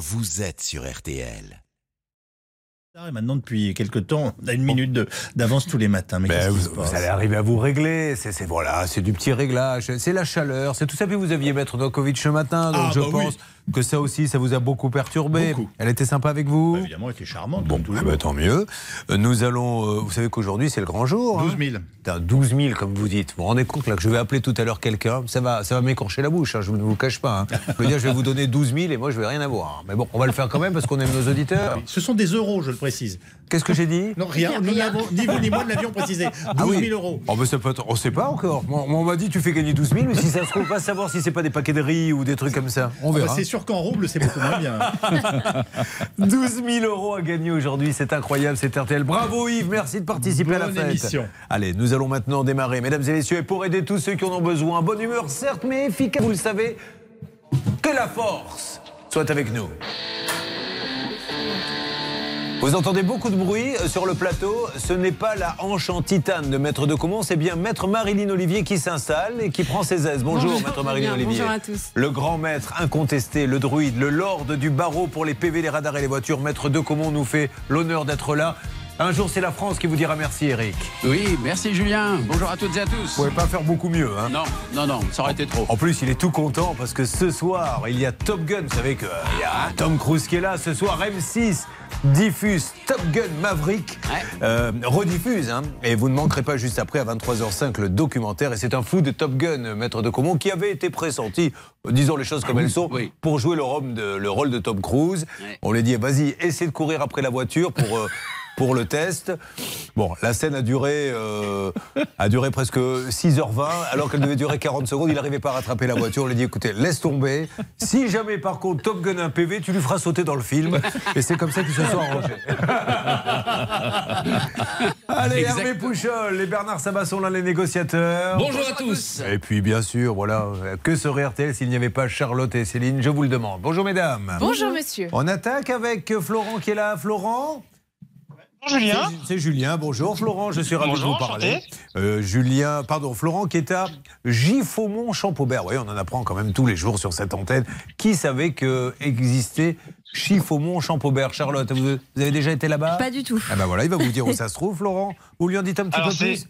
vous êtes sur RTL. Et maintenant, depuis quelques temps, on a une minute d'avance tous les matins. Mais, Ben, vous, allez arriver à vous régler. C'est voilà, c'est du petit réglage. C'est la chaleur. C'est tout ça. Puis vous aviez Maître Novakovic ce matin. Donc Ah, je bah oui. Que ça aussi, ça vous a beaucoup perturbé. Beaucoup. Elle était sympa avec vous Bah, Évidemment, elle était charmante. Bon, comme eh ben, tant mieux. Euh, Nous allons. euh, vous savez qu'aujourd'hui, c'est le grand jour. hein. 12 000. Putain, 12 000, comme vous dites. Vous vous rendez compte là, que je vais appeler tout à l'heure quelqu'un Ça va, ça va m'écorcher la bouche, hein, je ne vous cache pas. hein. Je veux dire, je vais vous donner 12 000 et moi, je vais rien avoir. Mais bon, on va le faire quand même parce qu'on aime nos auditeurs. Ce sont des euros, je le précise. Qu'est-ce que j'ai dit Non, rien. Nous n'avons- ni vous ni moi ne l'avions précisé. 12 Ah 000 oui. euros. Oh, ça peut être- on ne sait pas encore. On m'a dit tu fais gagner 12 000, mais si ça se trouve, pas savoir si c'est pas des paquets de riz ou des trucs comme ça. On Ah bah, verra. c'est sûr qu'en rouble, c'est beaucoup moins bien. 12 000 euros à gagner aujourd'hui, c'est incroyable, c'est RTL. Bravo Yves, merci de participer à la fête. émission. Allez, nous allons maintenant démarrer, mesdames et messieurs, et pour aider tous ceux qui en ont besoin, bonne humeur certes, mais efficace, vous le savez, que la force soit avec nous. Vous entendez beaucoup de bruit euh, sur le plateau. Ce n'est pas la hanche en titane de Maître de Comont, c'est bien Maître Marilyn Olivier qui s'installe et qui prend ses aises. Bonjour, Bonjour, Maître Marilyn Olivier. bonjour à tous. Le grand maître incontesté, le druide, le lord du barreau pour les PV, les radars et les voitures. Maître de Comont nous fait l'honneur d'être là. Un jour, c'est la France qui vous dira merci, Eric. Oui, merci Julien. Bonjour à toutes et à tous. Vous pouvez pas faire beaucoup mieux. Hein. Non, non, non, ça aurait été trop. En plus, il est tout content parce que ce soir, il y a Top Gun. Vous savez qu'il y a Tom Cruise qui est là. Ce soir, M6 diffuse Top Gun Maverick. Ouais. Euh, rediffuse. hein. Et vous ne manquerez pas juste après, à 23h05, le documentaire. Et c'est un fou de Top Gun, Maître de Comont, qui avait été pressenti, euh, disons les choses comme elles sont, Oui. pour jouer le rôle de, le rôle de Tom Cruise. Ouais. On lui dit, vas-y, essaie de courir après la voiture pour... euh, pour le test. Bon, la scène a duré, euh, a duré presque 6h20, alors qu'elle devait durer 40 secondes. Il n'arrivait pas à rattraper la voiture. On lui a dit écoutez, laisse tomber. Si jamais, par contre, Top Gun a un PV, tu lui feras sauter dans le film. Et c'est comme ça qu'ils se sont arrangés. Allez, Exact. Hervé Pouchol et Bernard Sabat sont là, les négociateurs. Bonjour à tous. Et puis, bien sûr, voilà, que serait RTL s'il n'y avait pas Charlotte et Céline? Je vous le demande. Bonjour, mesdames. Bonjour monsieur. On attaque avec Florent qui est là. Florent? Bonjour Julien. c'est- Julien. Bonjour Florent, je suis ravi Bonjour, de vous parler. Euh, Julien, pardon, Florent qui est à Giffaumont Champaubert. Oui, on en apprend quand même tous les jours sur cette antenne. Qui savait que existait Giffaumont Champaubert Charlotte, vous, vous avez déjà été là-bas? Pas du tout. Ah ben voilà, il va vous dire où ça se trouve, Florent. Vous lui en dites un petit Alors peu plus?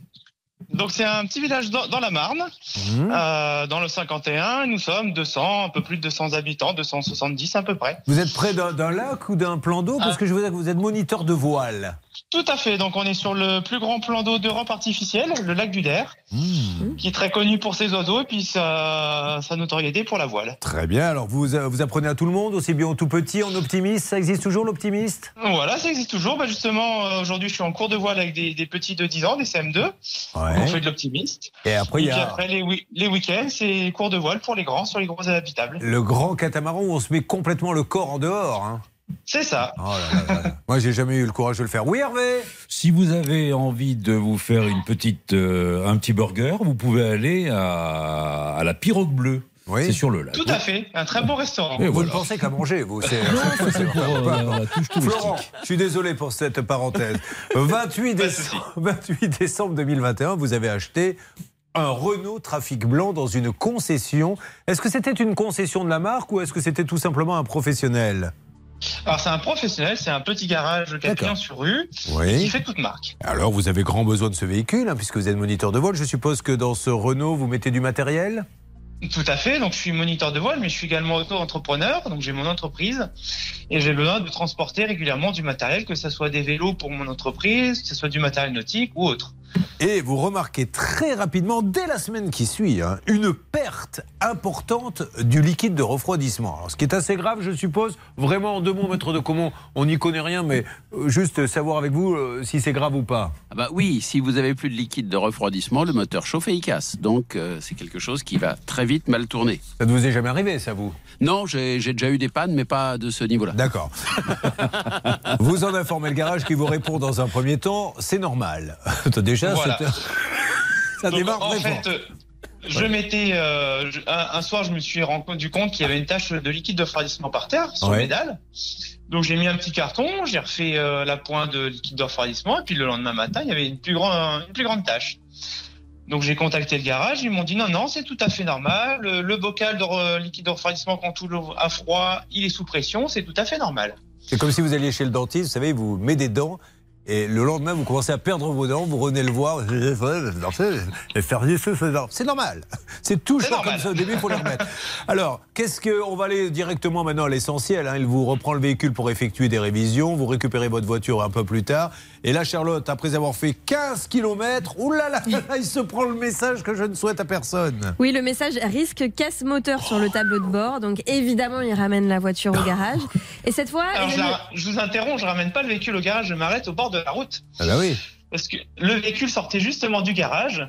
Donc c'est un petit village dans, dans la Marne, Mhm. euh, dans le 51. Nous sommes 200, un peu plus de 200 habitants, 270 à peu près. Vous êtes près d'un lac ou d'un plan d'eau? Parce Ah. que je veux dire que vous êtes moniteur de voile. Tout à fait. Donc on est sur le plus grand plan d'eau d'Europe artificiel, le lac du Der, Hmm. qui est très connu pour ses oiseaux et puis sa, sa notoriété pour la voile. Très bien, alors vous, euh, vous apprenez à tout le monde, aussi bien aux tout petits, en optimiste? Ça existe toujours l'optimiste? Voilà, ça existe toujours. Bah, justement, euh, aujourd'hui, je suis en cours de voile avec des, des petits de 10 ans, des CM2. On fait de l'optimiste. Et après, Et il y puis a après, les week-ends, c'est cours de voile pour les grands sur les gros habitables. le grand catamaran où on se met complètement le corps en dehors. hein. C'est ça. Oh là là là. Moi, j'ai jamais eu le courage de le faire. Oui, Hervé Si vous avez envie de vous faire une petite, euh, un petit burger, vous pouvez aller à, à la Pirogue Bleue. Oui. C'est sur le lac. Tout à fait. Un très beau restaurant. Et Vous voilà. ne pensez qu'à manger, vous. c'est- Non, ça, c'est pour euh, touche Florent, je suis désolé pour cette parenthèse. 28 Pas de décembre, 28 décembre 2021, vous avez acheté un Renault Trafic Blanc dans une concession. Est-ce que c'était une concession de la marque ou est-ce que c'était tout simplement un professionnel? Alors, c'est un professionnel, c'est un petit garage de 4 D'accord. clients sur rue qui Oui. fait toute marque. Alors, vous avez grand besoin de ce véhicule, hein, puisque vous êtes moniteur de vol. Je suppose que dans ce Renault, vous mettez du matériel? Tout à fait. Donc, je suis moniteur de voile, mais je suis également auto-entrepreneur. Donc, j'ai mon entreprise et j'ai besoin de transporter régulièrement du matériel, que ce soit des vélos pour mon entreprise, que ce soit du matériel nautique ou autre. Et vous remarquez très rapidement, dès la semaine qui suit, hein, une perte importante du liquide de refroidissement. Alors, ce qui est assez grave, je suppose, vraiment en deux mots, maître de comment, on n'y connaît rien, mais euh, juste savoir avec vous euh, si c'est grave ou pas. Ah bah oui, si vous avez plus de liquide de refroidissement, le moteur chauffe et il casse. Donc euh, c'est quelque chose qui va très vite mal tourner. Ça ne vous est jamais arrivé, ça vous? Non, j'ai j'ai déjà eu des pannes, mais pas de ce niveau-là. D'accord. vous en informez le garage qui vous répond dans un premier temps, c'est normal. Déjà, Voilà. c'est- ça Donc, démarre en fait, fort. euh, je m'étais euh, un, un soir, je me suis rendu compte qu'il y avait une tache de liquide de refroidissement par terre sur Ouais. mes dalles. Donc j'ai mis un petit carton, j'ai refait euh, la pointe de liquide de refroidissement, et puis le lendemain matin, il y avait une plus grande, une plus grande tache. Donc j'ai contacté le garage, ils m'ont dit non, non, c'est tout à fait normal. Le, le bocal de liquide de refroidissement quand tout l'eau à froid, il est sous pression, c'est tout à fait normal. C'est comme si vous alliez chez le dentiste, vous savez, il vous met des dents. Et le lendemain, vous commencez à perdre vos dents, vous revenez le voir. C'est normal. C'est toujours comme ça au début, il faut le remettre. Alors, qu'est-ce que. On va aller directement maintenant à l'essentiel. hein. Il vous reprend le véhicule pour effectuer des révisions. Vous récupérez votre voiture un peu plus tard. Et là, Charlotte, après avoir fait 15 km, oulala, là là, là, il se prend le message que je ne souhaite à personne. Oui, le message risque casse moteur sur le tableau de bord. Donc évidemment, il ramène la voiture au garage. Et cette fois, Alors je, la- je vous interromps, je ramène pas le véhicule au garage, je m'arrête au bord de la route. Ah bah oui. Parce que le véhicule sortait justement du garage.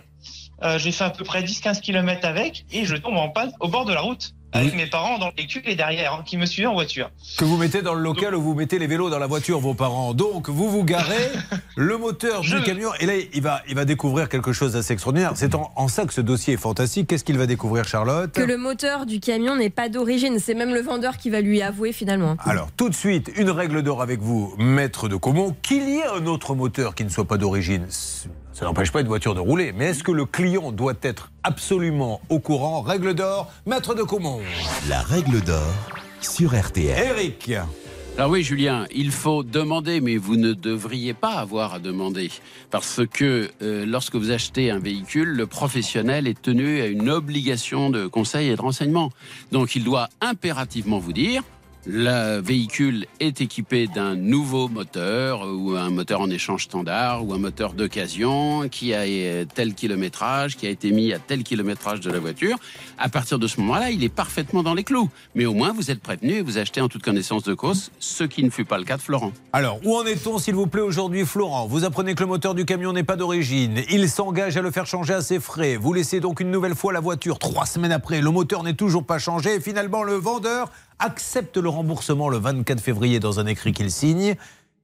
Euh, j'ai fait à peu près 10-15 km avec et je tombe en panne au bord de la route. Avec mes parents dans le véhicule et derrière, hein, qui me suivaient en voiture. que vous mettez dans le local où vous mettez les vélos dans la voiture, vos parents. Donc, vous vous garez, le moteur Je- du camion, et là, il va, il va découvrir quelque chose d'assez extraordinaire. C'est en, en ça que ce dossier est fantastique. Qu'est-ce qu'il va découvrir, Charlotte? Que le moteur du camion n'est pas d'origine. C'est même le vendeur qui va lui avouer finalement. Alors, tout de suite, une règle d'or avec vous, maître de Comont. Qu'il y ait un autre moteur qui ne soit pas d'origine, ça n'empêche pas une voiture de rouler. Mais est-ce que le client doit être absolument au courant? Règle d'or, maître de Comont. La règle d'or sur RTL. Eric. Alors oui, Julien, il faut demander, mais vous ne devriez pas avoir à demander. Parce que euh, lorsque vous achetez un véhicule, le professionnel est tenu à une obligation de conseil et de renseignement. Donc il doit impérativement vous dire, le véhicule est équipé d'un nouveau moteur ou un moteur en échange standard ou un moteur d'occasion qui a euh, tel kilométrage, qui a été mis à tel kilométrage de la voiture. À partir de ce moment-là, il est parfaitement dans les clous. Mais au moins, vous êtes prévenu et vous achetez en toute connaissance de cause, ce qui ne fut pas le cas de Florent. Alors, où en est-on, s'il vous plaît, aujourd'hui, Florent? Vous apprenez que le moteur du camion n'est pas d'origine. Il s'engage à le faire changer à ses frais. Vous laissez donc une nouvelle fois la voiture. Trois semaines après, le moteur n'est toujours pas changé. Et finalement, le vendeur accepte le remboursement le 24 février dans un écrit qu'il signe.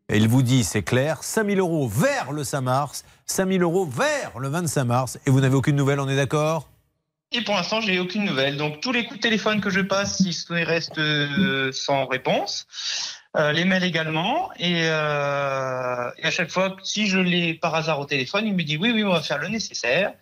Et il vous dit, c'est clair, 5000 euros vers le 5 mars, 5000 euros vers le 25 mars. Et vous n'avez aucune nouvelle, on est d'accord? Et pour l'instant, j'ai aucune nouvelle. Donc tous les coups de téléphone que je passe, ils restent euh, sans réponse. Euh, les mails également. Et, euh, et à chaque fois, si je l'ai par hasard au téléphone, il me dit oui, oui, on va faire le nécessaire.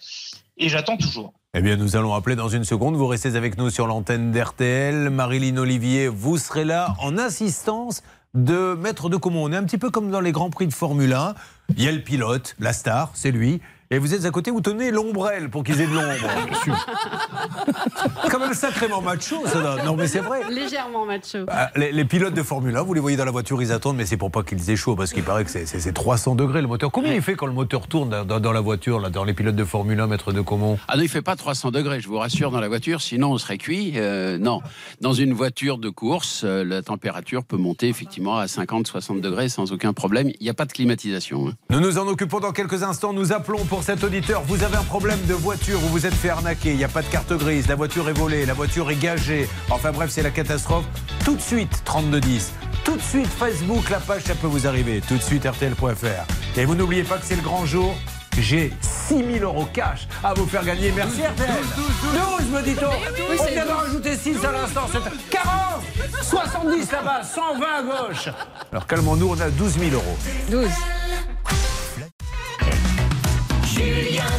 Et j'attends toujours. Eh bien, nous allons appeler dans une seconde. Vous restez avec nous sur l'antenne d'RTL. Marilyn Olivier, vous serez là en assistance de Maître de Comont. On est un petit peu comme dans les Grands Prix de Formule 1. Il y a le pilote, la star, c'est lui. Et vous êtes à côté, vous tenez l'ombrelle pour qu'ils aient de l'ombre. quand même sacrément macho, ça. doit- Non, mais c'est vrai. Légèrement macho. Ah, Les, les pilotes de Formule 1, vous les voyez dans la voiture, ils attendent, mais c'est pour pas qu'ils aient chaud, parce qu'il paraît que c'est- c'est c'est 300 degrés le moteur. Combien il fait quand le moteur tourne dans, dans- dans la voiture, là, dans les pilotes de Formule 1, Maître de Comont? Ah non, il fait pas 300 degrés, je vous rassure, dans la voiture, sinon on serait cuit. Euh, non, dans une voiture de course, euh, la température peut monter effectivement à 50-60 degrés sans aucun problème. Il n'y a pas de climatisation. hein. Nous nous en occupons dans quelques instants. Nous appelons pour cet auditeur. Vous avez un problème de voiture, vous vous êtes fait arnaquer, il n'y a pas de carte grise, la voiture est volée, la voiture est gagée. Enfin bref, c'est la catastrophe. Tout de suite, 3210. Tout de suite, Facebook, la page, ça peut vous arriver. Tout de suite, RTL.fr. Et vous n'oubliez pas que c'est le grand jour. J'ai 6000 euros cash à vous faire gagner. Merci RTL. 12, me dit-on. On vient d'en rajouter 6 à l'instant. C'est 40, 70 là-bas, 120 à gauche. Alors calmons-nous, on a 12 000 euros. 12.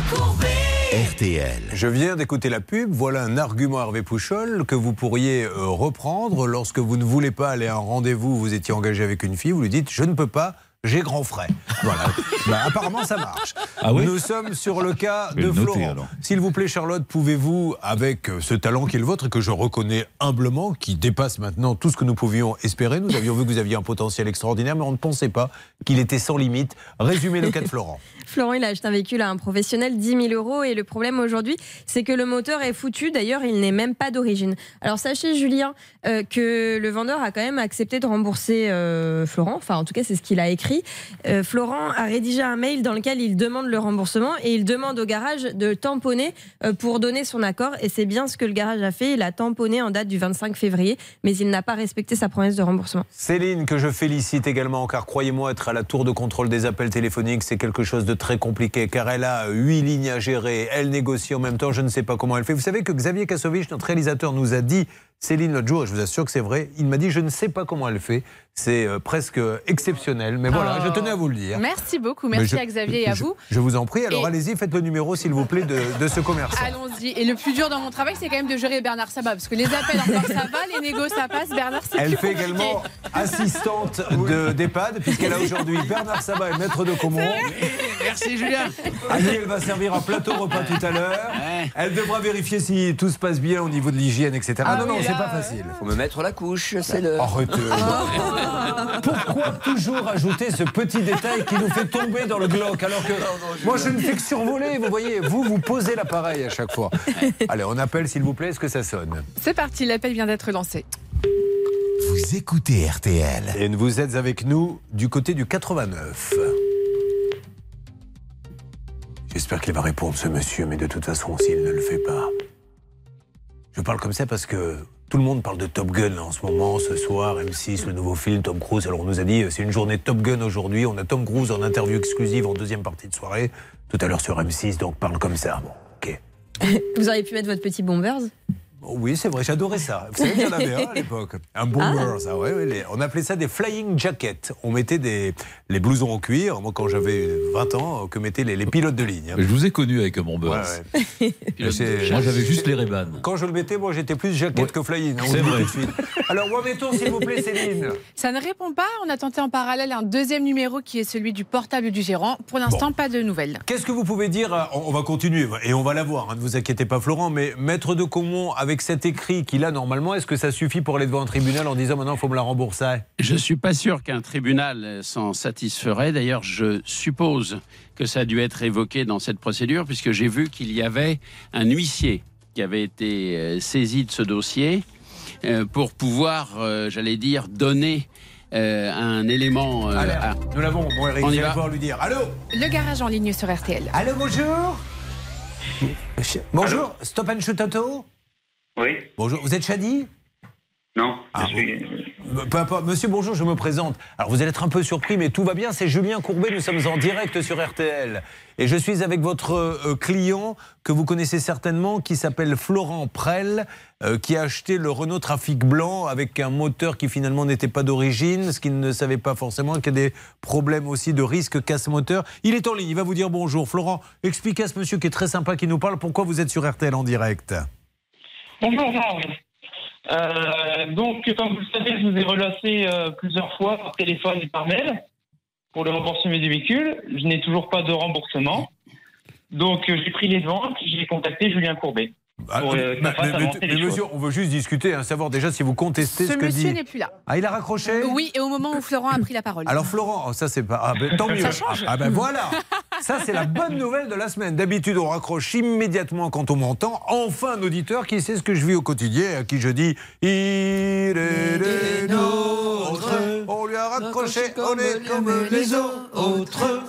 RTL. Je viens d'écouter la pub. Voilà un argument Hervé Pouchol que vous pourriez euh, reprendre lorsque vous ne voulez pas aller à un rendez-vous. Vous étiez engagé avec une fille. Vous lui dites Je ne peux pas. J'ai grand frais. Voilà. Bah, apparemment, ça marche. Ah oui Nous sommes sur le cas de noter, Florent. S'il vous plaît, Charlotte, pouvez-vous, avec euh, ce talent qui est le vôtre et que je reconnais humblement, qui dépasse maintenant tout ce que nous pouvions espérer, nous avions vu que vous aviez un potentiel extraordinaire, mais on ne pensait pas qu'il était sans limite. Résumer le cas de Florent. Florent, il a acheté un véhicule à un professionnel, 10 000 euros. Et le problème aujourd'hui, c'est que le moteur est foutu. D'ailleurs, il n'est même pas d'origine. Alors, sachez, Julien, euh, que le vendeur a quand même accepté de rembourser euh, Florent. Enfin, en tout cas, c'est ce qu'il a écrit. Euh, Florent a rédigé un mail dans lequel il demande le remboursement et il demande au garage de tamponner pour donner son accord. Et c'est bien ce que le garage a fait. Il a tamponné en date du 25 février, mais il n'a pas respecté sa promesse de remboursement. Céline, que je félicite également, car croyez-moi, être à la tour de contrôle des appels téléphoniques, c'est quelque chose de très compliqué, car elle a huit lignes à gérer, elle négocie en même temps, je ne sais pas comment elle fait. Vous savez que Xavier Kassovitch, notre réalisateur, nous a dit Céline l'autre jour, et je vous assure que c'est vrai, il m'a dit je ne sais pas comment elle fait. C'est euh, presque exceptionnel. Mais voilà, Oh. je tenais à vous le dire. Merci beaucoup, merci je- à Xavier et à je- vous. Je vous en prie. Alors Et- allez-y, faites le numéro, s'il vous plaît, de, de ce commerçant. Allons-y. Et le plus dur dans mon travail, c'est quand même de gérer Bernard Sabat. Parce que les appels encore ça va, les négos ça passe. Bernard, c'est Elle fait compliqué. également assistante de- d'EHPAD, puisqu'elle a aujourd'hui Bernard Sabat et maître de Comont. Merci Julien. À qui elle va servir un plateau repas tout à l'heure. Elle devra vérifier si tout se passe bien au niveau de l'hygiène, etc. Ah non, non, oui, c'est pas facile. Faut me mettre la couche, c'est le. Arrêtez. Pourquoi toujours ajouter ce petit détail qui nous fait tomber dans le glauque alors que moi je ne fais que survoler, vous voyez, vous vous posez l'appareil à chaque fois. Allez, on appelle s'il vous plaît, est-ce que ça sonne C'est parti, l'appel vient d'être lancé. Vous écoutez RTL. Et vous êtes avec nous du côté du 89. J'espère qu'il va répondre ce monsieur, mais de toute façon, s'il ne le fait pas. Je parle comme ça parce que tout le monde parle de Top Gun en ce moment, ce soir, M6, le nouveau film, Tom Cruise. Alors on nous a dit, euh, c'est une journée Top Gun aujourd'hui. On a Tom Cruise en interview exclusive en deuxième partie de soirée, tout à l'heure sur M6, donc parle comme ça. Bon, ok. Vous auriez pu mettre votre petit bombers? Oui, c'est vrai, j'adorais ça. Vous savez qu'il y en avait un à l'époque. Un bomber, ça, ouais, ouais, les- On appelait ça des flying jackets. On mettait des, les blousons en cuir, moi quand j'avais 20 ans, que mettaient les, les pilotes de ligne. hein. Je vous ai connu avec mon Ouais, beurre. ouais. C'est- Moi, j'avais juste les Ray-Ban. Quand je le mettais, moi j'étais plus jacket Ouais. que flying. hein, on C'est vrai. tout de suite. Alors, où en mettons, s'il vous plaît, Céline? Ça ne répond pas. On a tenté en parallèle un deuxième numéro qui est celui du portable du gérant. Pour l'instant, pas de nouvelles. Qu'est-ce que vous pouvez dire? On va continuer et on va la voir, hein, ne vous inquiétez pas, Florent. Mais maître de Comont, avec cet écrit qu'il a normalement, est-ce que ça suffit pour aller devant un tribunal en disant maintenant il faut me la rembourser? Je ne suis pas sûr qu'un tribunal s'en satisferait. D'ailleurs, je suppose que ça a dû être évoqué dans cette procédure, puisque j'ai vu qu'il y avait un huissier qui avait été euh, saisi de ce dossier euh, pour pouvoir, euh, j'allais dire, donner euh, un élément. euh, Allez, Nous l'avons, bon Eric, On y va. pouvoir lui dire. Allô? Le garage en ligne sur RTL. Allô, bonjour? Bonjour, Stop and Shoot Auto? Oui, Bonjour, vous êtes Chadi? Non, Ah, je suis... Peu importe. Monsieur, bonjour, je me présente. Alors, vous allez être un peu surpris, mais tout va bien. C'est Julien Courbet. Nous sommes en direct sur RTL. Et je suis avec votre euh, client que vous connaissez certainement, qui s'appelle Florent Prel, euh, qui a acheté le Renault Trafic Blanc avec un moteur qui finalement n'était pas d'origine, ce qu'il ne savait pas forcément, qu'il y a des problèmes aussi de risque casse-moteur. Il est en ligne. Il va vous dire bonjour. Florent, expliquez à ce monsieur qui est très sympa, qui nous parle, pourquoi vous êtes sur RTL en direct. Bonjour Georges. Euh, donc, comme vous le savez, je vous ai relâché euh, plusieurs fois par téléphone et par mail pour le remboursement du véhicule. Je n'ai toujours pas de remboursement. Donc, euh, j'ai pris les et j'ai contacté Julien Courbet. Ah, Pour, euh, mais- les monsieur, on veut juste discuter, hein, savoir déjà si vous contestez ce, Ce que monsieur dit. n'est plus là. Ah, il a raccroché Oui, et au moment où Florent a pris la parole. Alors Florent, oh, ça c'est pas. Ah, ben, tant mieux. Ça change. Ah ben voilà. Ça c'est la bonne nouvelle de la semaine. D'habitude on raccroche immédiatement quand on m'entend. Enfin un auditeur qui sait ce que je vis au quotidien, à qui je dis il est des nôtres. On lui a raccroché, on est comme les autres.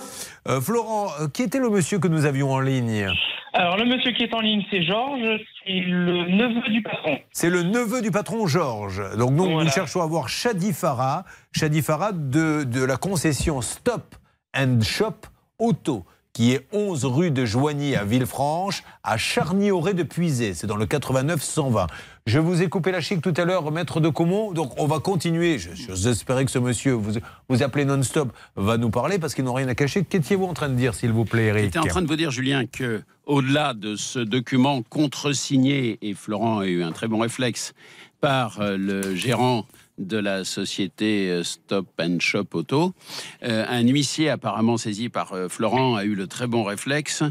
Euh, Florent, euh, qui était le monsieur que nous avions en ligne Alors, le monsieur qui est en ligne, c'est Georges. C'est le neveu du patron. C'est le neveu du patron Georges. Donc nous, nous cherchons à voir Shadi Farah, Shadi Farah de, de la concession Stop and Shop Auto, qui est 11 rue de Joigny à Villefranche, à Charny-Auré de Puisé. C'est dans le 89-120. Je vous ai coupé la chic tout à l'heure, maître de Comont. Donc on va continuer. Je- J'espérais que ce monsieur, vous, vous appelez non-stop, va nous parler parce qu'il n'a rien à cacher. Qu'étiez-vous en train de dire, s'il vous plaît, Eric J'étais en train de vous dire, Julien, que au-delà de ce document contresigné, et Florent a eu un très bon réflexe, par euh, le gérant de la société euh, Stop and Shop Auto, euh, un huissier apparemment saisi par euh, Florent a eu le très bon réflexe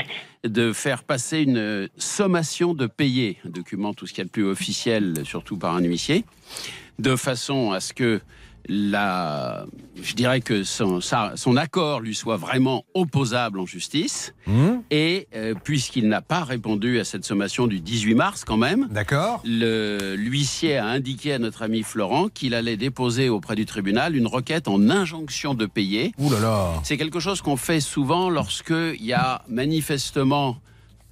de faire passer une sommation de payer, un document tout ce qu'il y a de plus officiel, surtout par un huissier, de façon à ce que la, je dirais que son, sa- son accord lui soit vraiment opposable en justice. Hmm Et euh, puisqu'il n'a pas répondu à cette sommation du 18 mars quand même, D'accord l'huissier a indiqué à notre ami Florent qu'il allait déposer auprès du tribunal une requête en injonction de payer. Ouh là là C'est quelque chose qu'on fait souvent lorsqu'il y a manifestement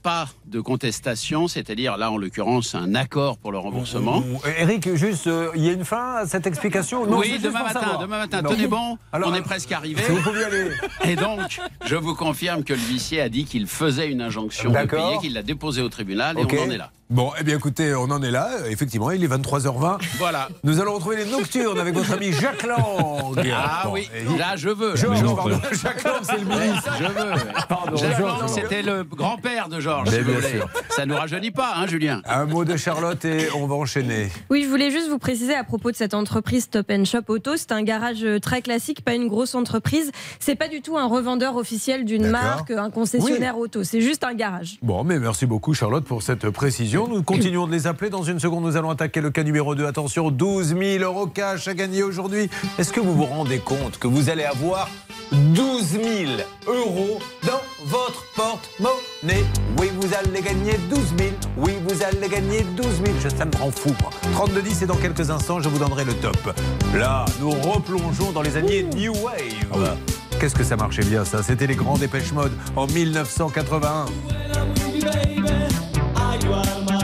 pas de contestation, c'est-à-dire là en l'occurrence un accord pour le remboursement. Euh, Eric, juste, euh, il y a une fin à cette explication? Non, oui, demain matin, demain matin. Non. Tenez bon, Alors, on est euh, presque arrivé. Si vous pouviez aller. Et donc, je vous confirme que l'huissier a dit qu'il faisait une injonction de payer, qu'il l'a déposée au tribunal et on en est là. Bon, eh bien écoutez, on en est là. Effectivement, il est 23h20. Voilà. Nous allons retrouver les nocturnes avec votre ami Jacques Lang. Ah Bon, oui, et- là je veux. Georges, Je veux. pardon. Jacques Lang, c'est le ministre. Je veux. Pardon, Jacques Lang, c'était le grand-père de Georges. Mais si bien sûr. Ça nous rajeunit pas, hein, Julien Un mot de Charlotte et on va enchaîner. Oui, je voulais juste vous préciser à propos de cette entreprise Stop and Shop Auto, c'est un garage euh, très classique, pas une grosse entreprise. C'est pas du tout un revendeur officiel d'une marque, un concessionnaire auto. C'est juste un garage. Bon, mais merci beaucoup Charlotte pour cette précision. Nous continuons de les appeler. Dans une seconde, nous allons attaquer le cas numéro 2. Attention, 12 000 euros cash à gagner aujourd'hui. Est-ce que vous vous rendez compte que vous allez avoir 12 000 euros dans votre porte-monnaie? Oui, vous allez gagner 12 000. Oui, vous allez gagner 12 000. Je, ça me rend fou, moi. 32 10 et dans quelques instants, je vous donnerai le top. Là, nous replongeons dans les années New Wave. Qu'est-ce que ça marchait bien, ça? C'était les grands dépêches mode en 1981. I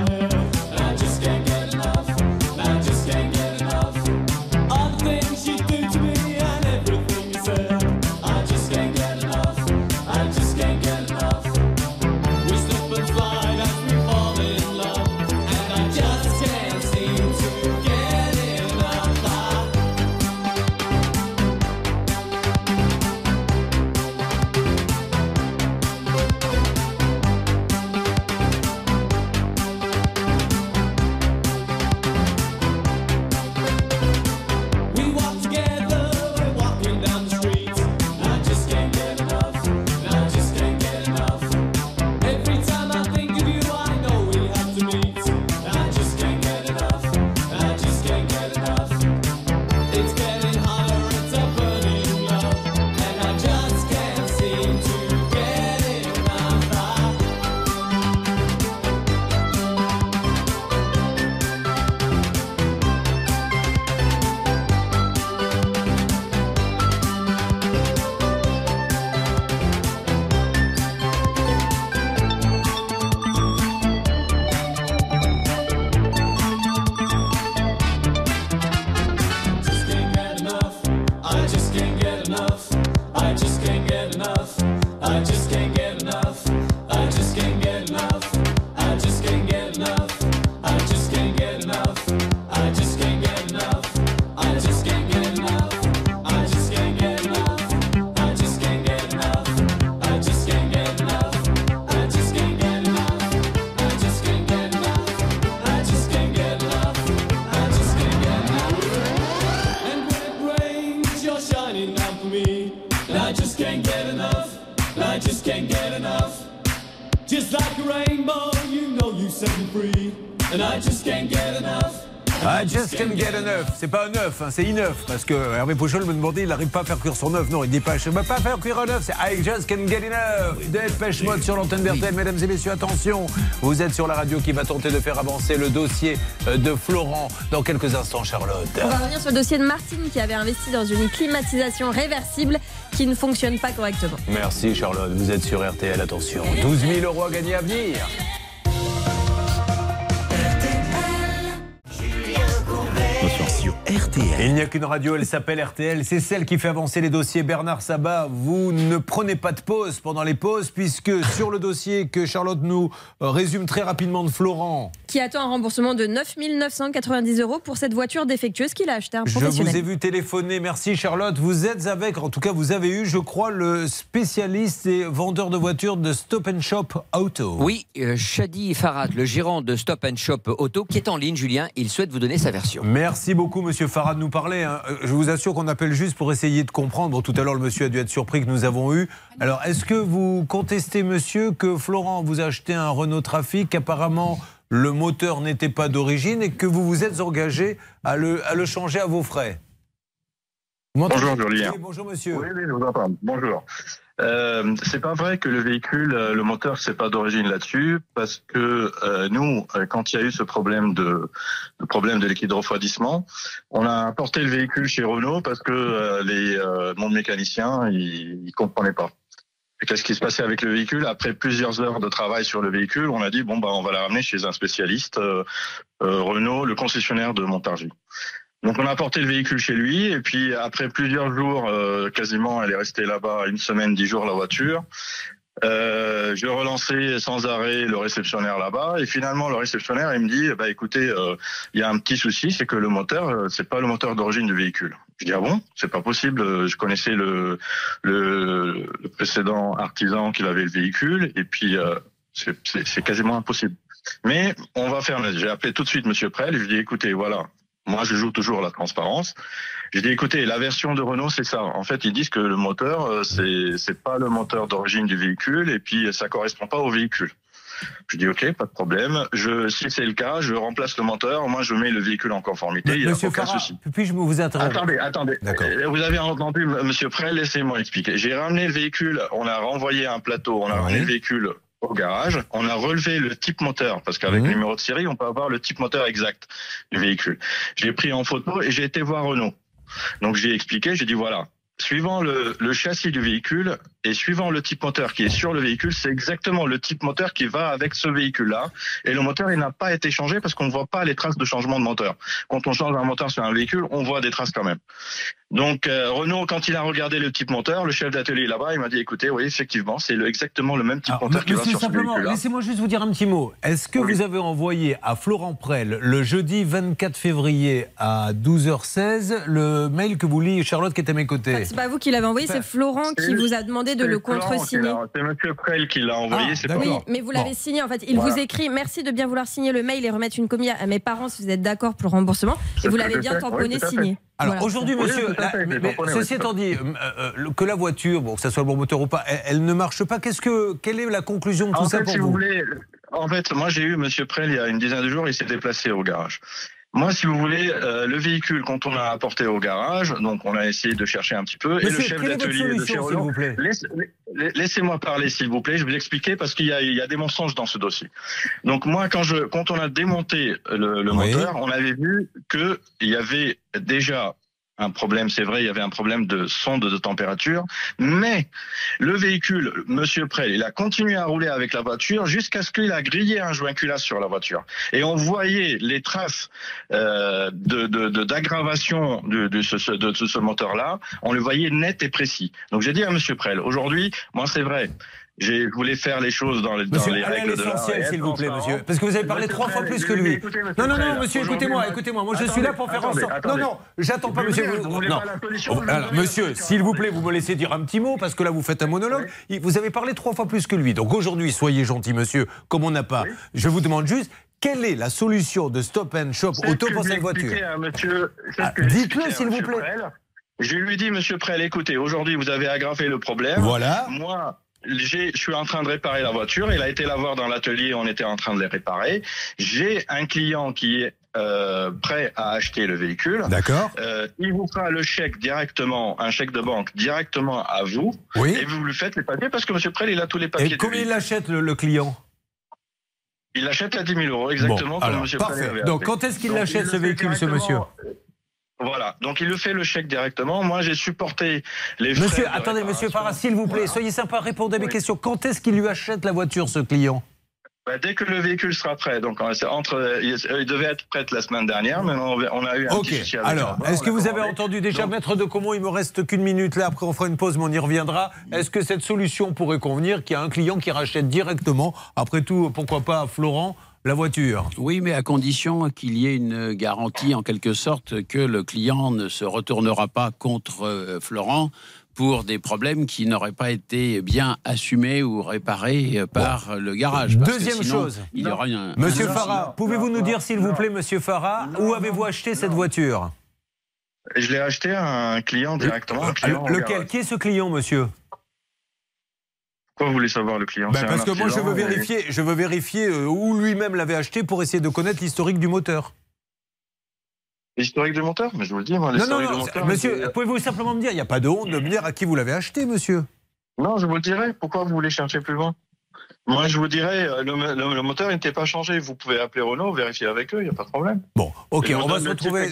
C'est pas un œuf, hein, c'est une œuf. Parce que Hervé Pouchol me demandait, il n'arrive pas à faire cuire son œuf. Non, il dit pas, je ne peux pas faire cuire un œuf. C'est I just can't get enough. Dépêche mode sur l'antenne d'RTL. Mesdames et messieurs, attention. Vous êtes sur la radio qui va tenter de faire avancer le dossier euh, de Florent dans quelques instants, Charlotte. On va revenir sur le dossier de Martine qui avait investi dans une climatisation réversible qui ne fonctionne pas correctement. Merci, Charlotte. Vous êtes sur RTL. Attention. 12 000 euros à gagner à venir. Sur RTL. Il n'y a qu'une radio, elle s'appelle RTL. C'est celle qui fait avancer les dossiers. Bernard Sabat, vous ne prenez pas de pause pendant les pauses, puisque sur le dossier que Charlotte nous euh, résume très rapidement de Florent, Qui attend un remboursement de 9 990 euros pour cette voiture défectueuse qu'il a achetée à un je vous ai vu téléphoner. Merci Charlotte. Vous êtes avec, en tout cas vous avez eu, je crois, le spécialiste et vendeur de voitures de Stop and Shop Auto. Oui, euh, Shadi Farad, le gérant de Stop and Shop Auto, qui est en ligne, Julien, il souhaite vous donner sa version. Merci beaucoup, monsieur Farad, nous parler. hein. Euh, Je vous assure qu'on appelle juste pour essayer de comprendre. Bon, tout à l'heure, le monsieur a dû être surpris que nous avons eu. Alors, est-ce que vous contestez, monsieur, que Florent vous a acheté un Renault Trafic? Apparemment, le moteur n'était pas d'origine et que vous vous êtes engagé à le, à le changer à vos frais Bonjour, Julien. Oui, bonjour, monsieur. Oui, oui, je vous entends. Bonjour. Euh, c'est pas vrai que le véhicule, euh, le moteur, c'est pas d'origine là-dessus, parce que euh, nous, euh, quand il y a eu ce problème de, problème de liquide refroidissement, on a apporté le véhicule chez Renault parce que euh, les euh, mon mécanicien, il, il comprenait pas. Qu'est-ce qui se passait avec le véhicule? Après plusieurs heures de travail sur le véhicule, on a dit bon bah on va la ramener chez un spécialiste, euh, euh, Renault, le concessionnaire de Montargis. Donc on a apporté le véhicule chez lui et puis après plusieurs jours, euh, quasiment, elle est restée là-bas une semaine, dix jours la voiture. Euh, je relançais sans arrêt le réceptionnaire là-bas et finalement le réceptionnaire il me dit bah écoutez euh, il y a un petit souci c'est que le moteur euh, c'est pas le moteur d'origine du véhicule. Je dis ah bon? C'est pas possible je connaissais le, le précédent artisan qui avait le véhicule et puis euh, c'est- quasiment impossible. Mais on va faire j'ai appelé tout de suite Monsieur Prel je lui ai écoutez voilà moi je joue toujours la transparence. J'ai dit écoutez, la version de Renault c'est ça. En fait, ils disent que le moteur euh, c'est c'est pas le moteur d'origine du véhicule et puis ça correspond pas au véhicule. Je dis ok, pas de problème. Je si c'est le cas, je remplace le moteur. Moi, je mets le véhicule en conformité. Il y a aucun Farah, souci. puis-je vous interrompre Attendez, attendez. Euh, Vous avez entendu, Monsieur Prel, laissez-moi expliquer. J'ai ramené le véhicule, on a renvoyé un plateau, on a ramené le véhicule au garage, on a relevé le type moteur, parce qu'avec le numéro de série, on peut avoir le type moteur exact du véhicule. J'ai pris en photo et j'ai été voir Renault. Donc j'ai expliqué, j'ai dit voilà, suivant le, le châssis du véhicule et suivant le type moteur qui est sur le véhicule, c'est exactement le type moteur qui va avec ce véhicule-là. Et le moteur, il n'a pas été changé parce qu'on ne voit pas les traces de changement de moteur. Quand on change un moteur sur un véhicule, on voit des traces quand même. Donc euh, Renault, quand il a regardé le type moteur, le chef d'atelier là-bas, il m'a dit écoutez, oui, effectivement, c'est exactement le même type moteur qui va sur simplement, laissez-moi juste vous dire un petit mot. Est-ce que vous avez envoyé à Florent Prel le jeudi 24 février à 12h16 le mail que vous lit Charlotte qui est à mes côtés? C'est pas vous qui l'avez envoyé, c'est Florent qui vous a demandé de le contresigner. C'est Monsieur Prel qui l'a envoyé, Ah, c'est pas Oui, mais vous l'avez signé en fait. Il Voilà. vous écrit merci de bien vouloir signer le mail et remettre une copie à mes parents si vous êtes d'accord pour le remboursement. Et vous l'avez bien tamponné, signé. Alors Voilà. aujourd'hui, monsieur, la- mais- mais ceci étant dit, euh, euh, que la voiture, bon, que ça soit le bon moteur ou pas, elle, elle ne marche pas. Qu'est-ce que, quelle est la conclusion de tout En ça fait, pour si vous, vous? voulez, en fait, moi j'ai eu Monsieur Prel il y a une dizaine de jours, il s'est déplacé au garage. Moi, si vous voulez, euh, le véhicule, quand on l'a apporté au garage, donc on a essayé de chercher un petit peu, et le chef d'atelier de chez Renault, laisse- laissez-moi parler, s'il vous plaît, je vais l'expliquer parce qu'il y a, il y a des mensonges dans ce dossier. Donc moi, quand je, quand on a démonté le, le Oui. moteur, on avait vu que il y avait déjà un problème, c'est vrai, il y avait un problème de sonde de température, mais le véhicule, Monsieur Prel, il a continué à rouler avec la voiture jusqu'à ce qu'il a grillé un joint culasse sur la voiture. Et on voyait les traces euh, de de- de- d'aggravation de, ce, de ce, moteur-là, on le voyait net et précis. Donc j'ai dit à Monsieur Prel, aujourd'hui, moi c'est vrai, je voulais faire les choses dans les, dans Monsieur, les règles de l'essentiel, s'il vous plaît, monsieur. Parce que vous avez parlé Monsieur trois fois plus que lui. écoutez, Non, non, non, monsieur, écoutez-moi, moi- écoutez-moi. Moi, je Attendez, suis là pour faire en attendez, sorte. attendez. Non, non, j'attends pas, monsieur. vous- vous non. pas la solution, Oh, alors, monsieur, s'il vous plaît, vous me laissez dire un petit mot, parce que là, vous faites un monologue. Vous avez parlé trois fois plus que lui. Donc aujourd'hui, soyez gentil, monsieur, comme on n'a pas. Je vous demande juste. Quelle est la solution de Stop and Shop auto pour cette voiture ce Ah, dites-le, s'il vous plaît. Prel. Je lui dis, monsieur Prel, écoutez, aujourd'hui, vous avez aggravé le problème. Voilà. Moi, je suis en train de réparer la voiture. Il a été la voir dans l'atelier. On était en train de les réparer. J'ai un client qui est euh, prêt à acheter le véhicule. D'accord. Euh, il vous fera le chèque directement, un chèque de banque directement à vous. Oui. Et vous lui faites les papiers parce que monsieur Prel, il a tous les papiers. Et combien il l'achète, le, le client? Il l'achète à 10 000 euros, exactement Bon, comme alors, monsieur parfait. Prel avait Donc, quand est-ce qu'il l'achète, ce véhicule, ce directement. Voilà, donc il le fait le chèque directement. Moi, j'ai supporté les frais. Monsieur, de attendez, monsieur. Farah, s'il vous plaît, soyez sympa, répondez à mes questions. Quand est-ce qu'il lui achète la voiture, ce client? Bah, dès que le véhicule sera prêt, donc euh, entre, il, il devait être prêt la semaine dernière, mais on, on a eu un Ok, petit souci avec alors, est-ce que vous avez entendu déjà, Donc, maître de Comont, il me reste qu'une minute là, après on fera une pause, mais on y reviendra. Est-ce que cette solution pourrait convenir qu'il y a un client qui rachète directement, après tout, pourquoi pas à Florent, la voiture. Oui, mais à condition qu'il y ait une garantie, en quelque sorte, que le client ne se retournera pas contre euh, Florent pour des problèmes qui n'auraient pas été bien assumés ou réparés euh, par le garage. Parce que Deuxième sinon, chose. il y aura un, Monsieur un- Farah, pouvez-vous nous dire, s'il vous plaît, monsieur Farah, où avez-vous acheté cette voiture? Je l'ai acheté à un client directement. un client Lequel? garage. Qui est ce client, monsieur? Pourquoi vous voulez savoir le client un Parce que moi, je veux et- vérifier, je veux vérifier euh, où lui-même l'avait acheté pour essayer de connaître l'historique du moteur. L'historique du moteur Mais je vous le dis, moi, Non, non, l'historique du non, moteur. monsieur, pouvez-vous simplement me dire, il n'y a pas de honte de me dire à qui vous l'avez acheté, monsieur? Non, je vous le dirai. Pourquoi vous voulez chercher plus loin? Moi, je vous dirais, euh, le, le- le moteur n'était pas changé. Vous pouvez appeler Renault, vérifier avec eux, il n'y a pas de problème. Bon, ok, on va se retrouver.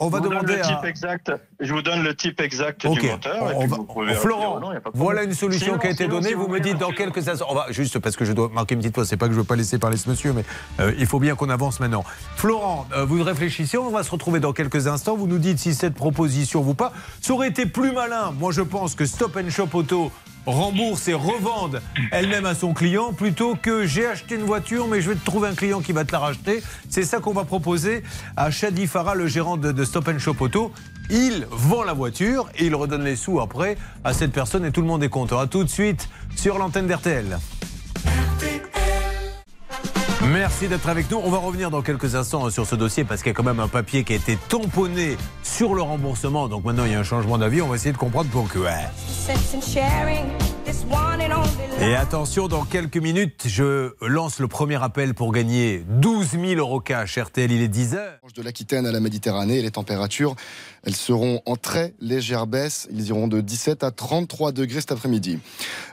On va demander le à. type exact. Je vous donne le type exact Ok, du moteur. et on puis va- vous Florent. Non, a pas voilà une solution Sinon, qui a été sinon, donnée. si Vous me dites dans quelques instants. On va juste parce que je dois marquer une petite pause. C'est pas que je veux pas laisser parler ce monsieur, mais euh, il faut bien qu'on avance maintenant. Florent, euh, vous réfléchissez. On va se retrouver dans quelques instants. Vous nous dites si cette proposition vous pas. Ça aurait été plus malin. Moi, je pense que Stop and Shop Auto rembourse et revende elle-même à son client plutôt que j'ai acheté une voiture mais je vais te trouver un client qui va te la racheter. C'est ça qu'on va proposer à Shadi Farah, le gérant de, de Stop and Shop Auto. Il vend la voiture et il redonne les sous après à cette personne et tout le monde est content. Tout de suite sur l'antenne d'RTL. Merci d'être avec nous. On va revenir dans quelques instants sur ce dossier parce qu'il y a quand même un papier qui a été tamponné sur le remboursement. Donc maintenant il y a un changement d'avis. On va essayer de comprendre pourquoi. Et attention, dans quelques minutes, je lance le premier appel pour gagner 12 000 euros cash. RTL, il est 10 heures. de l'Aquitaine à la Méditerranée. Et les températures, elles seront en très légère baisse. Ils iront de 17 à 33 degrés cet après-midi.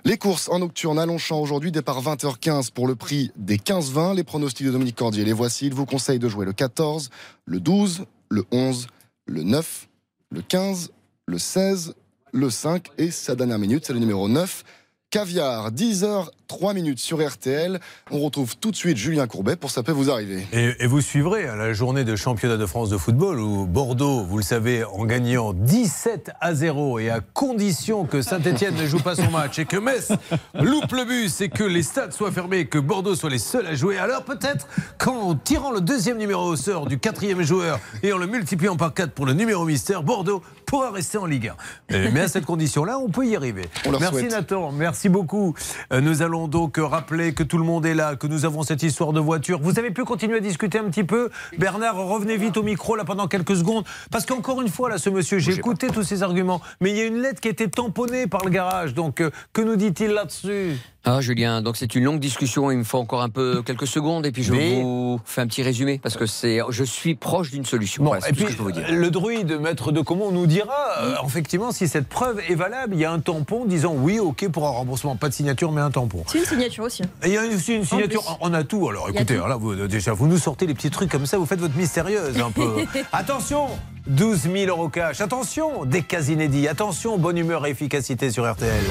Les courses en nocturne à Longchamp aujourd'hui, départ 20h15 pour le prix des 15-20. Les pronostics de Dominique Cordier, les voici. Il vous conseille de jouer le 14, le 12, le 11, le 9, le 15, le 16, le 5 et sa dernière minute, c'est le numéro 9. Caviar, 10h, 3 minutes sur RTL. On retrouve tout de suite Julien Courbet pour Ça peut vous arriver. Et, et vous suivrez hein, la journée de championnat de France de football où Bordeaux, vous le savez, en gagnant 17 à 0 et à condition que Saint-Etienne ne joue pas son match et que Metz loupe le bus et que les stades soient fermés et que Bordeaux soit les seuls à jouer. Alors peut-être qu'en tirant le deuxième numéro au sort du quatrième joueur et en le multipliant par 4 pour le numéro mystère, Bordeaux pourra rester en Ligue 1. Euh, Mais à cette condition-là, on peut y arriver. On Merci souhaite. Nathan, merci beaucoup. Euh, Nous allons donc rappeler que tout le monde est là, que nous avons cette histoire de voiture. Vous avez pu continuer à discuter un petit peu Bernard, revenez vite au micro là pendant quelques secondes. Parce qu'encore une fois, là, ce monsieur, j'ai écouté tous ses arguments, mais il y a une lettre qui a été tamponnée par le garage. Donc, euh, que nous dit-il là-dessus? Ah Julien, donc c'est une longue discussion, il me faut encore un peu quelques secondes et puis je Mais- vous fais un petit résumé parce que c'est je suis proche d'une solution. Bon, Voilà, c'est et tout ce puis, que je peux vous dire. le druide, maître de Comont, nous dira euh, effectivement si cette preuve est valable. Il y a un tampon disant oui, ok pour un remboursement. Pas de signature, mais un tampon. C'est une signature aussi. hein. Et il y a aussi une signature, on a tout. Alors écoutez, tout. là, vous, déjà, vous nous sortez les petits trucs comme ça, vous faites votre mystérieuse un peu. Attention, 12 000 euros cash. Attention, des cas inédits. Attention, bonne humeur et efficacité sur RTL.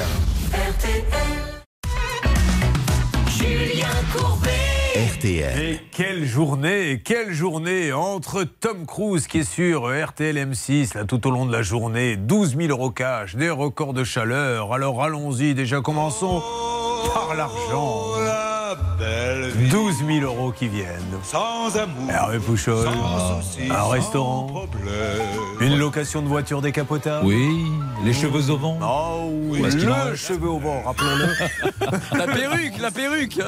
Julien Et quelle journée, quelle journée entre Tom Cruise qui est sur RTL M6 là, tout au long de la journée, 12 000 euros cash, des records de chaleur. Alors allons-y, déjà commençons par l'argent. 12 000 euros qui viennent. Sans amour, Hervé Pouchol, sans un restaurant, une location de voiture décapotable. Oui, les cheveux au vent. Oh oui, Parce qu'il en le cheveu au vent, rappelons-le. La perruque, la perruque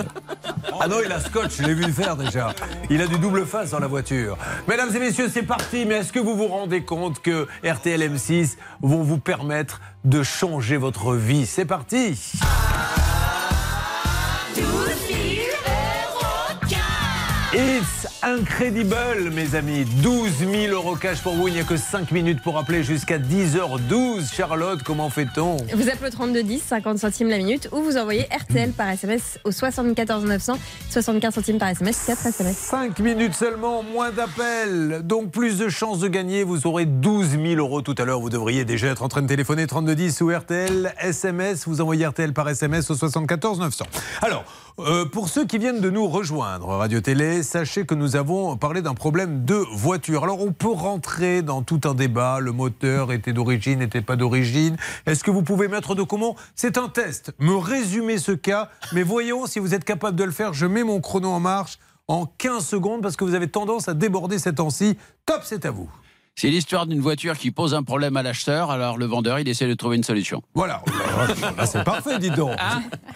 Ah non, il a scotch, je l'ai vu le faire déjà. Il a du double face dans la voiture. Mesdames et messieurs, c'est parti. Mais est-ce que vous vous rendez compte que RTL M6 vont vous permettre de changer votre vie? C'est parti. It's incredible, mes amis. 12 000 euros cash pour vous. Il n'y a que 5 minutes pour appeler jusqu'à 10h12. Charlotte, comment fait-on Vous appelez au 32 10, 50 centimes la minute, ou vous envoyez RTL par SMS au 74 900, 75 centimes par SMS, 4 SMS. 5 minutes seulement, moins d'appels, donc plus de chances de gagner. Vous aurez 12 000 euros tout à l'heure. Vous devriez déjà être en train de téléphoner 3210 ou RTL SMS. Vous envoyez RTL par SMS au 74 900. Alors, euh, pour ceux qui viennent de nous rejoindre, Radio Télé, sachez que nous avons parlé d'un problème de voiture. Alors, on peut rentrer dans tout un débat. Le moteur était d'origine, n'était pas d'origine. Est-ce que vous pouvez mettre de comment? C'est un test. Me résumer ce cas, mais voyons si vous êtes capable de le faire. Je mets mon chrono en marche en 15 secondes parce que vous avez tendance à déborder ces temps-ci. Top, c'est à vous. C'est l'histoire d'une voiture qui pose un problème à l'acheteur, alors le vendeur, il essaie de trouver une solution. Voilà. Là, c'est parfait, dis donc.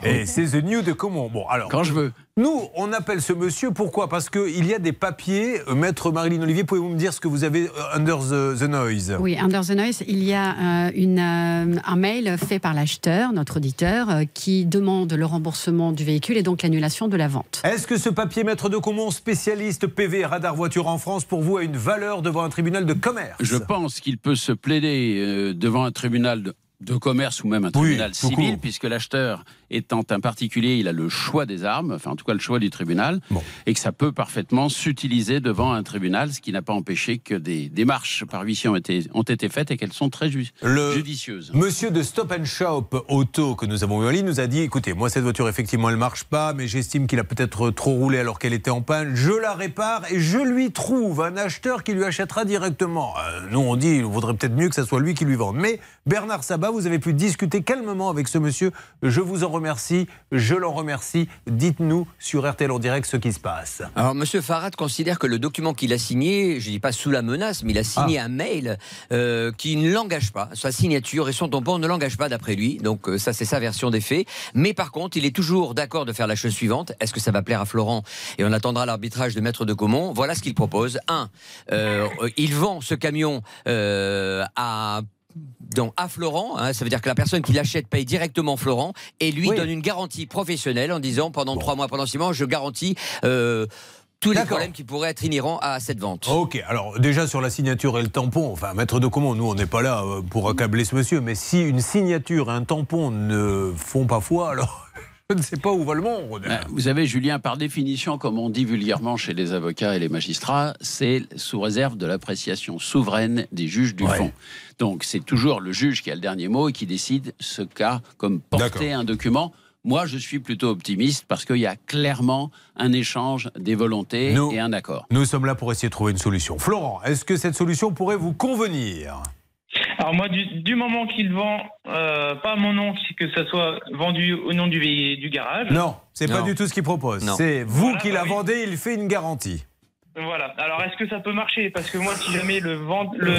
Et c'est The New de comment? Bon, alors. Quand je veux. Nous, on appelle ce monsieur, pourquoi? Parce qu'il y a des papiers. Euh, Maître Marilyn Olivier, pouvez-vous me dire ce que vous avez euh, under the, the noise? Oui, Under the Noise, il y a euh, une, euh, un mail fait par l'acheteur, notre auditeur, euh, qui demande le remboursement du véhicule et donc l'annulation de la vente. Est-ce que ce papier, Maître de Comont, spécialiste PV radar voiture en France, pour vous, a une valeur devant un tribunal de commerce? Je pense qu'il peut se plaider euh, devant un tribunal de, de commerce ou même un tribunal civil, puisque l'acheteur étant un particulier, il a le choix des armes, enfin en tout cas le choix du tribunal, et que ça peut parfaitement s'utiliser devant un tribunal, ce qui n'a pas empêché que des démarches par huissier ont été, ont été faites et qu'elles sont très ju- Le judicieuses. Monsieur de Stop and Shop Auto que nous avons eu en ligne nous a dit écoutez, moi cette voiture effectivement elle marche pas, mais j'estime qu'il a peut-être trop roulé alors qu'elle était en panne. Je la répare et je lui trouve un acheteur qui lui achètera directement. Euh, nous on dit il vaudrait peut-être mieux que ce soit lui qui lui vende. Mais Bernard Sabat, vous avez pu discuter calmement avec ce monsieur. Je vous en remercie, je l'en remercie. Dites-nous sur RTL en direct ce qui se passe. Alors, Monsieur Farad considère que le document qu'il a signé, je dis pas sous la menace, mais il a signé Ah. un mail euh, qui ne l'engage pas. Sa signature et son tampon ne l'engagent pas d'après lui. Donc, euh, ça, c'est sa version des faits. Mais par contre, il est toujours d'accord de faire la chose suivante. Est-ce que ça va plaire à Florent? Et on attendra l'arbitrage de Maître de Gaumont. Voilà ce qu'il propose. Un, euh, il vend ce camion à donc à Florent, hein, ça veut dire que la personne qui l'achète paye directement Florent et lui Oui. donne une garantie professionnelle en disant pendant trois mois, pendant six mois, je garantis euh, tous les problèmes qui pourraient être inhérents à cette vente. Ok, alors déjà sur la signature et le tampon, enfin maître de comment, nous on n'est pas là euh, pour accabler ce monsieur, mais si une signature et un tampon ne font pas foi, alors je ne sais pas où va le monde. Euh, Vous savez, Julien, par définition, comme on dit vulgairement chez les avocats et les magistrats, c'est sous réserve de l'appréciation souveraine des juges du fond. Donc, c'est toujours le juge qui a le dernier mot et qui décide ce qu'a comme porter un document. Moi, je suis plutôt optimiste parce qu'il y a clairement un échange des volontés Nous- et un accord. Nous sommes là pour essayer de trouver une solution. Florent, est-ce que cette solution pourrait vous convenir? Alors moi, du, du moment qu'il vend, euh, pas à mon nom, c'est que ça soit vendu au nom du, du garage. Non, c'est pas du tout ce qu'il propose. C'est vous Voilà, qui bah la oui. vendez, il fait une garantie. Voilà. Alors est-ce que ça peut marcher? Parce que moi, si jamais le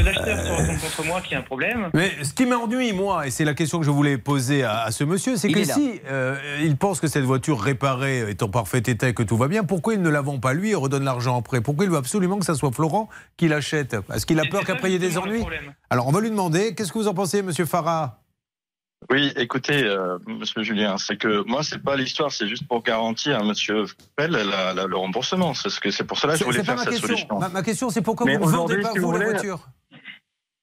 l'acheteur se retourne contre moi, qu'il y a un problème. Mais ce qui m'ennuie, moi, et c'est la question que je voulais poser à, à ce monsieur, c'est que si euh, il pense que cette voiture réparée est en parfait état et que tout va bien, pourquoi il ne la vend pas lui et redonne l'argent après? Pourquoi il veut absolument que ça soit Florent qui l'achète? Est-ce qu'il a peur qu'après il y ait des ennuis? Alors on va lui demander, qu'est-ce que vous en pensez, monsieur Farah? Oui, écoutez, euh, Monsieur Julien, c'est que moi, c'est pas l'histoire, c'est juste pour garantir à Monsieur Pell la- la- le remboursement. C'est ce que c'est pour cela que je voulais faire cette question. solution. Ma, ma question, c'est pourquoi Mais vous ne vendez pas si vous vous la voiture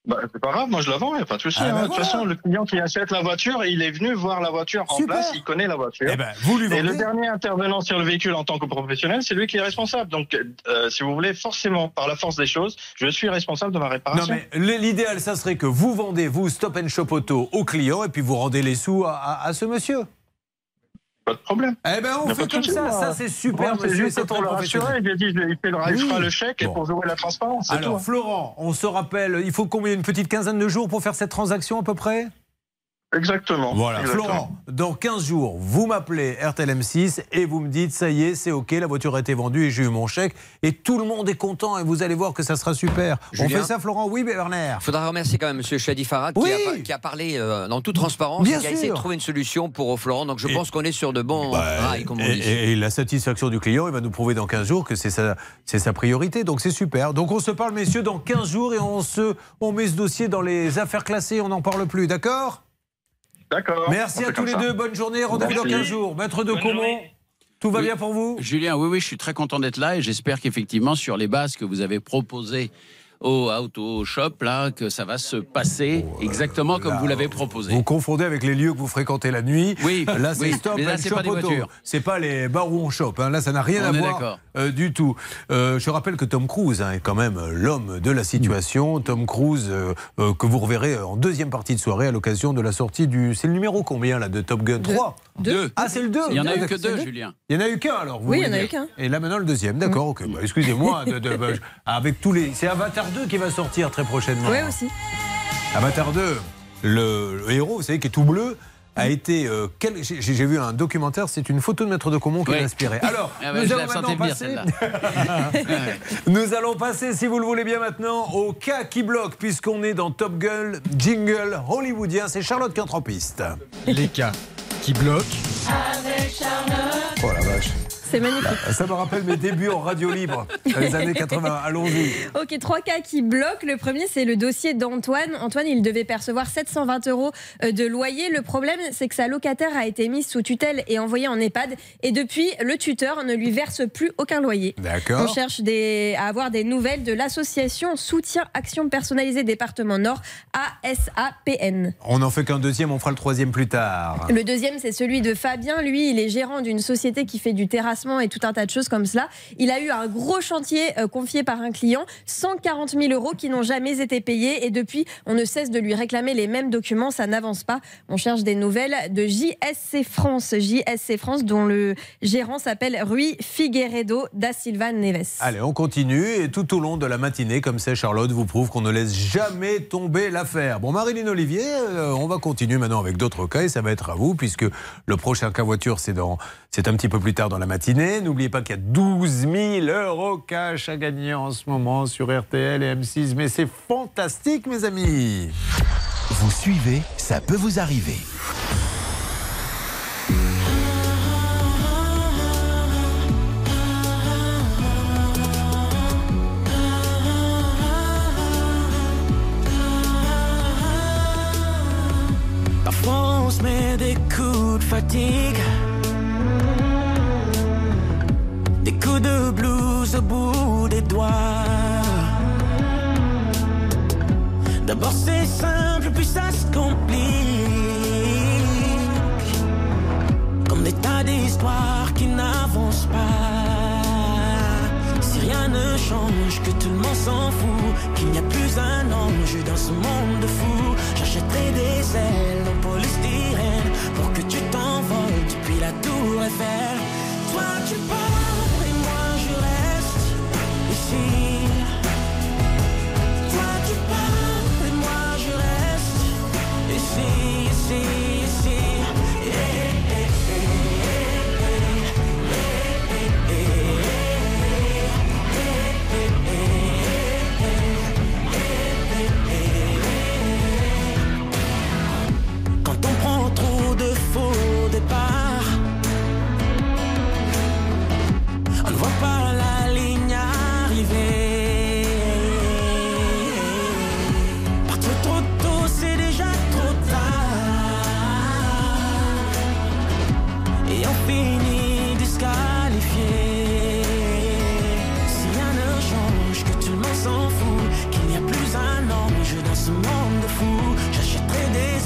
Bah, c'est pas grave, moi je la vends, il n'y a pas de souci. Ah, hein. de toute voilà. façon, le client qui achète la voiture, il est venu voir la voiture en Super. place, il connaît la voiture. Eh ben, vous lui Et le dernier intervenant sur le véhicule en tant que professionnel, c'est lui qui est responsable. Donc, euh, si vous voulez, forcément, par la force des choses, je suis responsable de ma Non réparation. mais l- l'idéal, ça serait que vous vendez, vous, Stop and Shop Auto au client et puis vous rendez les sous à, à- à ce monsieur. Pas de problème. Eh ben, on fait comme ça, ça c'est super, Moi, monsieur, c'est le professionnel. rassurer. J'ai dit, il fait le, il fera le chèque et pour jouer la transparence. Alors, tout. Florent, on se rappelle, il faut combien Une petite quinzaine de jours pour faire cette transaction à peu près? Exactement. Voilà, Exactement. Florent, dans 15 jours, vous m'appelez RTLM6 et vous me dites ça y est, c'est OK, la voiture a été vendue et j'ai eu mon chèque. Et tout le monde est content et vous allez voir que ça sera super. On fait ça, Florent? Oui, Werner. Il faudra remercier quand même M. Shadi Farad Oui. qui, a, qui a parlé euh, dans toute transparence Bien et qui a essayé de trouver une solution pour Florent. Donc je pense qu'on est sur de bons rails, comme on Et, dit. et- et la satisfaction du client, il va nous prouver dans 15 jours que c'est sa, c'est sa priorité. Donc c'est super. Donc on se parle, messieurs, dans 15 jours et on, se, on met ce dossier dans les affaires classées. On n'en parle plus, d'accord? D'accord. Merci à tous les ça. deux. Bonne journée. Rendez-vous dans Merci. 15 jours. Maître de Comont, tout va Oui. bien pour vous? Julien, oui, oui, je suis très content d'être là et j'espère qu'effectivement, sur les bases que vous avez proposées au Auto Shop, là, que ça va se passer exactement comme vous l'avez proposé. Vous confondez avec les lieux que vous fréquentez la nuit. Oui, là c'est oui, stop là, and c'est shop pas des auto. voitures. C'est pas les bars où on chope. hein. Là, ça n'a rien On à voir d'accord. euh, du tout. Euh, je rappelle que Tom Cruise hein, est quand même euh, l'homme de la situation. Tom Cruise euh, euh, que vous reverrez en deuxième partie de soirée à l'occasion de la sortie du. C'est le numéro combien là de Top Gun? 3 Deux. Ah, c'est le 2 Il y en a eu que deux, Julien. Il y en a eu qu'un alors vous Oui, il y voulez en a eu qu'un. Et là maintenant le deuxième, d'accord, ok. Bah, Excusez-moi, de- de- bah, avec tous les. C'est Avatar 2 qui va sortir très prochainement. Oui, aussi. Avatar 2, le, le héros, vous savez, qui est tout bleu, a été. euh, quel- J'ai vu un documentaire, c'est une photo de Maître de Comont qui Oui. l'a inspiré. Alors, Ah bah, nous allons maintenant passer. celle-là. nous allons passer, si vous le voulez bien maintenant, au cas qui bloque, puisqu'on est dans Top Gun, jingle hollywoodien. C'est Charlotte qui entre en piste. Les cas qui bloquent. Oh la vache. C'est magnifique. Ça me rappelle mes débuts en radio libre, dans les années 80. Allons-y. Ok, trois cas qui bloquent. Le premier, c'est le dossier d'Antoine. Antoine, il devait percevoir 720 euros euh, de loyer. Le problème, c'est que sa locataire a été mise sous tutelle et envoyée en EHPAD. Et depuis, le tuteur ne lui verse plus aucun loyer. D'accord. On cherche des- à avoir des nouvelles de l'association Soutien Action Personnalisée Département Nord, ASAPN. On n'en fait qu'un deuxième, on fera le troisième plus tard. Le deuxième, c'est celui de Fabien. Lui, il est gérant d'une société qui fait du et tout un tas de choses comme cela. Il a eu un gros chantier euh, confié par un client, 140 000 euros qui n'ont jamais été payés. Et depuis, on ne cesse de lui réclamer les mêmes documents. Ça n'avance pas. On cherche des nouvelles de JSC France. JSC France, dont le gérant s'appelle Rui Figueiredo da Silva Neves. Allez, on continue et tout au long de la matinée, comme c'est Charlotte, vous prouve qu'on ne laisse jamais tomber l'affaire. Bon, Marilyn Olivier, euh, on va continuer maintenant avec d'autres cas et ça va être à vous puisque le prochain cas voiture, c'est un petit peu plus tard dans la matinée. N'oubliez pas qu'il y a 12 000 euros cash à gagner en ce moment sur RTL et M6, mais c'est fantastique, mes amis. Vous suivez, ça peut vous arriver. Parfois on se met des coups de fatigue Des coups de blues au bout des doigts. D'abord c'est simple puis ça se complique. Comme des tas d'histoires qui n'avancent pas. Si rien ne change, que tout le monde s'en fout Qu'il n'y a plus un ange dans ce monde de fous J'achèterai des ailes en polystyrène Pour que tu t'envoles depuis la tour Eiffel cheese.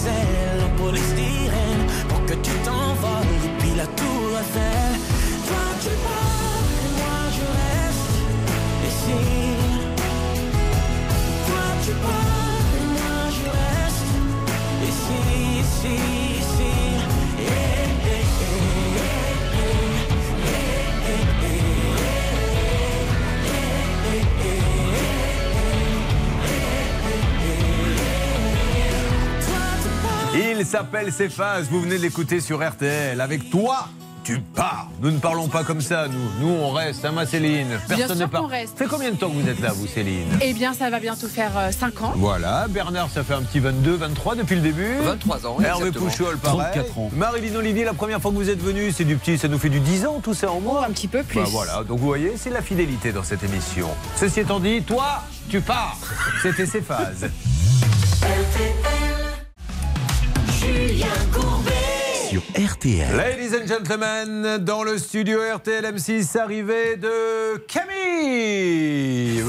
sand S'appelle Cephas, vous venez de l'écouter sur RTL. Avec toi, tu pars. Nous ne parlons pas comme ça, nous. Nous, on reste, hein, ma Céline Bien sûr ne part. qu'on reste. fait combien de temps que vous êtes là, vous, Céline Eh bien, ça va bientôt faire 5 ans. Voilà, Bernard, ça fait un petit 22, 23 depuis le début. 23 ans, Hervé exactement. Pouchol, pareil. 34 ans. Marilyn Olivier, la première fois que vous êtes venu, c'est du petit, ça nous fait du 10 ans, tout ça en moins. un petit peu plus. Bah voilà, donc vous voyez, c'est la fidélité dans cette émission. Ceci étant dit, toi, tu pars. C'était ces phases. RTL. Ladies and gentlemen, dans le studio RTL M6, arrivée de Camille.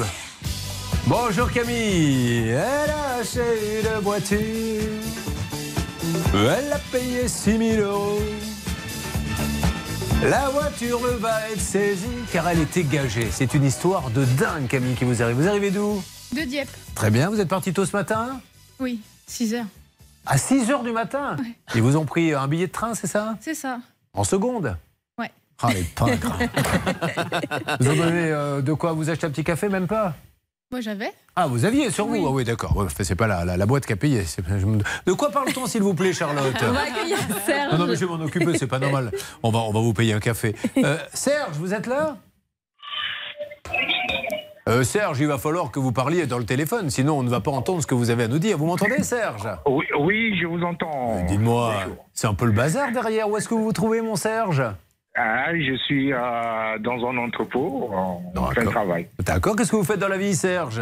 Bonjour Camille. Elle a acheté une voiture. Elle a payé 6 000 euros. La voiture va être saisie car elle était gagée. C'est une histoire de dingue, Camille, qui vous arrive. Vous arrivez d'où? De Dieppe. Très bien, vous êtes parti tôt ce matin? Oui, 6 heures. À 6 heures du matin Ils vous ont pris un billet de train, c'est ça? C'est ça. En seconde? Ouais. Ah, les pingres Vous en avez euh, de quoi vous acheter un petit café, même pas? Moi, j'avais. Ah, vous aviez sur vous? Ah oui, d'accord. Ouais, c'est pas la, la- la boîte qui a payé. me- De quoi parle-t-on, s'il vous plaît, Charlotte? On va accueillir Serge. Non, non, mais je vais m'en occuper, c'est pas normal. On va, on va vous payer un café. Euh, Serge, vous êtes là? Euh, Serge, il va falloir que vous parliez dans le téléphone, sinon on ne va pas entendre ce que vous avez à nous dire. Vous m'entendez, Serge? Oui, oui, je vous entends. Dites-moi, c'est un peu le bazar derrière. Où est-ce que vous vous trouvez, mon Serge? Ah, je suis euh, dans un entrepôt en, en plein travail. D'accord. Qu'est-ce que vous faites dans la vie, Serge?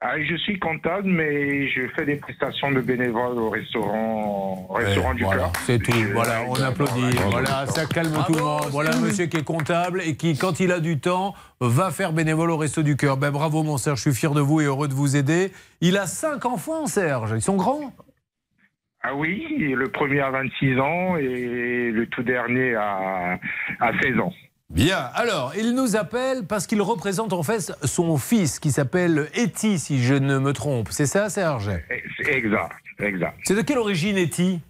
Ah, je suis comptable, mais je fais des prestations de bénévoles au restaurant, au restaurant du Voilà, cœur. c'est tout. Je- Voilà, on applaudit. Voilà, ça calme tout le monde. Voilà un monsieur qui est comptable et qui, quand il a du temps, va faire bénévole au Resto du Cœur. Ben, bravo, mon Serge. Je suis fier de vous et heureux de vous aider. Il a cinq enfants, Serge. Ils sont grands. Ah oui, le premier à 26 ans et le tout dernier à, à 16 ans. Bien. Alors, il nous appelle parce qu'il représente en fait son fils qui s'appelle Eti, si je ne me trompe. C'est ça, Serge C'est Exact, exact. C'est de quelle origine, Eti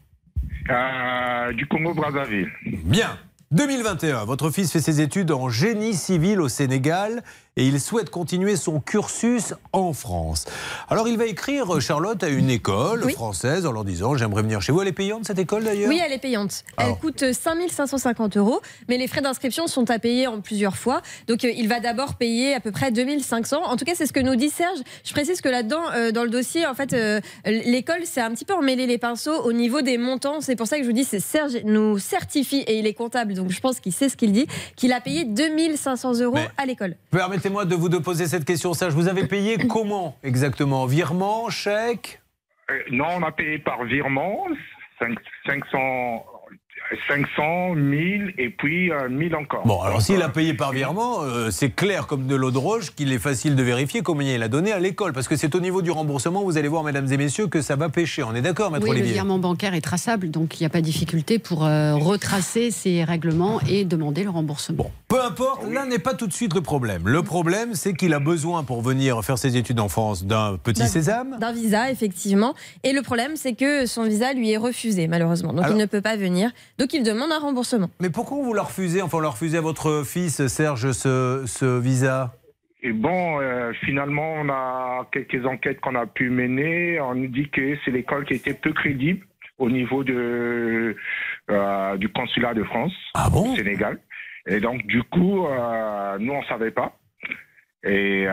Euh, du Congo-Brazzaville. Bien. 2021, votre fils fait ses études en génie civil au Sénégal et il souhaite continuer son cursus en France. Alors il va écrire, Charlotte, à une école française en leur disant J'aimerais venir chez vous. Elle est payante cette école d'ailleurs? Oui, elle est payante. Elle coûte 5550 euros, mais les frais d'inscription sont à payer en plusieurs fois. Donc euh, il va d'abord payer à peu près 2500. En tout cas, c'est ce que nous dit Serge. Je précise que là-dedans, euh, dans le dossier, en fait, euh, l'école s'est un petit peu emmêlé les pinceaux au niveau des montants. C'est pour ça que je vous dis, c'est Serge nous certifie, et il est comptable, donc je pense qu'il sait ce qu'il dit, qu'il a payé 2500 euros à l'école. Permettez-moi de vous de poser cette question, Serge. Vous avez payé comment exactement? Virement, chèque? Euh, non, on a payé par virement, cinq- 500, 500, 1000 et puis euh, 1000 encore. Bon, alors s'il a payé par virement, euh, c'est clair comme de l'eau de roche qu'il est facile de vérifier combien il a donné à l'école. Parce que c'est au niveau du remboursement, vous allez voir, mesdames et messieurs, que ça va pêcher. On est d'accord, maître Oui, le Olivier virement bancaire est traçable, donc il n'y a pas de difficulté pour euh, retracer ces règlements et demander le remboursement. Peu importe, là n'est pas tout de suite le problème. Le problème, c'est qu'il a besoin pour venir faire ses études en France d'un petit sésame. D'un visa, effectivement. Et le problème, c'est que son visa lui est refusé, malheureusement. Donc Alors- il ne peut pas venir. Donc il demande un remboursement. Mais pourquoi vous leur refusez, enfin, on leur refusez à votre fils, Serge, ce, ce visa? Et bon, euh, finalement, on a quelques enquêtes qu'on a pu mener. On nous dit que c'est l'école qui était peu crédible au niveau de, euh, du consulat de France au Sénégal. Et donc, du coup, euh, nous, on savait pas. Et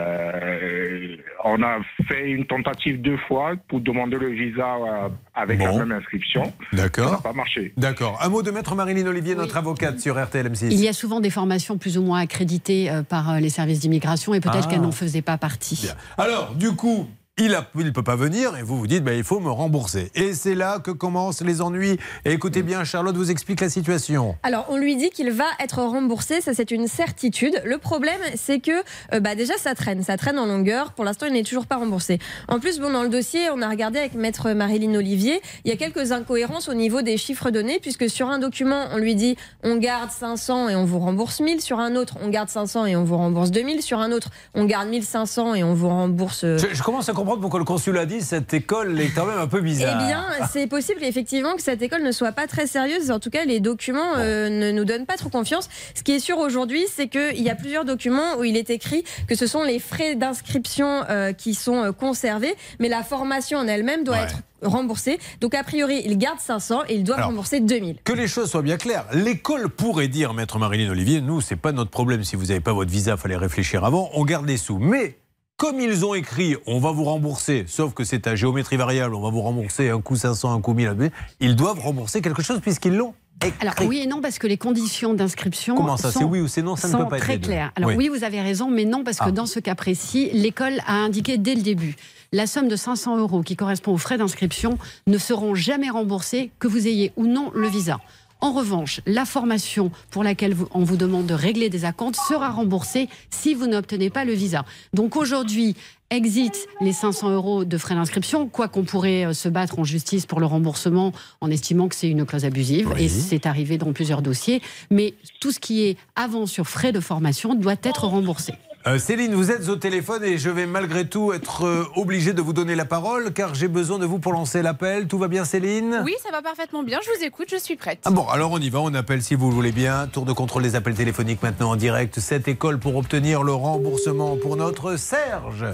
euh, on a fait une tentative deux fois pour demander le visa euh, avec la même inscription. D'accord. Ça n'a pas marché. D'accord. Un mot de maître Marilyn Olivier, notre avocate sur RTL M6. Il y a souvent des formations plus ou moins accréditées euh, par les services d'immigration et peut-être Ah. qu'elles n'en faisaient pas partie. Alors, du coup, il ne peut pas venir et vous vous dites, bah, il faut me rembourser. Et c'est là que commencent les ennuis. Et écoutez bien, Charlotte vous explique la situation. Alors, on lui dit qu'il va être remboursé, ça c'est une certitude. Le problème, c'est que euh, bah, déjà ça traîne, ça traîne en longueur. Pour l'instant, il n'est toujours pas remboursé. En plus, bon, dans le dossier, on a regardé avec maître Marilyn Olivier, il y a quelques incohérences au niveau des chiffres donnés, puisque sur un document, on lui dit on garde 500 et on vous rembourse 1000, sur un autre, on garde 500 et on vous rembourse 2000, sur un autre, on garde 1500 et on vous rembourse. euh, Je, je commence à comprendre pourquoi le consulat dit cette école est quand même un peu bizarre. eh bien, c'est possible effectivement que cette école ne soit pas très sérieuse. En tout cas, les documents euh, ne nous donnent pas trop confiance. Ce qui est sûr aujourd'hui, c'est qu'il y a plusieurs documents où il est écrit que ce sont les frais d'inscription euh, qui sont euh, conservés, mais la formation en elle-même doit être remboursée. Donc, a priori, il garde 500 et il doit rembourser 2000. Que les choses soient bien claires. L'école pourrait dire, maître Marilyn Olivier, nous, c'est pas notre problème. Si vous n'avez pas votre visa, fallait réfléchir avant. On garde les sous. Mais comme ils ont écrit, on va vous rembourser, sauf que c'est à géométrie variable, on va vous rembourser un coup 500, un coup 1000, ils doivent rembourser quelque chose puisqu'ils l'ont. Alors oui et non parce que les conditions d'inscription Comment ça, sont- c'est oui ou c'est non, ça ne peut pas être très claires. Alors Oui. oui. vous avez raison, mais non parce que Ah. dans ce cas précis, l'école a indiqué dès le début la somme de 500 euros qui correspond aux frais d'inscription ne seront jamais remboursés que vous ayez ou non le visa. En revanche, la formation pour laquelle on vous demande de régler des acomptes sera remboursée si vous n'obtenez pas le visa. Donc aujourd'hui, exit les 500 euros de frais d'inscription, quoi qu'on pourrait euh, se battre en justice pour le remboursement en estimant que c'est une clause abusive, et c'est arrivé dans plusieurs dossiers. Mais tout ce qui est avant sur frais de formation doit être remboursé. Euh, Céline, vous êtes au téléphone et je vais malgré tout être euh, obligé de vous donner la parole car j'ai besoin de vous pour lancer l'appel. Tout va bien, Céline? Oui, ça va parfaitement bien. Je vous écoute, je suis prête. Ah bon, alors on y va, on appelle si vous le voulez bien. Tour de contrôle des appels téléphoniques maintenant en direct. Cette école pour obtenir le remboursement pour notre Serge.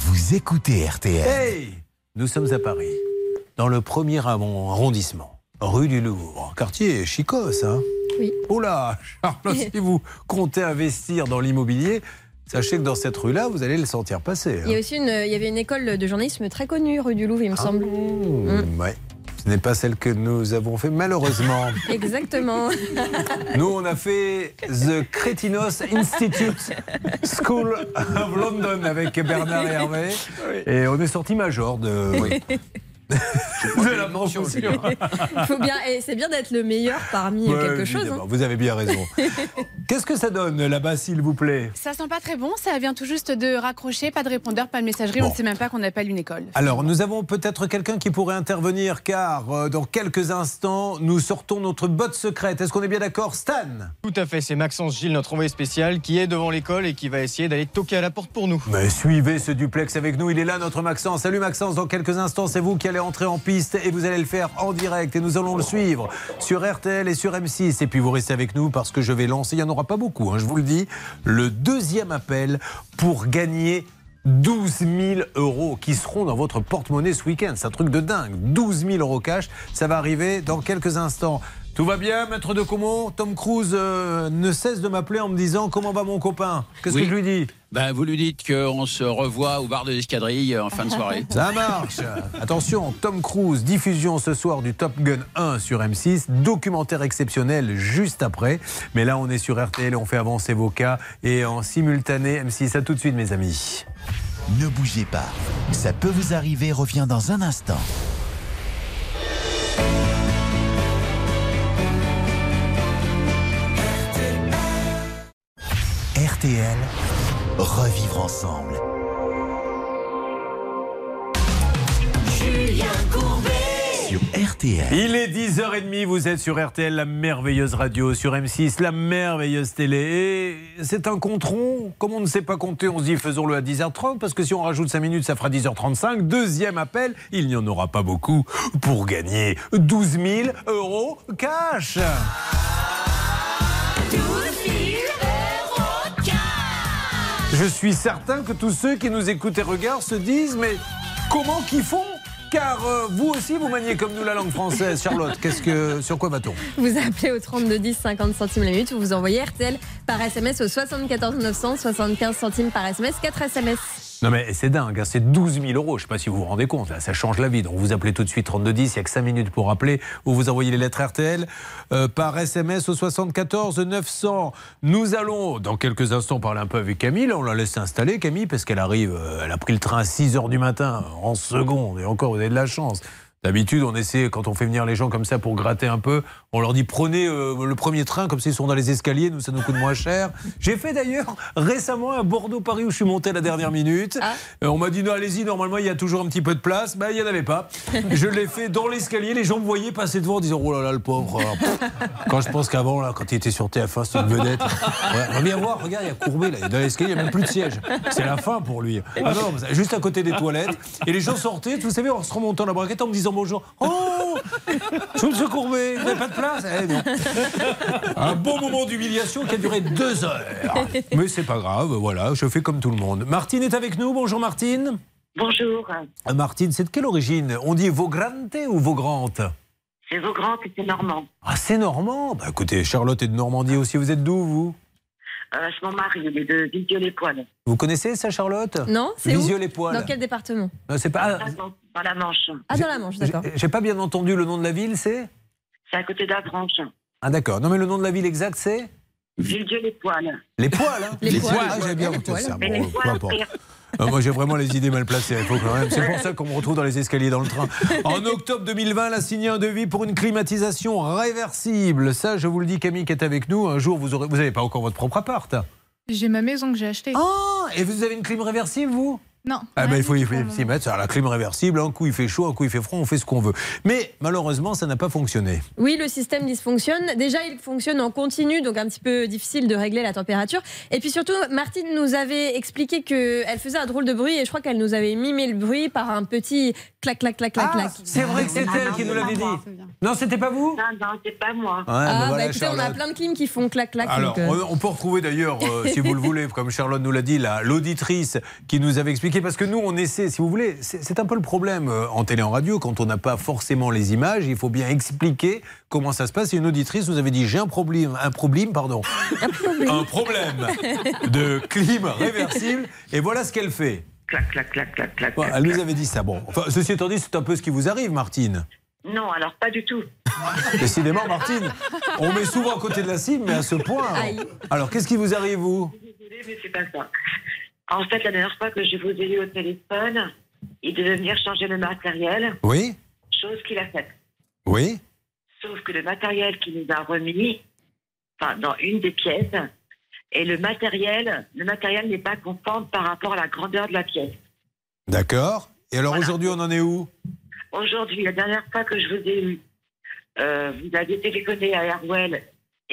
Vous écoutez RTL. Hey Nous sommes à Paris, dans le premier arron- arrondissement, rue du Louvre. Quartier chicos, hein? Oui. Oh là, Charlotte, si vous comptez investir dans l'immobilier, sachez que dans cette rue-là, vous allez le sentir passer. hein. Il y, a aussi une, il y avait une école de journalisme très connue, rue du Louvre, il me semble. Mm. Mmh, ouais. Ce n'est pas celle que nous avons fait, malheureusement. Exactement. Nous, on a fait The Cretinos Institute School of London avec Bernard et Hervé. Et on est sorti major de. de la mention. Faut bien, et c'est bien d'être le meilleur parmi Ouais, quelque chose. hein. Vous avez bien raison. Qu'est-ce que ça donne là-bas, s'il vous plaît? Ça sent pas très bon, ça vient tout juste de raccrocher, pas de répondeur, pas de messagerie, on ne sait même pas qu'on appelle une école. Alors, nous avons peut-être quelqu'un qui pourrait intervenir, car euh, dans quelques instants, nous sortons notre botte secrète. Est-ce qu'on est bien d'accord, Stan? Tout à fait, c'est Maxence Gilles, notre envoyé spécial, qui est devant l'école et qui va essayer d'aller toquer à la porte pour nous. Mais suivez ce duplex avec nous, il est là notre Maxence. Salut Maxence, dans quelques instants c'est vous qui allez entrer en piste et vous allez le faire en direct et nous allons le suivre sur RTL et sur M6. Et puis vous restez avec nous parce que je vais lancer, il n'y en aura pas beaucoup, hein, je vous le dis, le deuxième appel pour gagner 12 000 euros qui seront dans votre porte-monnaie ce week-end. C'est un truc de dingue. 12 000 euros cash, ça va arriver dans quelques instants. Tout va bien, maître de Comont Tom Cruise euh, ne cesse de m'appeler en me disant comment va mon copain? Qu'est-ce Oui. que je lui dis? Ben, vous lui dites qu'on se revoit au bar de l'escadrille en fin de soirée. Ça marche. Attention, Tom Cruise, diffusion ce soir du Top Gun 1 sur M6, documentaire exceptionnel juste après. Mais là, on est sur RTL et on fait avancer vos cas et en simultané M6. À tout de suite, mes amis. Ne bougez pas. Ça peut vous arriver, revient dans un instant. RTL, revivre ensemble. Julien Courbet. Sur RTL. Il est 10h30, vous êtes sur RTL, la merveilleuse radio, sur M6, la merveilleuse télé. Et c'est un compte rond. Comme on ne sait pas compter, on se dit faisons-le à 10h30, parce que si on rajoute 5 minutes, ça fera 10h35. Deuxième appel, il n'y en aura pas beaucoup pour gagner 12 000 euros cash. 12 Je suis certain que tous ceux qui nous écoutent et regardent se disent mais comment qu'ils font? Car euh, vous aussi, vous maniez comme nous la langue française. Charlotte, qu'est-ce que, sur quoi va-t-on? Vous appelez au 32 10 50 centimes la minute ou vous envoyez RTL par SMS au 74 900 75 centimes par SMS 4 SMS. Non mais c'est dingue, hein, c'est 12 000 euros. Je ne sais pas si vous vous rendez compte, ça change la vie. Donc vous appelez tout de suite 3210, il n'y a que 5 minutes pour appeler, ou vous envoyez les lettres RTL euh, par SMS au 74 900. Nous allons dans quelques instants parler un peu avec Camille. On la laisse s'installer, Camille, parce qu'elle arrive, euh, elle a pris le train à 6 h du matin, en seconde, et encore, vous avez de la chance. D'habitude, on essaie, quand on fait venir les gens comme ça pour gratter un peu, on leur dit prenez euh, le premier train, comme s'ils sont dans les escaliers, nous ça nous coûte moins cher. J'ai fait d'ailleurs récemment un Bordeaux-Paris où je suis monté à la dernière minute. Euh, on m'a dit non, allez-y, normalement il y a toujours un petit peu de place. Ben, il n'y en avait pas. je l'ai fait dans l'escalier, les gens me voyaient passer devant en disant oh là là, le pauvre. Alors, pff, quand je pense qu'avant, là, quand il était sur TF1, c'était une vedette. Ouais, reviens voir, regarde, il a courbé, là, dans l'escalier, il n'y a même plus de siège. C'est la fin pour lui. Ah non, juste à côté des toilettes. Et les gens sortaient, vous savez, en se remontant la braquette en me disant bonjour. Oh Sous le courbé, vous n'avez pas de place Eh non. Un bon moment d'humiliation qui a duré deux heures. Mais c'est pas grave, voilà, je fais comme tout le monde. Martine est avec nous. Bonjour Martine. Bonjour. Euh, Martine, c'est de quelle origine? On dit Vaugrante ou Vaugrante? C'est Vaugran et c'est Normand. Ah, c'est normand? Bah, écoutez, Charlotte est de Normandie aussi. Vous êtes d'où, vous? Euh, c'est mon mari, il est de Villedieu-les-Poils. Vous connaissez ça, Charlotte Non, c'est où Visieux les poils. Dans quel département Euh, C'est pas. Dans, dans la Manche. Ah, dans la Manche, d'accord. J'ai pas bien entendu le nom de la ville, c'est C'est à côté d'Avranches. Ah, d'accord. Non, mais le nom de la ville exact, c'est Villedieu-les-Poils. Les poils, hein Les poils. Ah, j'ai bien entendu ça. poils. Bon, les peu poils, importe. Ah, moi, j'ai vraiment les idées mal placées. Il faut quand même. C'est pour ça qu'on me retrouve dans les escaliers dans le train. En octobre 2020, elle a signé un devis pour une climatisation réversible. Ça, je vous le dis, Camille, qui est avec nous. Un jour, vous aurez, vous n'avez pas encore votre propre appart. J'ai ma maison que j'ai achetée. Ah, et vous avez une clim réversible, vous? Non. Ah ben, il faut faut s'y mettre. Alors, la clim réversible, un coup il fait chaud, un coup il fait froid, on fait ce qu'on veut. Mais malheureusement, ça n'a pas fonctionné. Oui, le système dysfonctionne. Déjà, il fonctionne en continu, donc un petit peu difficile de régler la température. Et puis surtout, Martine nous avait expliqué qu'elle faisait un drôle de bruit et je crois qu'elle nous avait mimé le bruit par un petit clac, clac, clac, clac, clac. C'est vrai que c'est elle qui nous l'avait dit. Non, c'était pas vous? Non, non, c'est pas moi. Ouais, ben ah, voilà, bah écoutez, on a plein de clims qui font clac, clac. Alors, donc, euh, on- peut retrouver d'ailleurs, euh, si vous le voulez, comme Charlotte nous l'a dit, la- l'auditrice qui nous avait expliqué, parce que nous, on essaie, si vous voulez, c'est un peu le problème euh, en télé, en radio, quand on n'a pas forcément les images, il faut bien expliquer comment ça se passe. Et une auditrice nous avait dit, j'ai un problème, un problème, pardon, un problème de clim réversible, et voilà ce qu'elle fait. Clac, clac, clac, clac, clac. Bon, elle nous avait dit ça. Bon, enfin, ceci étant dit, c'est un peu ce qui vous arrive, Martine. Non, alors pas du tout. Décidément, Martine, on met souvent à côté de la cible, mais à ce point. Aïe. Alors, qu'est-ce qui vous arrive, vous? Désolée, mais c'est pas ça. En fait, la dernière fois que je vous ai eu au téléphone, il devait venir changer le matériel, Oui chose qu'il a faite. Oui Sauf que le matériel qu'il nous a remis, enfin, dans une des pièces, et le matériel, le matériel n'est pas conforme par rapport à la grandeur de la pièce. D'accord. Et alors, aujourd'hui, on en est où? Aujourd'hui, la dernière fois que je vous ai eu, euh, vous aviez téléphoné à Airwell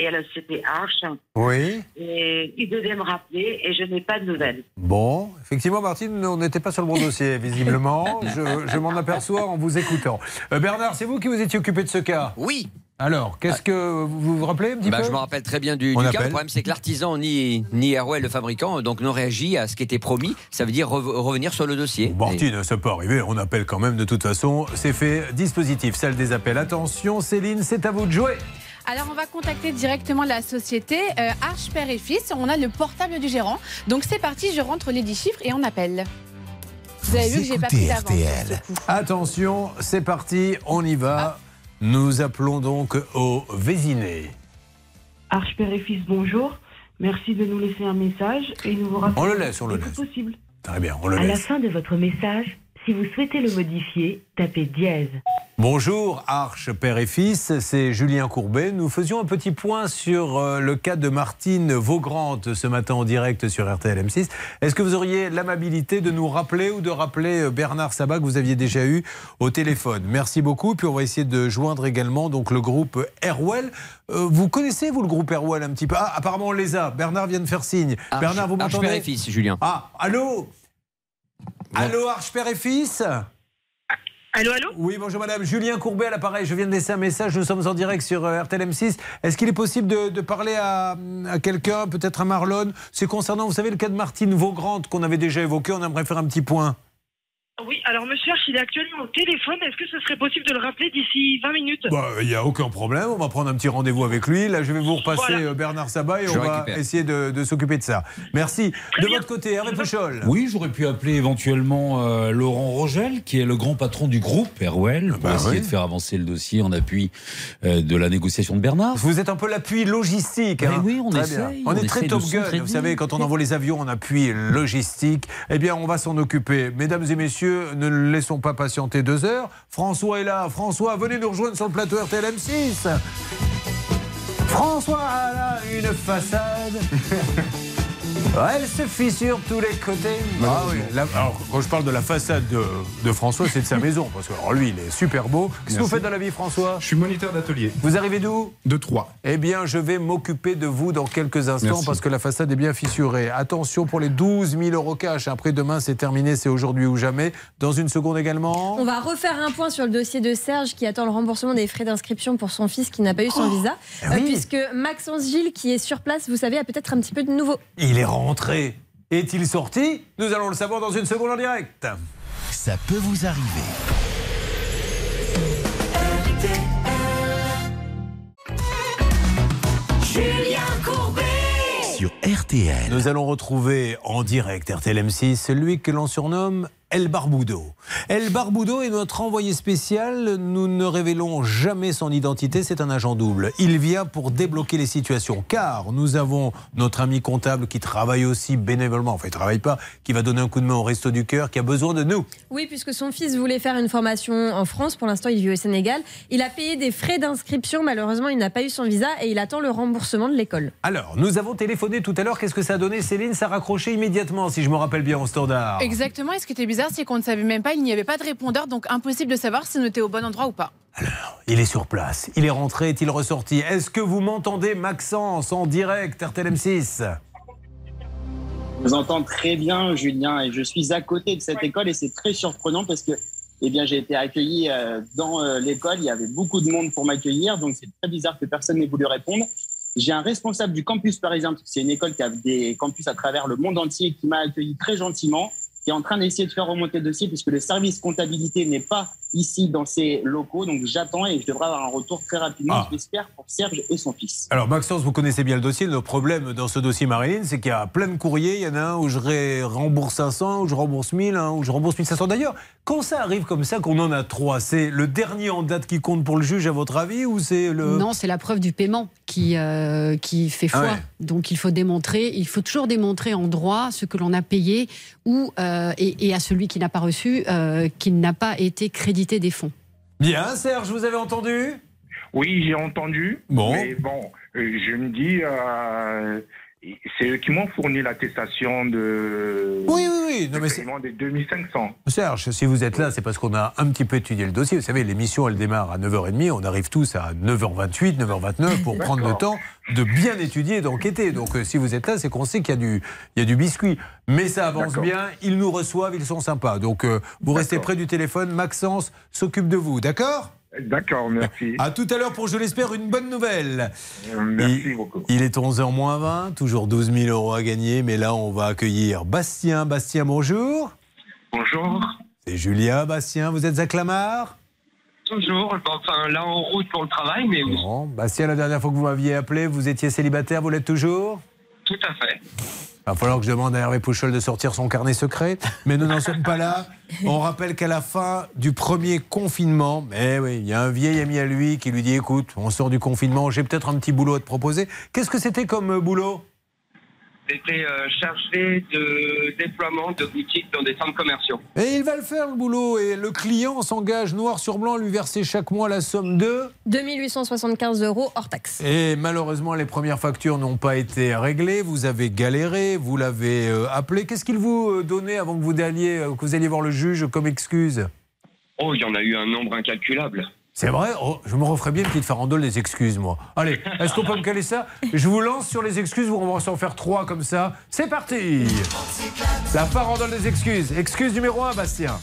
et à la CP Arch. Oui. Et ils devaient me rappeler et je n'ai pas de nouvelles. Bon, effectivement, Martine, on n'était pas sur le bon dossier, visiblement. Je, je m'en aperçois en vous écoutant. Euh, Bernard, c'est vous qui vous étiez occupé de ce cas Oui. Alors, qu'est-ce que vous vous rappelez un petit Bah, peu je me rappelle très bien du, du cas. Le problème, c'est que l'artisan ni, ni Airwell, le fabricant, donc n'ont réagi à ce qui était promis. Ça veut dire rev- revenir sur le dossier. Martine, ça peut arriver, on appelle quand même de toute façon. C'est fait, dispositif, salle des appels. Attention, Céline, c'est à vous de jouer. Alors, on va contacter directement la société euh, Arche Père et Fils. On a le portable du gérant. Donc, c'est parti, je rentre les 10 chiffres et on appelle. Vous avez vu que j'ai pas pris coup. Attention, c'est parti, on y va. Nous appelons donc au Vésiné. Arche Père et Fils, bonjour. Merci de nous laisser un message et nous vous rappelons. On le laisse, on le laisse. possible. Très bien, on le à la laisse. fin de votre message, si vous souhaitez le modifier, tapez dièse. Bonjour Arche, père et fils, c'est Julien Courbet. Nous faisions un petit point sur euh, le cas de Martine Vaugrande ce matin en direct sur RTL M6. Est-ce que vous auriez l'amabilité de nous rappeler ou de rappeler euh, Bernard Sabat que vous aviez déjà eu au téléphone? Merci beaucoup. Puis on va essayer de joindre également donc le groupe Airwell. Euh, vous connaissez vous le groupe Airwell un petit peu? Ah, apparemment on les a. Bernard vient de faire signe. Arche- Bernard, vous Arche m'entendez Père et Fils, Julien. Ah, allô? Allô Arche, père et fils Allô, allô Oui, bonjour madame. Julien Courbet à l'appareil. Je viens de laisser un message. Nous sommes en direct sur euh, RTL M6. Est-ce qu'il est possible de, de parler à, à quelqu'un, peut-être à Marlon? C'est concernant, vous savez, le cas de Martine Vaugrande qu'on avait déjà évoqué. On aimerait faire un petit point. Oui, alors monsieur Arch, il est actuellement au téléphone. Est-ce que ce serait possible de le rappeler d'ici 20 minutes? Bah, Il n'y a aucun problème. On va prendre un petit rendez-vous avec lui. Là, je vais vous repasser Voilà. euh, Bernard Sabat et Je on va essayer de, de s'occuper de ça. Merci. de votre côté, Hervé Pouchol. Oui, j'aurais pu appeler éventuellement euh, Laurent Rogel, qui est le grand patron du groupe Airwell, pour Bah essayer oui. de faire avancer le dossier en appui euh, de la négociation de Bernard. Vous êtes un peu l'appui logistique. Mais hein. oui, on Très essaye, bien. on On est très top gun. Vous savez, quand on envoie les avions en appui logistique, eh bien, on va s'en occuper. Mesdames et ne laissons pas patienter deux heures. François est là. François, venez nous rejoindre sur le plateau RTL M6. François a là une façade. Elle se fissure tous les côtés. Ah oui. la- alors, quand je parle de la façade de, de François, c'est de sa maison. Parce que alors, lui, il est super beau. Qu'est-ce que vous faites dans la vie, François? Je suis moniteur d'atelier. Vous arrivez d'où? De Troyes. Eh bien, je vais m'occuper de vous dans quelques instants Merci. parce que la façade est bien fissurée. Attention pour les 12 000 euros cash. Après, demain, c'est terminé, c'est aujourd'hui ou jamais. Dans une seconde également. On va refaire un point sur le dossier de Serge qui attend le remboursement des frais d'inscription pour son fils qui n'a pas eu son visa. eh Euh, oui. puisque Maxence Gilles, qui est sur place, vous savez, a peut-être un petit peu de nouveau. Il est rentré. Est-il sorti? Nous allons le savoir dans une seconde en direct. Ça peut vous arriver. Julien Courbet Sur RTL. Nous allons retrouver en direct RTL M6 celui que l'on surnomme El Barbudo. El Barbudo est notre envoyé spécial. Nous ne révélons jamais son identité. C'est un agent double. Il vient pour débloquer les situations. Car nous avons notre ami comptable qui travaille aussi bénévolement. Enfin, il ne travaille pas, qui va donner un coup de main au Resto du Cœur, qui a besoin de nous. Oui, puisque son fils voulait faire une formation en France. Pour l'instant, il vit au Sénégal. Il a payé des frais d'inscription. Malheureusement, il n'a pas eu son visa et il attend le remboursement de l'école. Alors, nous avons téléphoné tout à l'heure. Qu'est-ce que ça a donné Céline, ça a raccroché immédiatement, si je me rappelle bien, au standard. Exactement. Et ce qui était bizarre, c'est qu'on ne savait même pas, il n'y avait pas de répondeur, donc impossible de savoir si on était au bon endroit ou pas. Il est sur place. Il est rentré, est-il ressorti? Est-ce que vous m'entendez, Maxence, en direct, RTL M6 Je vous entends très bien, Julien, et je suis à côté de cette école et c'est très surprenant parce que eh bien, j'ai été accueilli euh, dans euh, l'école, il y avait beaucoup de monde pour m'accueillir, donc c'est très bizarre que personne n'ait voulu répondre. J'ai un responsable du campus parisien, parce que c'est une école qui a des campus à travers le monde entier, qui m'a accueilli très gentiment, qui est en train d'essayer de faire remonter le dossier, puisque le service comptabilité n'est pas ici dans ces locaux. Donc j'attends et je devrais avoir un retour très rapidement, Ah. j'espère, pour Serge et son fils. Alors Maxence, vous connaissez bien le dossier. Le problème dans ce dossier Marilyn, c'est qu'il y a plein de courriers. Il y en a un où je rembourse 500, où je rembourse 1000, un où je rembourse 1500. D'ailleurs, quand ça arrive comme ça, qu'on en a trois, c'est le dernier en date qui compte pour le juge, à votre avis, ou c'est le... Non, c'est la preuve du paiement qui, euh, qui fait foi. Ah ouais. Donc il faut démontrer, il faut toujours démontrer en droit ce que l'on a payé ou, euh, et, et à celui qui n'a pas reçu euh, qu'il n'a pas été crédité des fonds. Bien, Serge, vous avez entendu? Oui, j'ai entendu. Bon. Mais bon, euh, je me dis, euh, c'est eux qui m'ont fourni l'attestation de. Oui, oui, oui. Non, de mais c'est- des 2500. Serge, si vous êtes là, c'est parce qu'on a un petit peu étudié le dossier. Vous savez, l'émission, elle démarre à 9h30. On arrive tous à 9h28, 9h29 pour prendre le temps de bien étudier et d'enquêter. Donc, euh, si vous êtes là, c'est qu'on sait qu'il y, a du- il y a du biscuit. Mais ça avance bien. Ils nous reçoivent, ils sont sympas. Donc, euh, vous restez près du téléphone. Maxence s'occupe de vous. D'accord? D'accord, merci. À tout à l'heure pour, je l'espère, une bonne nouvelle. Merci il, beaucoup. Il est 11h moins 20, toujours 12 000 euros à gagner. Mais là, on va accueillir Bastien. Bastien, bonjour. Bonjour. C'est Julia, Bastien. Vous êtes à Clamart Toujours, enfin là en route pour le travail, mais oui, Bon, Bastien, la dernière fois que vous m'aviez appelé, vous étiez célibataire, vous l'êtes toujours tout à fait. Il va falloir que je demande à Hervé Pouchol de sortir son carnet secret, mais nous n'en sommes pas là. On rappelle qu'à la fin du premier confinement, mais oui, il y a un vieil ami à lui qui lui dit écoute, on sort du confinement, j'ai peut-être un petit boulot à te proposer. Qu'est-ce que c'était comme euh, boulot? J'étais euh, chargé de déploiement de boutiques dans des centres commerciaux. Et il va le faire le boulot, et le client s'engage noir sur blanc à lui verser chaque mois la somme de 2875 euros hors taxe. Et malheureusement, les premières factures n'ont pas été réglées. Vous avez galéré, vous l'avez euh, appelé. Qu'est-ce qu'il vous euh, donnait avant que vous alliez, euh, que vous alliez voir le juge comme excuse? Oh, il y en a eu un nombre incalculable. C'est vrai Oh, Je me referais bien une petite farandole des excuses, moi. Allez, est-ce qu'on peut me caler ça Je vous lance sur les excuses, on va s'en faire trois comme ça. C'est parti La farandole des excuses. Excuse numéro un, Bastien.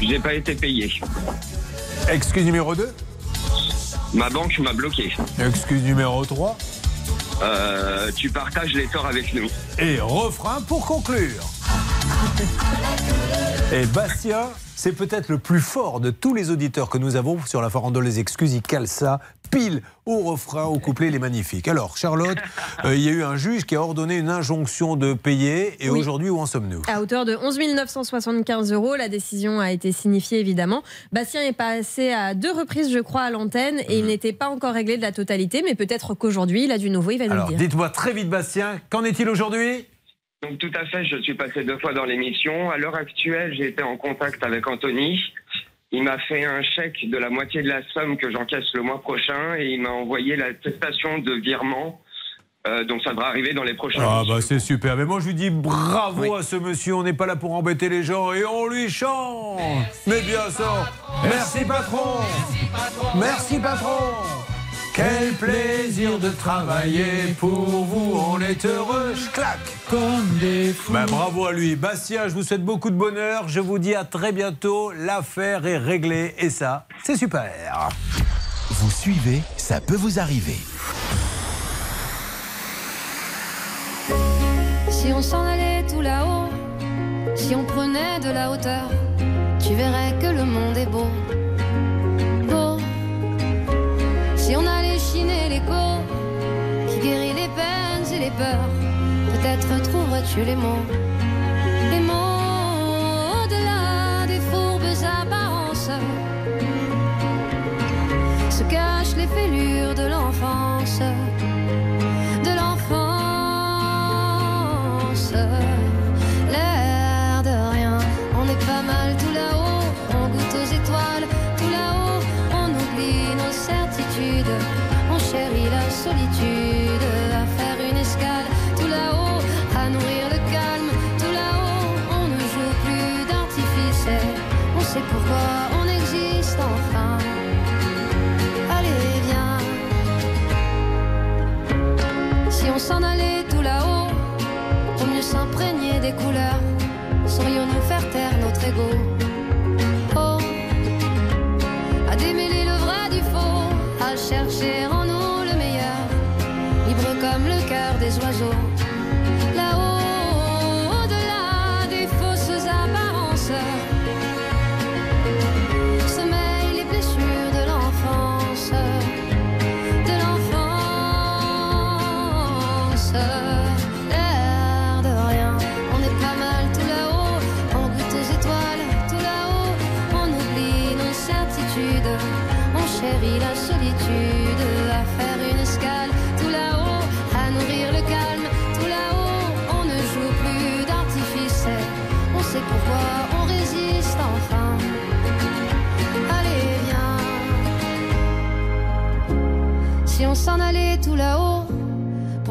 J'ai pas été payé. Excuse numéro 2 Ma banque m'a bloqué. Excuse numéro 3 Euh, tu partages les torts avec nous. Et refrain pour conclure. Et Bastien, c'est peut-être le plus fort de tous les auditeurs que nous avons sur la farandole des excuses. Il cale ça pile au refrain, au couplet, il est magnifique. Alors, Charlotte, euh, il y a eu un juge qui a ordonné une injonction de payer. Et Oui. aujourd'hui, où en sommes-nous? À hauteur de 11 975 euros, la décision a été signifiée évidemment. Bastien est passé à deux reprises, je crois, à l'antenne et il n'était pas encore réglé de la totalité, mais peut-être qu'aujourd'hui, il a du nouveau, il va nous Alors, le dire. dites-moi très vite, Bastien, qu'en est-il aujourd'hui? Donc tout à fait, je suis passé deux fois dans l'émission. À l'heure actuelle, j'ai été en contact avec Anthony. Il m'a fait un chèque de la moitié de la somme que j'encaisse le mois prochain et il m'a envoyé l'attestation de virement. Euh, donc ça devrait arriver dans les prochains Ah bah c'est super. Mais moi je lui dis bravo à ce monsieur. On n'est pas là pour embêter les gens et on lui chante. Mais bien sûr. Merci patron. Merci patron. Quel plaisir de travailler pour vous. On est heureux. Je claque. Comme des fous. Bah, bravo à lui. Bastien, je vous souhaite beaucoup de bonheur. Je vous dis à très bientôt. L'affaire est réglée et ça, c'est super. Vous suivez, ça peut vous arriver. Si on s'en allait tout là-haut, si on prenait de la hauteur, tu verrais que le monde est beau. Beau. Les mots. Les mots au-delà des fourbes apparences se cachent les fêlures de l'enfance. S'en allait tout là-haut, pour mieux s'imprégner des couleurs, saurions-nous faire taire notre ego? Oh, à démêler le vrai du faux, à chercher en nous le meilleur, libre comme le cœur des oiseaux.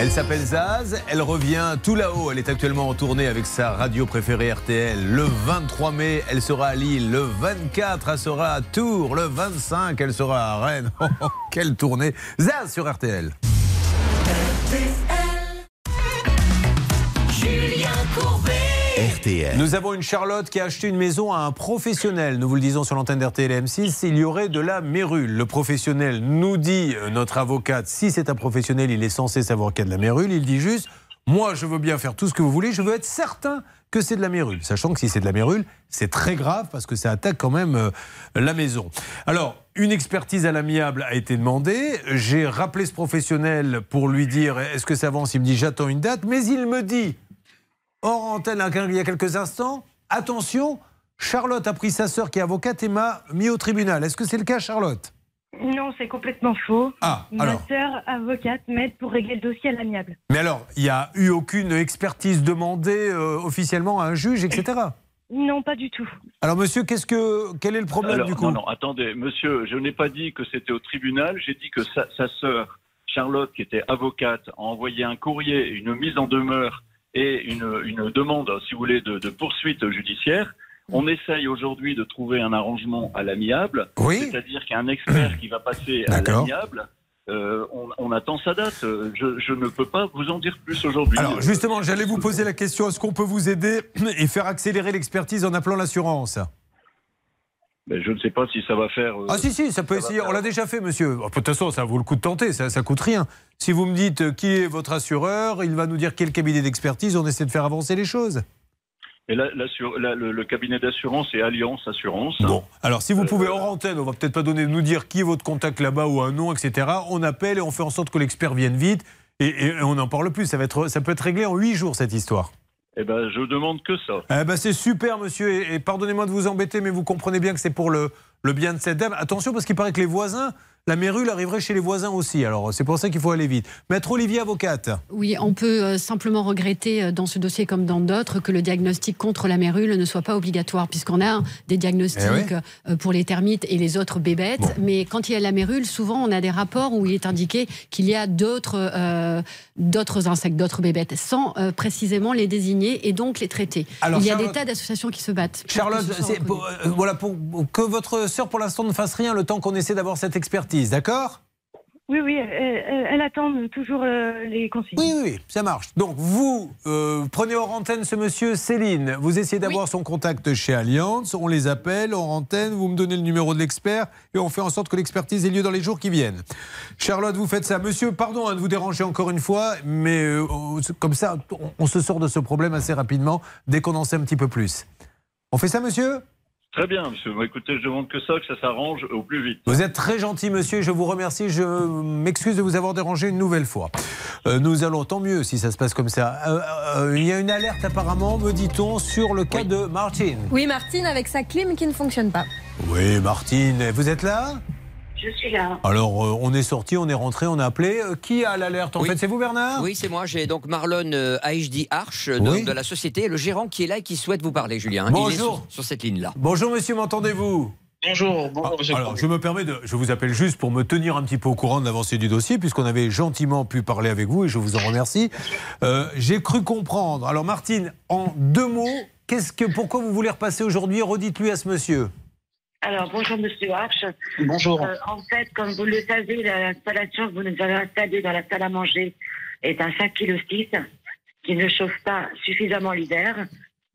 Elle s'appelle Zaz, elle revient tout là-haut. Elle est actuellement en tournée avec sa radio préférée RTL. Le 23 mai, elle sera à Lille. Le 24, elle sera à Tours. Le 25, elle sera à Rennes. Oh, oh, quelle tournée Zaz sur RTL. Nous avons une Charlotte qui a acheté une maison à un professionnel. Nous vous le disons sur l'antenne d'RTL M6, il y aurait de la mérule. Le professionnel nous dit, euh, notre avocate, si c'est un professionnel, il est censé savoir qu'il y a de la mérule. Il dit juste, moi je veux bien faire tout ce que vous voulez, je veux être certain que c'est de la mérule. Sachant que si c'est de la mérule, c'est très grave parce que ça attaque quand même euh, la maison. Alors, une expertise à l'amiable a été demandée. J'ai rappelé ce professionnel pour lui dire est-ce que ça avance? Il me dit j'attends une date, mais il me dit hors antenne il y a quelques instants, attention, Charlotte a pris sa sœur qui est avocate et m'a mis au tribunal. Est-ce que c'est le cas, Charlotte? Non, c'est complètement faux. Ah, Ma sœur avocate m'aide pour régler le dossier à l'amiable. Mais alors, il n'y a eu aucune expertise demandée euh, officiellement à un juge, etc. Non, pas du tout. Alors, monsieur, qu'est-ce que, quel est le problème Alors, du coup? Non, non, attendez, monsieur, je n'ai pas dit que c'était au tribunal, j'ai dit que sa, sa sœur, Charlotte, qui était avocate, a envoyé un courrier, une mise en demeure et une, une demande, si vous voulez, de, de poursuite judiciaire. On essaye aujourd'hui de trouver un arrangement à l'amiable, c'est-à-dire qu'il y a un expert qui va passer à l'amiable. Euh, on, on attend sa date. Je, je ne peux pas vous en dire plus aujourd'hui. Alors, justement, j'allais vous poser la question est-ce qu'on peut vous aider et faire accélérer l'expertise en appelant l'assurance? Je ne sais pas si ça va faire. euh, Ah si, si, ça peut essayer. faire- On l'a déjà fait, monsieur. De toute façon, ça vaut le coup de tenter, ça, ça coûte rien. Si vous me dites euh, qui est votre assureur, il va nous dire quel cabinet d'expertise, on essaie de faire avancer les choses. Et là, le, le cabinet d'assurance est Alliance Assurance. Bon, alors si vous pouvez hors antenne, on va peut-être pas donner nous dire qui est votre contact là-bas ou un nom, etc. On appelle et on fait en sorte que l'expert vienne vite et, et on n'en parle plus. Ça, va être, ça peut être réglé en huit jours cette histoire. Eh ben, je demande que ça. Eh ben, c'est super, monsieur. Et, et pardonnez-moi de vous embêter, mais vous comprenez bien que c'est pour le, le bien de cette dame. Attention, parce qu'il paraît que les voisins, la mérule arriverait chez les voisins aussi. Alors, c'est pour ça qu'il faut aller vite. Maître Olivier, avocate. Oui, on peut euh, simplement regretter euh, dans ce dossier comme dans d'autres que le diagnostic contre la mérule ne soit pas obligatoire, puisqu'on a des diagnostics Eh euh, pour les termites et les autres bébêtes. Mais quand il y a la mérule, souvent on a des rapports où il est indiqué qu'il y a d'autres euh, d'autres insectes, d'autres bébêtes, sans euh, précisément les désigner et donc les traiter. Alors, il y a Charlotte- des tas d'associations qui se battent. Charlotte, ce pour, euh, voilà, pour, que votre sœur, pour l'instant, ne fasse rien le temps qu'on essaie d'avoir cette expertise, d'accord? Oui, oui, elle, elle- attend toujours euh, les consignes. Oui, oui, ça marche. Donc, vous euh, prenez hors antenne ce monsieur Céline. Vous essayez d'avoir son contact chez Allianz. On les appelle hors antenne. Vous me donnez le numéro de l'expert et on fait en sorte que l'expertise ait lieu dans les jours qui viennent. Charlotte, vous faites ça. Monsieur, pardon hein, de vous déranger encore une fois, mais euh, comme ça, on, on se sort de ce problème assez rapidement dès qu'on en sait un petit peu plus. On fait ça, monsieur? Très bien, monsieur. Bon, écoutez, je demande que ça, que ça s'arrange au plus vite. Vous êtes très gentil, monsieur. Je vous remercie. Je m'excuse de vous avoir dérangé une nouvelle fois. Euh, nous allons, tant mieux si ça se passe comme ça. Euh, euh, il y a une alerte apparemment, me dit-on, sur le cas de Martine. Oui, Martine avec sa clim qui ne fonctionne pas. Oui, Martine, vous êtes là? Je suis là. Alors, euh, on est sorti, on est rentré, on a appelé. Euh, qui a l'alerte En Oui. fait, c'est vous, Bernard? Oui, c'est moi. J'ai donc Marlon euh, Arch euh, Oui. de la société, le gérant qui est là et qui souhaite vous parler, Julien. Il est Bonjour. sur, sur cette ligne-là. Bonjour, monsieur, m'entendez-vous? Bonjour, bonjour, monsieur. Alors, je me permets de. Je vous appelle juste pour me tenir un petit peu au courant de l'avancée du dossier, puisqu'on avait gentiment pu parler avec vous et je vous en remercie. Euh, J'ai cru comprendre. Alors, Martine, en deux mots, qu'est-ce que, pourquoi vous voulez repasser aujourd'hui? Redites-lui à ce monsieur. Alors, bonjour Monsieur Arch. Bonjour. Euh, en fait, comme vous le savez, l'installation que vous nous avez installée dans la salle à manger est un 5 kg 6 qui ne chauffe pas suffisamment l'hiver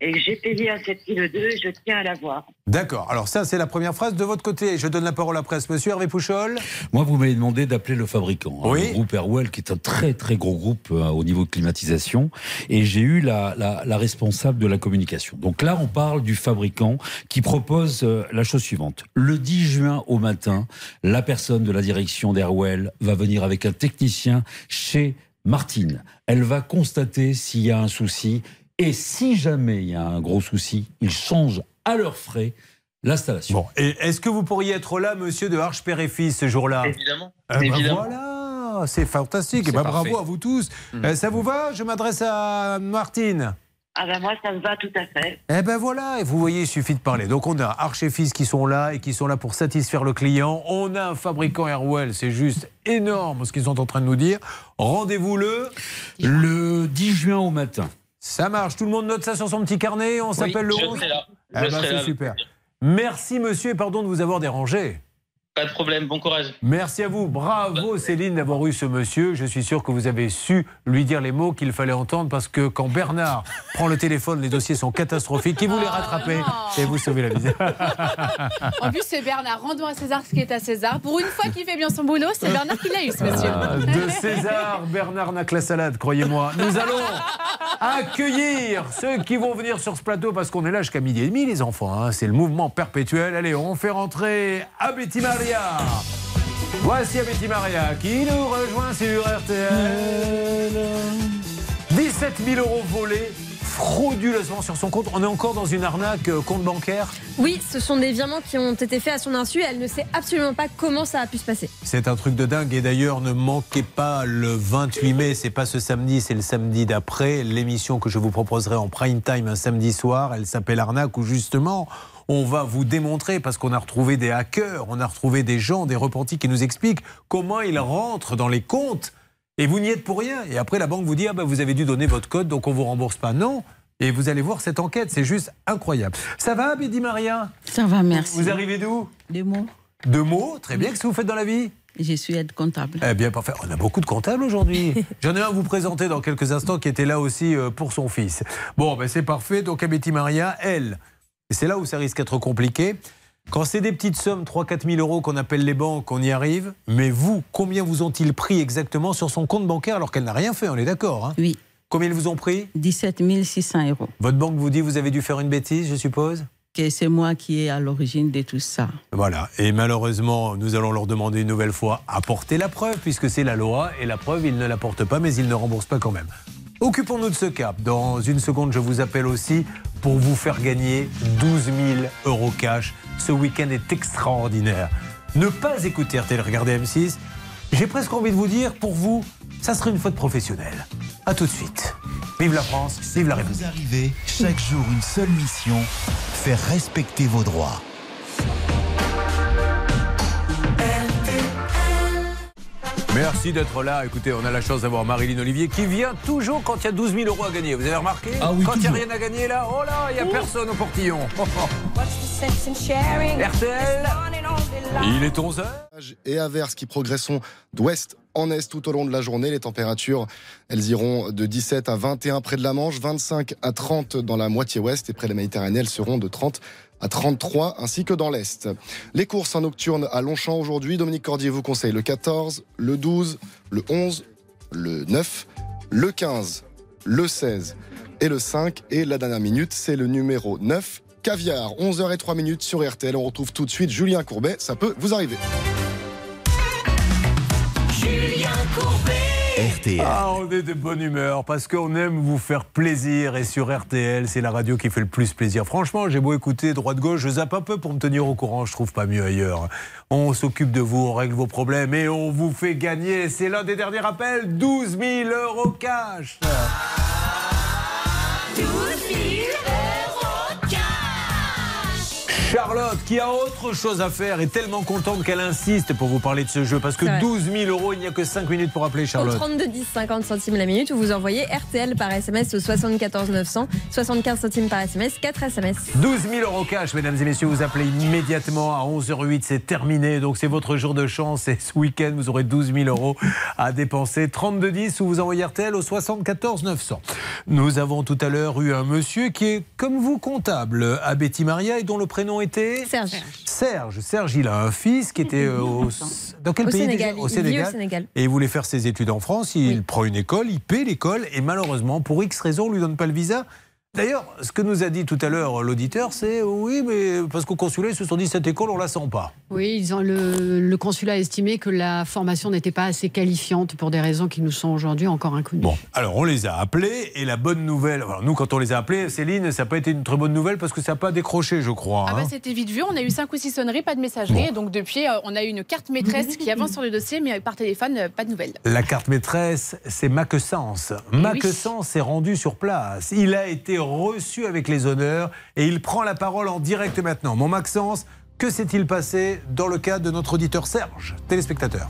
et j'ai payé un 7 kg 2 et je tiens à l'avoir. D'accord. Alors, ça, c'est la première phrase. De votre côté, je donne la parole après à ce monsieur, Hervé Pouchol. Moi, vous m'avez demandé d'appeler le fabricant, hein, Oui. le groupe Airwell, qui est un très très gros groupe euh, au niveau de climatisation, et j'ai eu la, la- la responsable de la communication. Donc là, on parle du fabricant qui propose euh, la chose suivante. Le 10 juin au matin, la personne de la direction d'Airwell va venir avec un technicien chez Martine. Elle va constater s'il y a un souci, et si jamais il y a un gros souci, ils changent à leurs frais l'installation. Bon, et est-ce que vous pourriez être là, monsieur de Arche Père et Fils, ce jour-là? Évidemment. Eh ben Évidemment. voilà, c'est fantastique. Eh ben, bravo à vous tous. Euh, ça vous va? Je m'adresse à Martine. Ah ben moi, ça me va tout à fait. Eh ben voilà, et vous voyez, il suffit de parler. Donc on a Arch et Fils qui sont là et qui sont là pour satisfaire le client. On a un fabricant Airwell, c'est juste énorme ce qu'ils sont en train de nous dire. Rendez-vous le Le 10 juin au matin. Ça marche, tout le monde note ça sur son petit carnet, on s'appelle le je 11 serai là. Eh ben, c'est super. Merci monsieur et pardon de vous avoir dérangé. Pas de problème, bon courage. Merci à vous. Bravo Céline d'avoir eu ce monsieur. Je suis sûr que vous avez su lui dire les mots qu'il fallait entendre parce que quand Bernard prend le téléphone, les dossiers sont catastrophiques. Il vous les rattraper et vous sauvez la vie. En plus, c'est Bernard. Rendons à César ce qui est à César. Pour une fois qu'il fait bien son boulot, c'est Bernard qui l'a eu, ce monsieur. Ah, De César, Bernard n'a que la salade, croyez-moi. Nous allons accueillir ceux qui vont venir sur ce plateau parce qu'on est là jusqu'à midi et demi, les enfants. hein. C'est le mouvement perpétuel. Allez, on fait rentrer Abeti Maria. Voici Abeti Maria qui nous rejoint sur RTL. 17 000 euros volés frauduleusement sur son compte. On est encore dans une arnaque euh, compte bancaire? Oui, ce sont des virements qui ont été faits à son insu. Elle ne sait absolument pas comment ça a pu se passer. C'est un truc de dingue. Et d'ailleurs, ne manquez pas le 28 mai, c'est pas ce samedi, c'est le samedi d'après, l'émission que je vous proposerai en prime time un samedi soir. Elle s'appelle Arnaque, où justement, on va vous démontrer, parce qu'on a retrouvé des hackers, on a retrouvé des gens, des repentis qui nous expliquent comment ils rentrent dans les comptes. Et vous n'y êtes pour rien. Et après, la banque vous dit ah ben, vous avez dû donner votre code, donc on vous rembourse pas. Non. Et vous allez voir cette enquête, c'est juste incroyable. Ça va, Bédi Maria? Ça va, merci. Vous arrivez d'où? Deux mots. Deux mots, très bien. Qu'est-ce que vous faites dans la vie? Je suis aide comptable. eh bien, parfait. On a beaucoup de comptables aujourd'hui. J'en ai un à vous présenter dans quelques instants qui était là aussi euh, pour son fils. Bon, ben c'est parfait. Donc, Abeti Maria, elle, et c'est là où ça risque d'être compliqué. Quand c'est des petites sommes, 3-4 000 euros qu'on appelle les banques, on y arrive. Mais vous, combien vous ont-ils pris exactement sur son compte bancaire alors qu'elle n'a rien fait On est d'accord hein? Oui. Combien ils vous ont pris? 17 600 euros. Votre banque vous dit vous avez dû faire une bêtise, je suppose? Que c'est moi qui est à l'origine de tout ça. Voilà. Et malheureusement, nous allons leur demander une nouvelle fois apporter la preuve, puisque c'est la loi, et la preuve, ils ne l'apportent pas, mais ils ne remboursent pas quand même. Occupons-nous de ce cap. Dans une seconde, je vous appelle aussi pour vous faire gagner 12 000 euros cash. Ce week-end est extraordinaire. Ne pas écouter RTL, regarder M6. J'ai presque envie de vous dire, pour vous, ça serait une faute professionnelle. A tout de suite. Vive la France, vive la République. Vous arrivez, chaque jour une seule mission, faire respecter vos droits. Merci d'être là. Écoutez, on a la chance d'avoir Marilyn Olivier qui vient toujours quand il y a 12 000 euros à gagner. Vous avez remarqué Ah oui, Quand il n'y a rien à gagner là, oh là, il n'y a personne au portillon. RTL, il est 11h. et averses qui progresseront d'ouest en est tout au long de la journée. Les températures, elles iront de 17 à 21 près de la Manche, 25 à 30 dans la moitié ouest et près de la Méditerranée, elles seront de 30 à 33 ainsi que dans l'est. Les courses en nocturne à Longchamp aujourd'hui, Dominique Cordier vous conseille le 14, le 12, le 11, le 9, le 15, le 16 et le 5 et la dernière minute, c'est le numéro 9 Caviar, 11h03 minutes sur RTL. On retrouve tout de suite Julien Courbet. Ça peut vous arriver. Julien Courbet. RTL. Ah, on est de bonne humeur parce qu'on aime vous faire plaisir et sur RTL, c'est la radio qui fait le plus plaisir. Franchement, j'ai beau écouter droite-gauche, je zappe un peu pour me tenir au courant, je trouve pas mieux ailleurs. On s'occupe de vous, on règle vos problèmes et on vous fait gagner. C'est l'un des derniers rappels 12 000 euros cash. 12 000 Charlotte, qui a autre chose à faire, est tellement contente qu'elle insiste pour vous parler de ce jeu. Parce que C'est vrai. 12 000 euros, il n'y a que 5 minutes pour appeler Au Charlotte. 32 10 50 centimes la minute ou vous envoyez RTL par SMS au 74 900 75 centimes par SMS 4 SMS. 12 000 euros cash, mesdames et messieurs. Vous appelez immédiatement à 11h08. C'est terminé. Donc, c'est votre jour de chance. Et ce week-end, vous aurez 12 000 euros à dépenser. 32 10 ou vous envoyez RTL au 74 900. Nous avons tout à l'heure eu un monsieur qui est, comme vous, comptable à Betty Maria et dont le prénom était Serge. Serge. Serge, il a un fils qui était euh, au. Dans quel Au pays Sénégal. au Sénégal. Et il voulait faire ses études en France. Il prend une école, il paie l'école et malheureusement, pour X raison, on lui donne pas le visa. D'ailleurs, ce que nous a dit tout à l'heure l'auditeur, c'est oui, mais parce qu'au consulat, ils se sont dit cette école, on la sent pas. Oui, ils ont le, le consulat a estimé que la formation n'était pas assez qualifiante pour des raisons qui nous sont aujourd'hui encore inconnues. Bon, alors on les a appelés et la bonne nouvelle, alors nous quand on les a appelés, Céline, ça n'a pas été une très bonne nouvelle parce que ça n'a pas décroché, je crois. Ah bah hein. c'était vite vu, on a eu 5 ou 6 sonneries, pas de messagerie. Donc depuis, euh, on a eu une carte maîtresse qui avance sur le dossier, mais par téléphone, euh, pas de nouvelles. La carte maîtresse, c'est Macessens. Macessens est rendu sur place. Il a été reçu avec les honneurs et il prend la parole en direct maintenant. Mon Maxence, que s'est-il passé dans le cas de notre auditeur Serge, téléspectateur?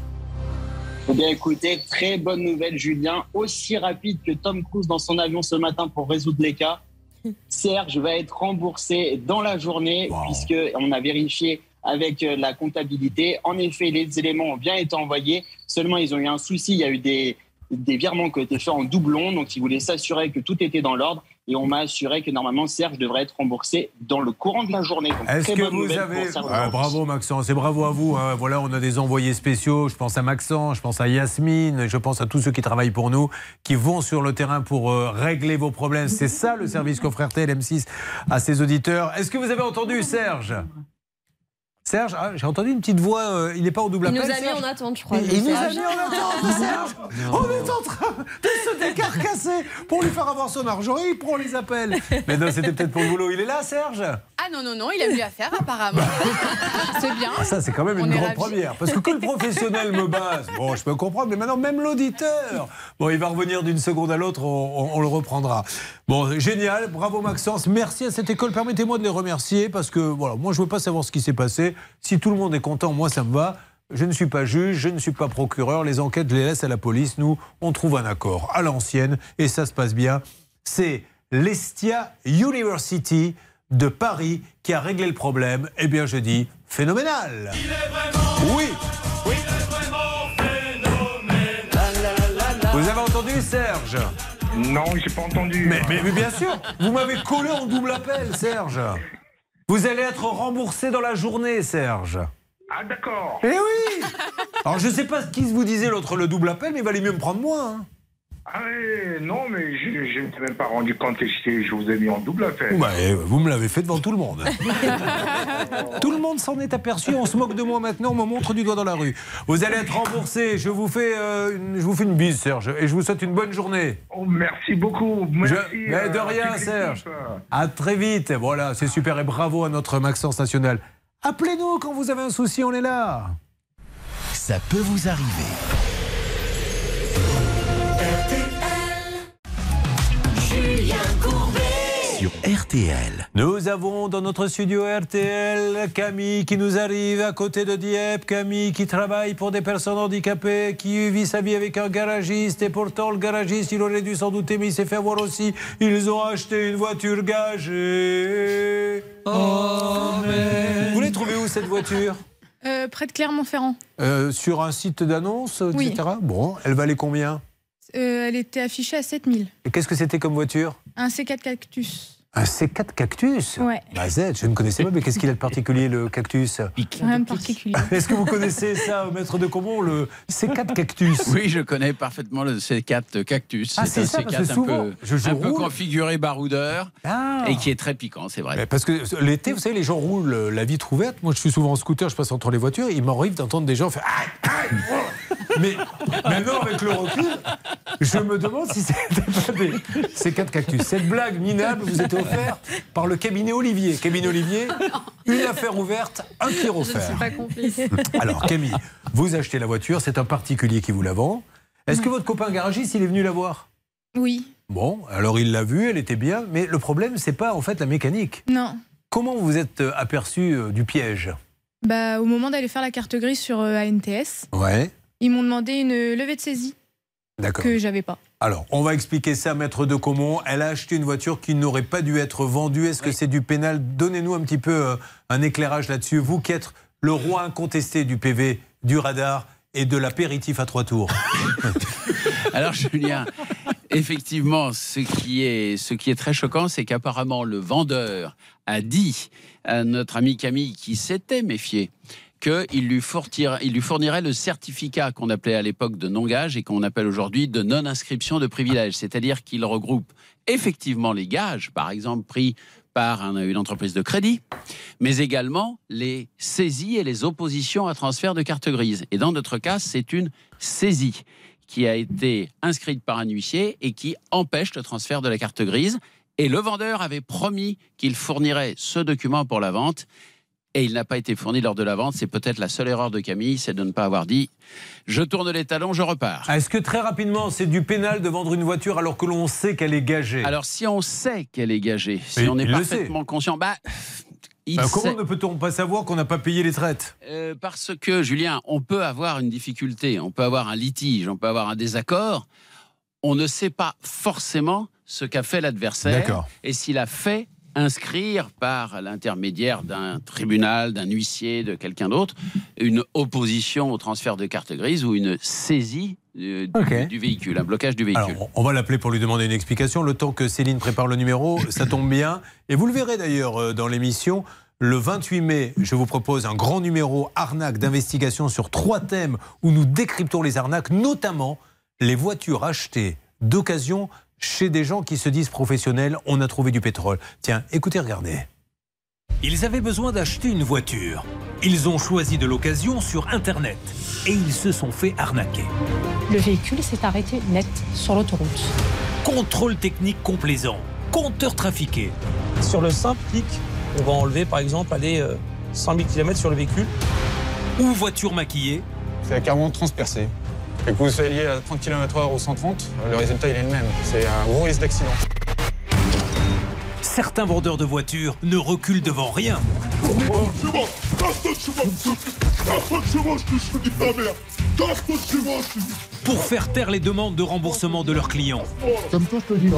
Eh bien, écoutez, très bonne nouvelle, Julien. Aussi rapide que Tom Cruise dans son avion ce matin pour résoudre les cas, Serge va être remboursé dans la journée, puisque on a vérifié avec euh, la comptabilité. En effet, les éléments ont bien été envoyés. Seulement, ils ont eu un souci. Il y a eu des, des virements qui ont été faits en doublon. Donc, ils voulaient s'assurer que tout était dans l'ordre. Et on m'a assuré que normalement, Serge devrait être remboursé dans le courant de la journée. Est-ce que vous avez. Ah, bravo Maxence, et bravo à vous. hein. Voilà, on a des envoyés spéciaux. Je pense à Maxence, je pense à Yasmine, je pense à tous ceux qui travaillent pour nous, qui vont sur le terrain pour euh, régler vos problèmes. C'est ça le service qu'offre RTL M6 à ses auditeurs. Est-ce que vous avez entendu Serge? Serge, ah, j'ai entendu une petite voix. euh, il n'est pas en double Il nous appel. a mis Serge en attente, je crois. Il, il nous a mis en attente, Serge. On est en train de se décarcasser pour lui faire avoir son argent. Il prend les appels. Mais non, c'était peut-être pour le boulot. Il est là, Serge Ah non, non, non, il a mieux à faire apparemment. C'est bien. Ah, ça, c'est quand même On une grande première. Parce que que le professionnel me base, bon, je peux comprendre, mais maintenant, même l'auditeur, bon, il va revenir d'une seconde à l'autre, on, on- on le reprendra. Bon, génial, bravo Maxence, merci à cette école. Permettez-moi de les remercier parce que, voilà, moi, je veux pas savoir ce qui s'est passé. Si tout le monde est content, moi, ça me va. Je ne suis pas juge, je ne suis pas procureur. Les enquêtes, je les laisse à la police. Nous, on trouve un accord à l'ancienne et ça se passe bien. C'est l'Estia University de Paris qui a réglé le problème. Eh bien, je dis phénoménal. Oui. Vous avez entendu Serge? Non, j'ai pas entendu. Mais, mais- mais bien sûr, vous m'avez collé en double appel, Serge. Vous allez être remboursé dans la journée, Serge. Ah, d'accord. Eh oui Alors je sais pas ce qui vous disait l'autre le double appel, mais il valait mieux me prendre moi. hein. Ah, ouais, non, mais je ne me suis même pas rendu compte que je vous ai mis en double appel. Bah, eh, vous me l'avez fait devant tout le monde. tout le monde s'en est aperçu. On se moque de moi maintenant. On me montre du doigt dans la rue. Vous allez être remboursé. Je vous fais, euh, une, je vous fais une bise, Serge, et je vous souhaite une bonne journée. Oh, merci beaucoup. Merci. Je- mais de euh, rien, Serge. À très vite. Voilà, c'est super et bravo à notre Maxence National. Appelez-nous quand vous avez un souci, on est là. Ça peut vous arriver. Sur RTL. Nous avons dans notre studio RTL Camille qui nous arrive à côté de Dieppe. Camille qui travaille pour des personnes handicapées, qui vit sa vie avec un garagiste. Et pourtant, le garagiste, il aurait dû s'en douter, mais il s'est fait avoir aussi. Ils ont acheté une voiture gagée. Vous l'avez trouvée où cette voiture? Euh, près de Clermont-Ferrand. Euh, Sur un site d'annonce, Oui. etc. Bon, elle valait combien? Euh, elle était affichée à 7000. Et qu'est-ce que c'était comme voiture? Un C4 Cactus. Un C4 cactus Ouais. Bah Z, je ne connaissais pas, mais qu'est-ce qu'il a de particulier le cactus Rien de particulier. Est-ce que vous connaissez ça, maître de Comont, le C4 cactus Oui, je connais parfaitement le C4 cactus. Ah, c'est un c'est ça, parce que C4 un souvent, peu, je- un peu configuré baroudeur Ah. et qui est très piquant, c'est vrai. Mais Parce que l'été, vous savez, les gens roulent la vitre ouverte. Moi, je suis souvent en scooter, je passe entre les voitures. Il m'arrive d'entendre des gens faire Aïe, aïe, oh. Mais maintenant, avec le recul, je me demande si c'était pas des C4 cactus. Cette blague minable vous était offerte par le cabinet Olivier. Cabinet Olivier, une affaire ouverte, un qui Je ne offert. suis pas complice. Alors Camille, vous achetez la voiture, c'est un particulier qui vous la vend. Est-ce que votre copain garagiste, il est venu la voir? Oui. Bon, alors il l'a vue, elle était bien, mais le problème, c'est pas en fait la mécanique. Non. comment vous êtes euh, aperçu euh, du piège? Bah, au moment d'aller faire la carte grise sur euh, ANTS, Ouais. Ils m'ont demandé une levée de saisie D'accord. que j'avais pas. Alors, on va expliquer ça, maître de Comont. Elle a acheté une voiture qui n'aurait pas dû être vendue. Est-ce que c'est du pénal? Donnez-nous un petit peu euh, un éclairage là-dessus. Vous qui êtes le roi incontesté du PV, du radar et de l'apéritif à trois tours. Alors Julien, effectivement, ce qui est, ce qui est très choquant, c'est qu'apparemment le vendeur a dit à notre ami Camille qui s'était méfié qu'il lui, il lui fournirait le certificat qu'on appelait à l'époque de non-gage et qu'on appelle aujourd'hui de non-inscription de privilège. C'est-à-dire qu'il regroupe effectivement les gages, par exemple pris par un- une entreprise de crédit, mais également les saisies et les oppositions à transfert de carte grise. Et dans notre cas, c'est une saisie qui a été inscrite par un huissier et qui empêche le transfert de la carte grise. Et le vendeur avait promis qu'il fournirait ce document pour la vente. Et il n'a pas été fourni lors de la vente. C'est peut-être la seule erreur de Camille, c'est de ne pas avoir dit je tourne les talons, je repars. Est-ce que très rapidement, c'est du pénal de vendre une voiture alors que l'on sait qu'elle est gagée? Alors si on sait qu'elle est gagée, si Mais on est parfaitement conscient, bah, il sait- Comment ne peut-on pas savoir qu'on n'a pas payé les traites? Euh, parce que, Julien, on peut avoir une difficulté, on peut avoir un litige, on peut avoir un désaccord. On ne sait pas forcément ce qu'a fait l'adversaire et s'il a fait inscrire par l'intermédiaire d'un tribunal, d'un huissier, de quelqu'un d'autre, une opposition au transfert de carte grise ou une saisie euh, du, véhicule, un blocage du véhicule. Alors, on va l'appeler pour lui demander une explication. Le temps que Céline prépare le numéro, ça tombe bien. Et vous le verrez d'ailleurs euh, dans l'émission. Le 28 mai, je vous propose un grand numéro arnaque d'investigation sur trois thèmes où nous décryptons les arnaques, notamment les voitures achetées d'occasion chez des gens qui se disent professionnels. On a trouvé du pétrole. Tiens, écoutez, regardez. Ils avaient besoin d'acheter une voiture. Ils ont choisi de l'occasion sur Internet et ils se sont fait arnaquer. Le véhicule s'est arrêté net sur l'autoroute. Contrôle technique complaisant, compteur trafiqué. Sur le simple clic, on va enlever par exemple aller euh, 100 000 km sur le véhicule. Ou voiture maquillée. C'est la carbone transpercée. Et que vous soyez à 30 km/h ou 130, le résultat il est le même. C'est un gros risque d'accident. Certains vendeurs de voitures ne reculent devant rien. Pour faire taire les demandes de remboursement de leurs clients. Comme toi, je te dis là.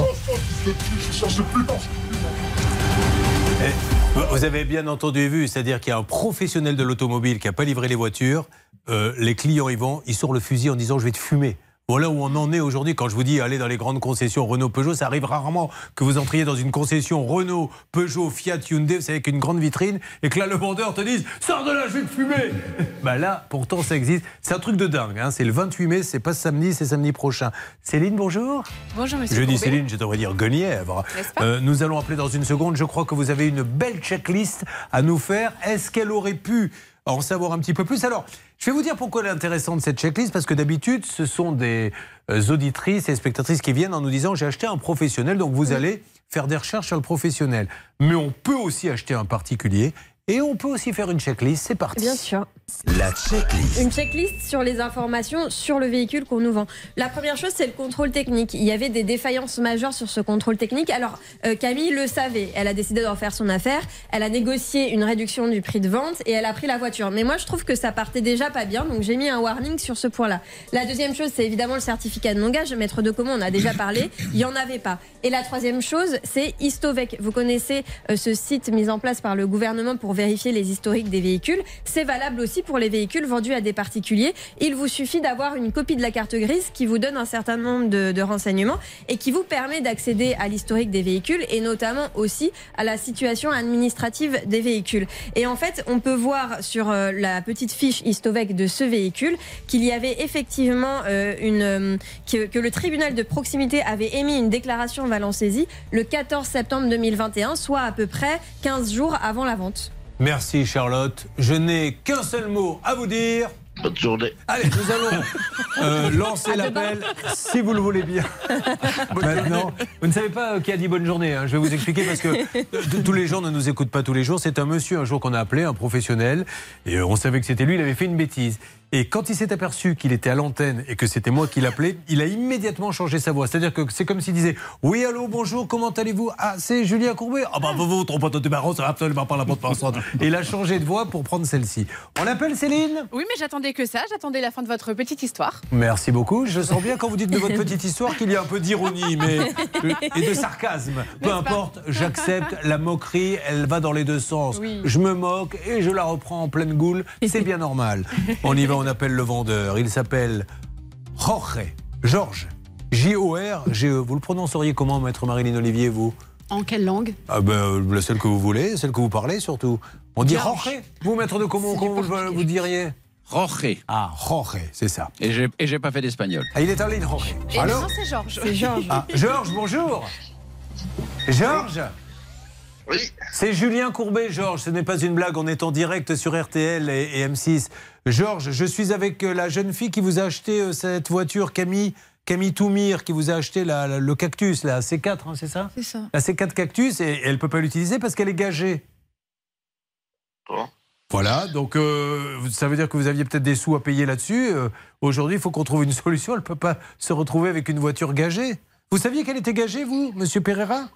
Eh, Vous avez bien entendu et vu, c'est-à-dire qu'il y a un professionnel de l'automobile qui n'a pas livré les voitures. Euh, les clients y vont, ils sortent le fusil en disant je vais te fumer. Voilà où on en est aujourd'hui. Quand je vous dis allez dans les grandes concessions Renault, Peugeot, ça arrive rarement que vous entriez dans une concession Renault, Peugeot, Fiat, Hyundai, savez, avec une grande vitrine, et que là le vendeur te dise sors de là, je vais te fumer. bah là, pourtant ça existe. C'est un truc de dingue. hein. C'est le 28 mai, c'est pas samedi, c'est samedi prochain. Céline, bonjour. Bonjour, monsieur. Je dis. Céline, je devrais dire Guenièvre. Euh, nous allons appeler dans une seconde. Je crois que vous avez une belle checklist à nous faire. Est-ce qu'elle aurait pu en savoir un petit peu plus Alors, je vais vous dire pourquoi elle est intéressante cette checklist, parce que d'habitude, ce sont des euh, auditrices et spectatrices qui viennent en nous disant j'ai acheté un professionnel, donc vous allez faire des recherches sur le professionnel. Mais on peut aussi acheter un particulier et on peut aussi faire une checklist. C'est parti. Bien sûr. La checklist. Une checklist sur les informations sur le véhicule qu'on nous vend. La première chose, c'est le contrôle technique. Il y avait des défaillances majeures sur ce contrôle technique. Alors, euh, Camille le savait. Elle a décidé d'en faire son affaire. Elle a négocié une réduction du prix de vente et elle a pris la voiture. Mais moi, je trouve que ça partait déjà pas bien. Donc, j'ai mis un warning sur ce point-là. La deuxième chose, c'est évidemment le certificat de non-gage. Maître de comment on a déjà parlé. Il n'y en avait pas. Et la troisième chose, c'est Histovec. Vous connaissez euh, ce site mis en place par le gouvernement pour vérifier les historiques des véhicules. C'est valable aussi pour les véhicules vendus à des particuliers. Il vous suffit d'avoir une copie de la carte grise qui vous donne un certain nombre de, de renseignements et qui vous permet d'accéder à l'historique des véhicules et notamment aussi à la situation administrative des véhicules. Et en fait, on peut voir sur euh, la petite fiche Histovec de ce véhicule qu'il y avait effectivement euh, une euh, que, que le tribunal de proximité avait émis une déclaration valant saisie le 14 septembre 2021, soit à peu près 15 jours avant la vente. Merci Charlotte. Je n'ai qu'un seul mot à vous dire. Bonne journée. Allez, nous allons euh, lancer l'appel, si vous le voulez bien. Maintenant, vous ne savez pas euh, qui a dit bonne journée. hein. Je vais vous expliquer parce que euh, tous les gens ne nous écoutent pas tous les jours. C'est un monsieur un jour qu'on a appelé, un professionnel, et on savait que c'était lui. Il avait fait une bêtise. Et quand il s'est aperçu qu'il était à l'antenne et que c'était moi qui l'appelais, il a immédiatement changé sa voix. C'est-à-dire que c'est comme s'il disait Oui, allô, bonjour, comment allez-vous? Ah, c'est Julien Courbet Ah, bah, vous, vous, trompez de numéro, ça va absolument pas la bonne personne. Et il a changé de voix pour prendre celle-ci. On appelle Céline? Oui, mais j'attendais que ça. J'attendais la fin de votre petite histoire. Merci beaucoup. Je sens bien quand vous dites de votre petite histoire qu'il y a un peu d'ironie mais, et de sarcasme. Peu importe, j'accepte la moquerie, elle va dans les deux sens. Oui. Je me moque et je la reprends en pleine goule. C'est bien normal. On y va, on appelle le vendeur. Il s'appelle Jorge. Georges. J-O-R-G-E. E. Vous le prononceriez comment, maître Marilyn Olivier, vous? En quelle langue? Ah ben, La seule que vous voulez, celle que vous parlez surtout. On dit. Jorge? Vous, maître de comment, comment vous, vous diriez? Jorge. Ah, Jorge, c'est ça. Et j'ai et j'ai pas fait d'espagnol. Ah, il est en ligne, Jorge. Et Allô? non, c'est Georges. C'est Georges. Ah, Georges, bonjour. Georges Oui. C'est Julien Courbet, Georges. Ce n'est pas une blague. On est en direct sur RTL et, et M6. Georges, je suis avec euh, la jeune fille qui vous a acheté euh, cette voiture, Camille. Camille Toumir, qui vous a acheté la- la- le cactus, la C4, hein, c'est ça? C'est ça. La C4 cactus, et, et elle ne peut pas l'utiliser parce qu'elle est gagée. Voilà, donc euh, ça veut dire que vous aviez peut-être des sous à payer là-dessus. Euh, Aujourd'hui, il faut qu'on trouve une solution. Elle ne peut pas se retrouver avec une voiture gagée. Vous saviez qu'elle était gagée, vous, monsieur Pereira?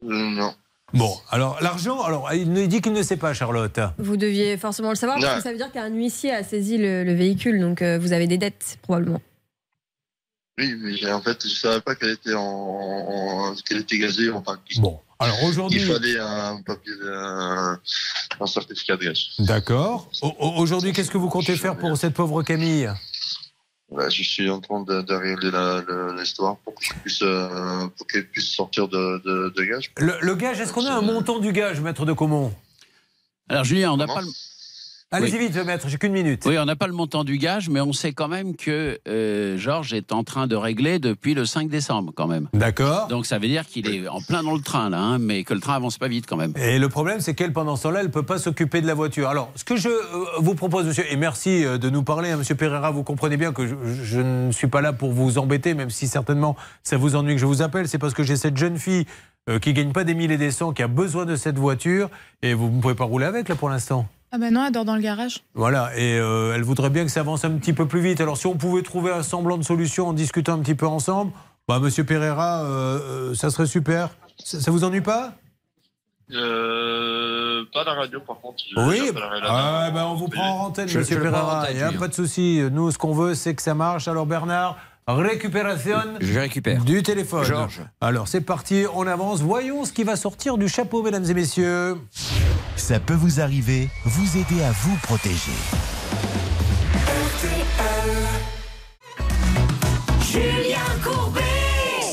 Non. Bon, alors l'argent, alors il il dit qu'il ne sait pas, Charlotte. Vous deviez forcément le savoir, parce que ça veut dire qu'un huissier a saisi le, le véhicule, donc euh, vous avez des dettes, probablement. Oui, mais en fait, je savais pas qu'elle était en, en- qu'elle était gazée. Enfin, Bon, alors aujourd'hui. Il fallait un papier, un, un certificat de gage. D'accord. Au- au- Aujourd'hui, qu'est-ce que vous comptez faire pour cette pauvre Camille? Je suis en train de, de régler l'histoire pour puisse, euh, puisse sortir de, de, de gage. le, le gage, est-ce qu'on a un montant du gage, maître de Comont Alors Julien, on n'a pas le... Allez-y Oui. vite, maître, j'ai qu'une minute. Oui, on n'a pas le montant du gage, mais on sait quand même que euh, Georges est en train de régler depuis le 5 décembre, quand même. D'accord. Donc ça veut dire qu'il est en plein dans le train, là, hein, mais que le train avance pas vite, quand même. Et le problème, c'est qu'elle, pendant ce temps-là, elle ne peut pas s'occuper de la voiture. Alors, ce que je euh, vous propose, monsieur, et merci euh, de nous parler, hein, monsieur Pereira, vous comprenez bien que je, je ne suis pas là pour vous embêter, même si certainement ça vous ennuie que je vous appelle. C'est parce que j'ai cette jeune fille euh, qui gagne pas des mille et des cents, qui a besoin de cette voiture, et vous ne pouvez pas rouler avec, là, pour l'instant. Ah ben non, elle dort dans le garage. Voilà, et euh, elle voudrait bien que ça avance un petit peu plus vite. Alors, si on pouvait trouver un semblant de solution en discutant un petit peu ensemble, bah, monsieur Pereira, euh, euh, ça serait super. Ça, ça vous ennuie pas? Euh, pas la radio, par contre. Oui, ah, ben on vous prend en antenne, Je- monsieur Pereira. Il n'y a pas de souci. Nous, ce qu'on veut, c'est que ça marche. Alors, Bernard, récupération Je récupère. du téléphone. Georges. Alors, c'est parti, on avance. Voyons ce qui va sortir du chapeau, mesdames et messieurs. Ça peut vous arriver, vous aider à vous protéger. Julien Courbet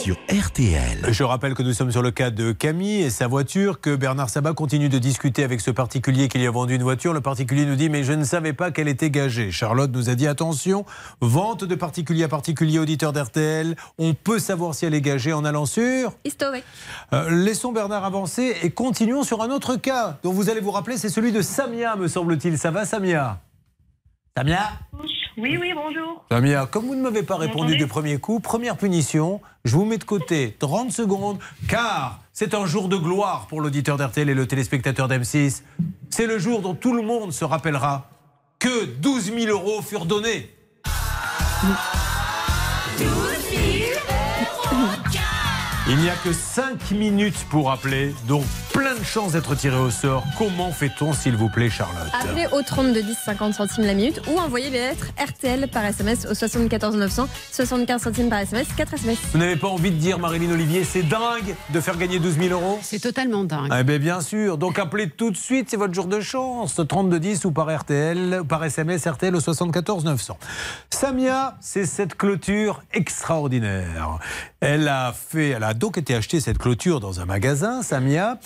Sur RTL. Je rappelle que nous sommes sur le cas de Camille et sa voiture, que Bernard Sabat continue de discuter avec ce particulier qui lui a vendu une voiture. Le particulier nous dit Mais je ne savais pas qu'elle était gagée. Charlotte nous a dit Attention, vente de particulier à particulier, auditeur d'RTL. On peut savoir si elle est gagée en allant sur. Historique. Euh, laissons Bernard avancer et continuons sur un autre cas dont vous allez vous rappeler c'est celui de Samia, me semble-t-il. Ça va, Samia? Samia? Oui, oui, bonjour. Samia, comme vous ne m'avez pas répondu du premier coup, première punition, je vous mets de côté 30 secondes, car c'est un jour de gloire pour l'auditeur d'RTL et le téléspectateur d'M6. C'est le jour dont tout le monde se rappellera que 12 000 euros furent donnés. Il n'y a que 5 minutes pour appeler, donc plein de chances d'être tiré au sort. Comment fait-on, s'il vous plaît, Charlotte Appelez au 32 10 50 centimes la minute ou envoyez les lettres RTL par SMS au 74 900, 75 centimes par SMS, 4 SMS. Vous n'avez pas envie de dire, Marilyn Olivier, c'est dingue de faire gagner 12 000 euros C'est totalement dingue. Eh bien, bien sûr. Donc, appelez tout de suite, c'est votre jour de chance. 3210 ou par RTL, par SMS RTL au 74 900. Samia, c'est cette clôture extraordinaire. Elle a fait, elle a donc été acheter cette clôture dans un magasin, Samia.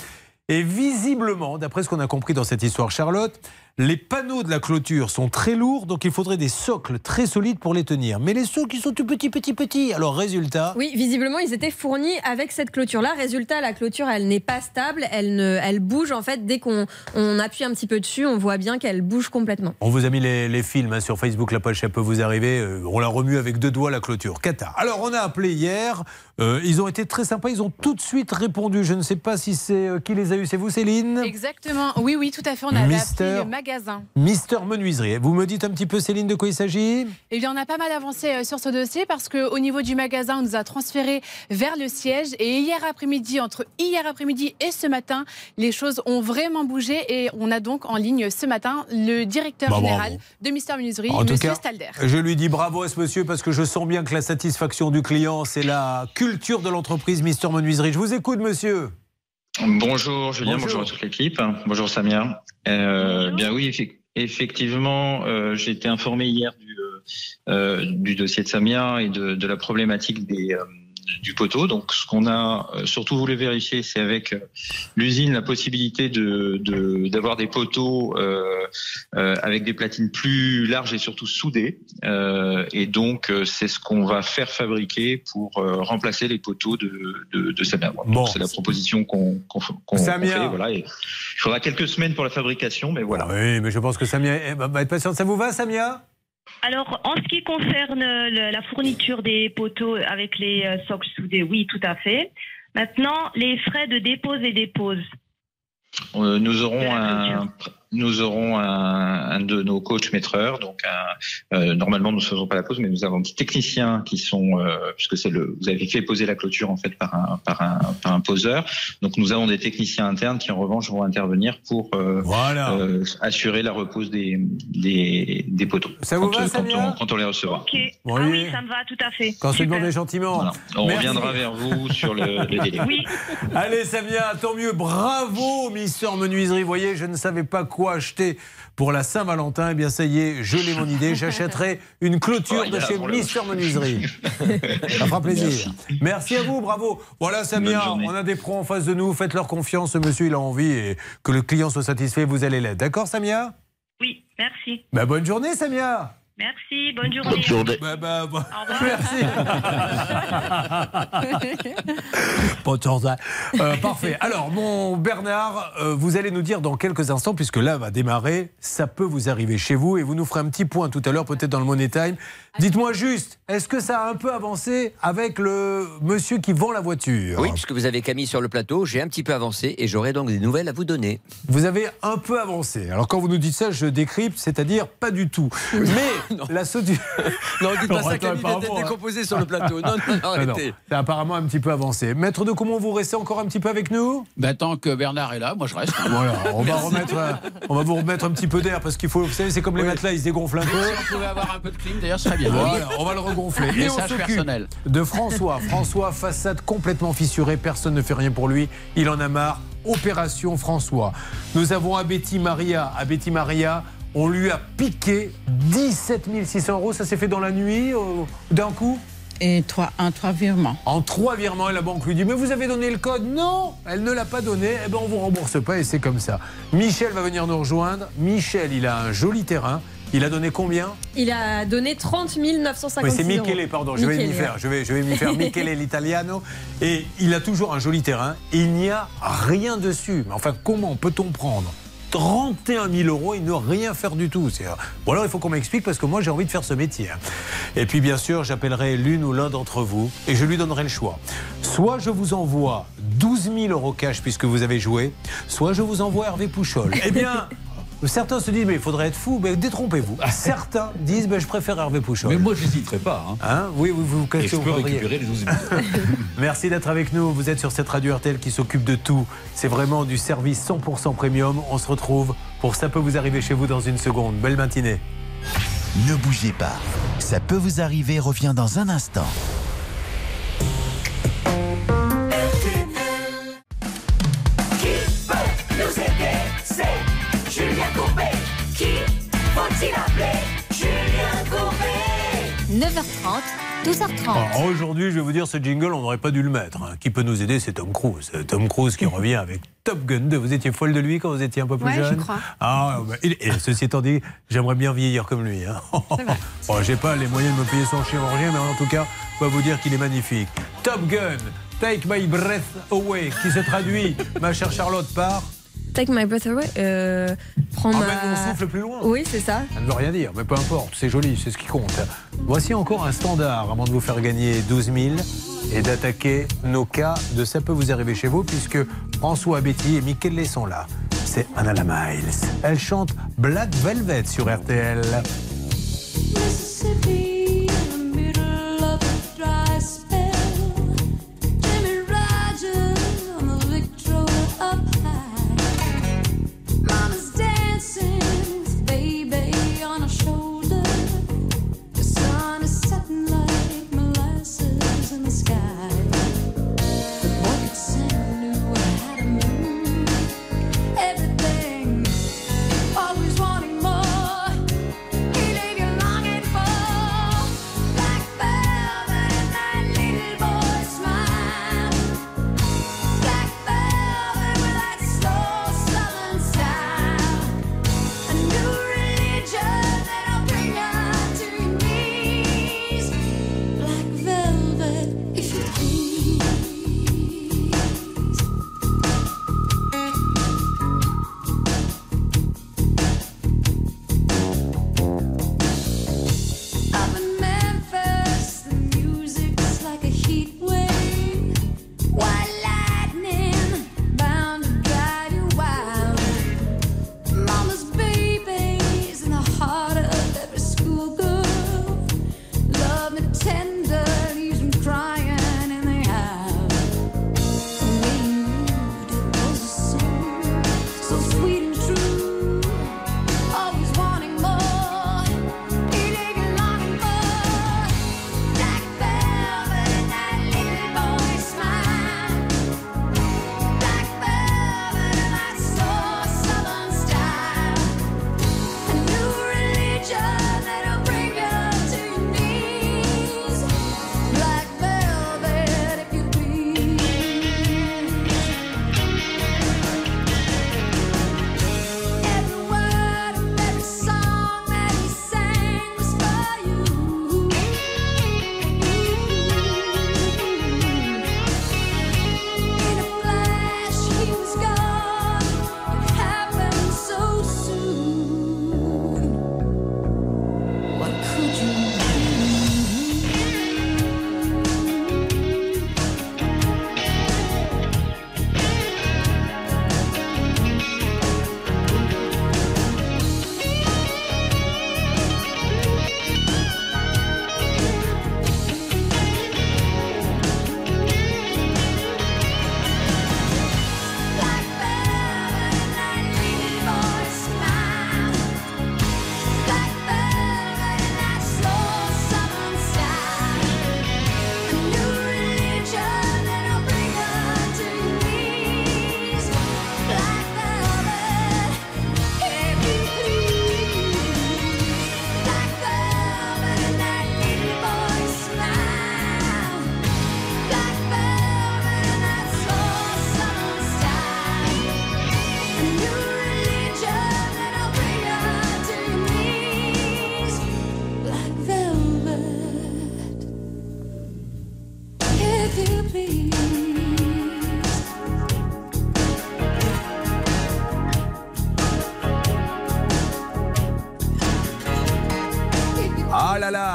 Et visiblement, d'après ce qu'on a compris dans cette histoire, Charlotte, les panneaux de la clôture sont très lourds, donc il faudrait des socles très solides pour les tenir. Mais les socles, ils sont tout petits, petits, petits. Alors, résultat. Oui, visiblement, ils étaient fournis avec cette clôture-là. Résultat, la clôture, elle n'est pas stable, elle, ne, elle bouge en fait. Dès qu'on on appuie un petit peu dessus, on voit bien qu'elle bouge complètement. On vous a mis les, les films hein, sur Facebook, la poche, ça peut vous arriver. Euh, on la remue avec deux doigts, la clôture. Cata. Alors, on a appelé hier Euh, ils ont été très sympas, ils ont tout de suite répondu. Je ne sais pas si c'est euh, qui les a eu, c'est vous Céline Exactement. Oui, oui, tout à fait. On avait Mister- le magasin. Mister Menuiserie. Vous me dites un petit peu Céline de quoi il s'agit Eh bien, on a pas mal avancé euh, sur ce dossier parce qu'au niveau du magasin, on nous a transféré vers le siège. Et hier après-midi, entre hier après-midi et ce matin, les choses ont vraiment bougé. Et on a donc en ligne ce matin le directeur Bah, général bravo. de Mister Menuiserie, Monsieur Stalder. Je lui dis bravo à ce monsieur parce que je sens bien que la satisfaction du client, c'est la culture de l'entreprise Mister Menuiserie. Je vous écoute, monsieur. Bonjour Julien, Bonjour. bonjour, à toute l'équipe. Bonjour Samia. Euh, bien oui, effe- effectivement, euh, j'ai été informé hier du, euh, du dossier de Samia et de, de la problématique des, du poteau. Donc ce qu'on a euh, surtout voulu vérifier, c'est avec euh, l'usine la possibilité de de- d'avoir des poteaux euh, euh, avec des platines plus larges et surtout soudées. Euh, et donc euh, c'est ce qu'on va faire fabriquer pour euh, remplacer les poteaux de, de, de Samia. Donc, Bon. C'est la proposition qu'on qu'on Samia. fait. Voilà, et il faudra quelques semaines pour la fabrication, mais voilà. Oui, mais je pense que Samia va être patiente. Ça vous va, Samia? Alors, en ce qui concerne le- la fourniture des poteaux avec les euh, socles soudés, oui, tout à fait. Maintenant, les frais de dépose et dépose. Euh, nous aurons un, nous aurons un, un de nos coachs maîtreurs. Donc, un- euh, normalement, nous ne faisons pas la pause, mais nous avons des techniciens qui sont, euh, puisque c'est le, vous avez fait poser la clôture en fait par un, par un, par un poseur. Donc, nous avons des techniciens internes qui, en revanche, vont intervenir pour euh, euh, assurer la repose des, des, des poteaux. Ça vous quand, va, euh, quand Samia on, quand on les recevra. Ok. Oui. Ah oui, ça me va tout à fait. Quand c'est demandé gentiment. Voilà. On Merci. reviendra vers vous sur le, le délai. Oui. Allez, Samia, tant mieux. Bravo, Mister Menuiserie. Vous voyez, je ne savais pas quoi acheter pour la Saint-Valentin. Eh bien, ça y est, je l'ai mon idée. J'achèterai une clôture Oh, de chez Mister Menuiserie. Ça fera plaisir. Merci. à vous, bravo. Voilà, Samia, on a des pros en face de nous. Faites leur confiance. Ce monsieur, il a envie et que le client soit satisfait, vous allez l'être. D'accord, Samia? Oui, merci. bah, Bonne journée, Samia. Merci, bonne journée. Bah, bah, bah, Au revoir. Pas de chance, hein. Euh, parfait. Alors, mon Bernard, euh, vous allez nous dire dans quelques instants, puisque là va démarrer, ça peut vous arriver chez vous et vous nous ferez un petit point tout à l'heure, peut-être dans le Money Time. Dites-moi juste, est-ce que ça a un peu avancé avec le monsieur qui vend la voiture Oui, puisque vous avez Camille sur le plateau, j'ai un petit peu avancé et j'aurai donc des nouvelles à vous donner. Vous avez un peu avancé. Alors, quand vous nous dites ça, je décrypte, c'est-à-dire pas du tout. Mais la solution. Non, dites pas ça, Camille vient d'être décomposée sur le plateau. Non, non, non, arrêtez. C'est apparemment un petit peu avancé. Maître de comment vous restez encore un petit peu avec nous? Ben, tant que Bernard est là, moi je reste. Voilà, on va, remettre, euh, on va vous remettre un petit peu d'air parce qu'il faut, vous savez, c'est comme les matelas, ils se dégonflent un peu. Si on pouvait avoir un peu de clim, d'ailleurs, ce serait bien. Voilà, on va le regonfler. Et on Message s'occupe personnel. de François. François, façade complètement fissurée, personne ne fait rien pour lui. Il en a marre. Opération François. Nous avons Abeti Maria. Abeti Maria, on lui a piqué 17 600 euros. Ça s'est fait dans la nuit, euh, d'un coup Et trois, un, trois virements. En trois virements, et la banque lui dit Mais vous avez donné le code Non Elle ne l'a pas donné. Eh ben, on vous rembourse pas et c'est comme ça. Michel va venir nous rejoindre. Michel, il a un joli terrain. Il a donné combien? Il a donné 30 956 Oui, c'est euros. Michele, pardon, je vais m'y faire, je vais, je vais m'y faire. Michele l'italiano. Et il a toujours un joli terrain et il n'y a rien dessus. Mais enfin, comment peut-on prendre 31 000 euros et ne rien faire du tout Bon alors il faut qu'on m'explique parce que moi j'ai envie de faire ce métier. hein. Et puis bien sûr j'appellerai l'une ou l'un d'entre vous et je lui donnerai le choix. Soit je vous envoie 12 000 euros cash puisque vous avez joué, soit je vous envoie Hervé Pouchol. Eh bien... Certains se disent, mais il faudrait être fou, mais détrompez-vous. Certains disent, ben, je préfère Hervé Pouchol. Mais moi, j'hésiterai pas. hein. Hein oui, vous vous Et cassez je au peux récupérer les 12 000 Merci d'être avec nous. Vous êtes sur cette radio RTL qui s'occupe de tout. C'est vraiment du service 100% premium. On se retrouve pour Ça peut vous arriver chez vous dans une seconde. Belle matinée. Ne bougez pas. Ça peut vous arriver revient dans un instant. 9h30, 12h30. Alors, Aujourd'hui, je vais vous dire, ce jingle, on n'aurait pas dû le mettre. hein. Qui peut nous aider C'est Tom Cruise. Euh, Tom Cruise qui revient avec Top Gun 2. Vous étiez folle de lui quand vous étiez un peu plus Ouais, je jeune crois. Ah, bah, et ceci étant dit, j'aimerais bien vieillir comme lui. Hein. Bon, J'ai pas les moyens de me payer son chirurgien, mais en tout cas, je peux vous dire qu'il est magnifique. Top Gun, Take My Breath Away, qui se traduit, ma chère Charlotte, par Take my breath away. Euh, prends Ah ma- ben, on souffle plus loin. Oui, c'est ça. Ça ne veut rien dire, mais peu importe, c'est joli, c'est ce qui compte. Voici encore un standard avant de vous faire gagner 12 000 et d'attaquer nos cas de ça peut vous arriver chez vous, puisque François Betty et Michele sont là. C'est Anna Miles. Elle chante Black Velvet sur RTL. Mississippi,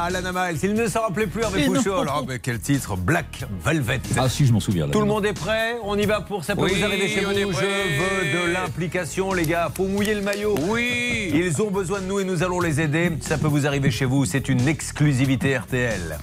Ah là là, Alana Miles, il ne s'en rappelait plus avec Mais non. Pouchol. Oh, mais quel titre Black Velvet. Ah si, je m'en souviens. là. Tout le monde est prêt On y va pour ça peut Oui, vous arriver chez on vous. est prêt. Je veux de l'implication, les gars. Faut mouiller le maillot. Oui. Ils ont besoin de nous et nous allons les aider. Ça peut vous arriver chez vous. C'est une exclusivité RTL.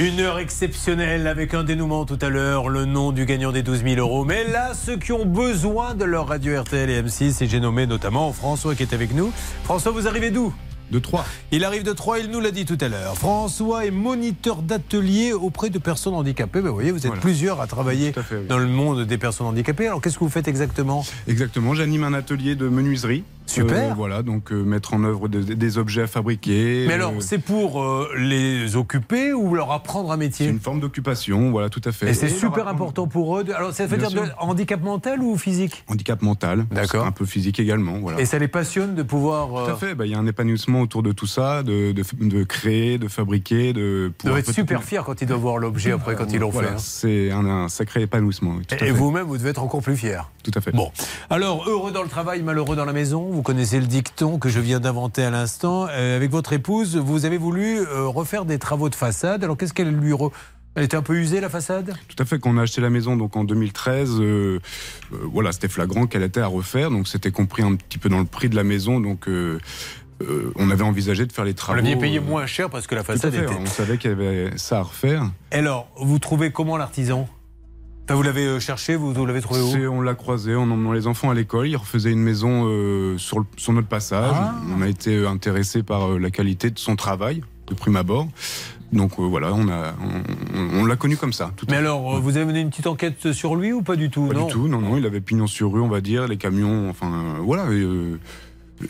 Une heure exceptionnelle avec un dénouement tout à l'heure, le nom du gagnant des 12 000 euros. Mais là, ceux qui ont besoin de leur radio RTL et M6, et j'ai nommé notamment François qui est avec nous. François, vous arrivez d'où? De Troyes. Il arrive de Troyes, il nous l'a dit tout à l'heure. François est moniteur d'atelier auprès de personnes handicapées. Ben, vous voyez, vous êtes Voilà. plusieurs à travailler Tout à fait, oui. dans le monde des personnes handicapées. Alors, qu'est-ce que vous faites exactement? Exactement, j'anime un atelier de menuiserie. Super. Euh, voilà, donc euh, mettre en œuvre de- des objets à fabriquer. Mais euh, alors, c'est pour euh, les occuper ou leur apprendre un métier? C'est une forme d'occupation, voilà, tout à fait. Et c'est super apprendre- important pour eux. de- Alors, ça veut Bien dire de handicap mental ou physique? Handicap mental, D'accord. un peu physique également, voilà. Et ça les passionne de pouvoir. Tout euh, à fait, bah, il y a un épanouissement autour de tout ça, de, de, de créer, de fabriquer, de. Vous être super fier quand ils doivent voir l'objet après, quand ils l'ont Voilà, fait. hein. C'est un, un sacré épanouissement. oui, Et vous-même, vous devez être encore plus fier. Tout à fait. Bon. Alors, heureux dans le travail, malheureux dans la maison. Vous connaissez le dicton que je viens d'inventer à l'instant. Euh, avec votre épouse, vous avez voulu euh, refaire des travaux de façade. Alors, qu'est-ce qu'elle lui. re- Elle était un peu usée, la façade? Tout à fait. Quand on a acheté la maison donc en 2013, euh, euh, voilà, c'était flagrant qu'elle était à refaire. Donc c'était compris un petit peu dans le prix de la maison. Donc euh, euh, on avait envisagé de faire les Vous travaux. l'aviez payé euh, moins cher parce que la façade était. On savait qu'il y avait ça à refaire. Et alors, vous trouvez comment l'artisan? Enfin, Vous l'avez euh, cherché, vous, vous l'avez trouvé où? On l'a croisé en emmenant les enfants à l'école. Il refaisait une maison euh, sur, le- sur notre passage. Ah. On a été intéressé par euh, la qualité de son travail de prime abord. Donc euh, voilà, on a, on, on l'a connu comme ça. Tout Mais alors, vous avez mené une petite enquête sur lui ou pas du tout? Pas non du tout, non, non, il avait pignon sur rue, on va dire, les camions, enfin, voilà. et,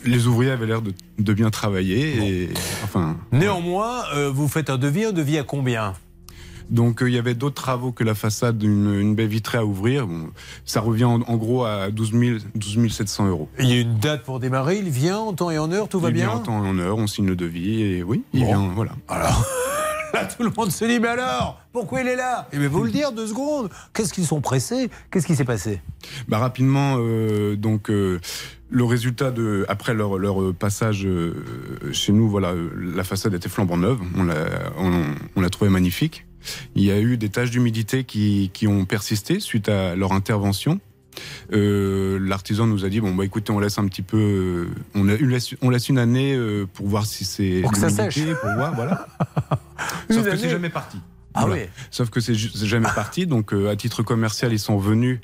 les ouvriers avaient l'air de, de bien travailler, et enfin. Néanmoins, euh, vous faites un devis, un devis à combien? Donc euh, il y avait d'autres travaux que la façade une baie vitrée à ouvrir. Bon, ça revient en, en gros à 12, 000 12 700 euros. Il y a une date pour démarrer, il vient en temps et en heure, tout va il bien? vient en temps et en heure, on signe le devis, et oui, il Bon. vient, voilà. Alors, tout le monde se dit, mais alors, pourquoi il est là? Eh bien, vous le dire, deux secondes. Qu'est-ce qu'ils sont pressés? Qu'est-ce qui s'est passé? Bah, rapidement, euh, donc euh, le résultat de après leur, leur passage euh, chez nous, voilà, la façade était flambant neuve. On l'a on, on l'a trouvé magnifique. Il y a eu des taches d'humidité qui, qui ont persisté suite à leur intervention. Euh, L'artisan nous a dit bon bah écoutez on laisse un petit peu euh, on, laisse, on laisse une année euh, pour voir si c'est Pour que ça sèche. pour voir voilà. Sauf que c'est jamais parti. Ah Voilà. oui. Sauf que c'est jamais parti. Donc, euh, à titre commercial, ils sont venus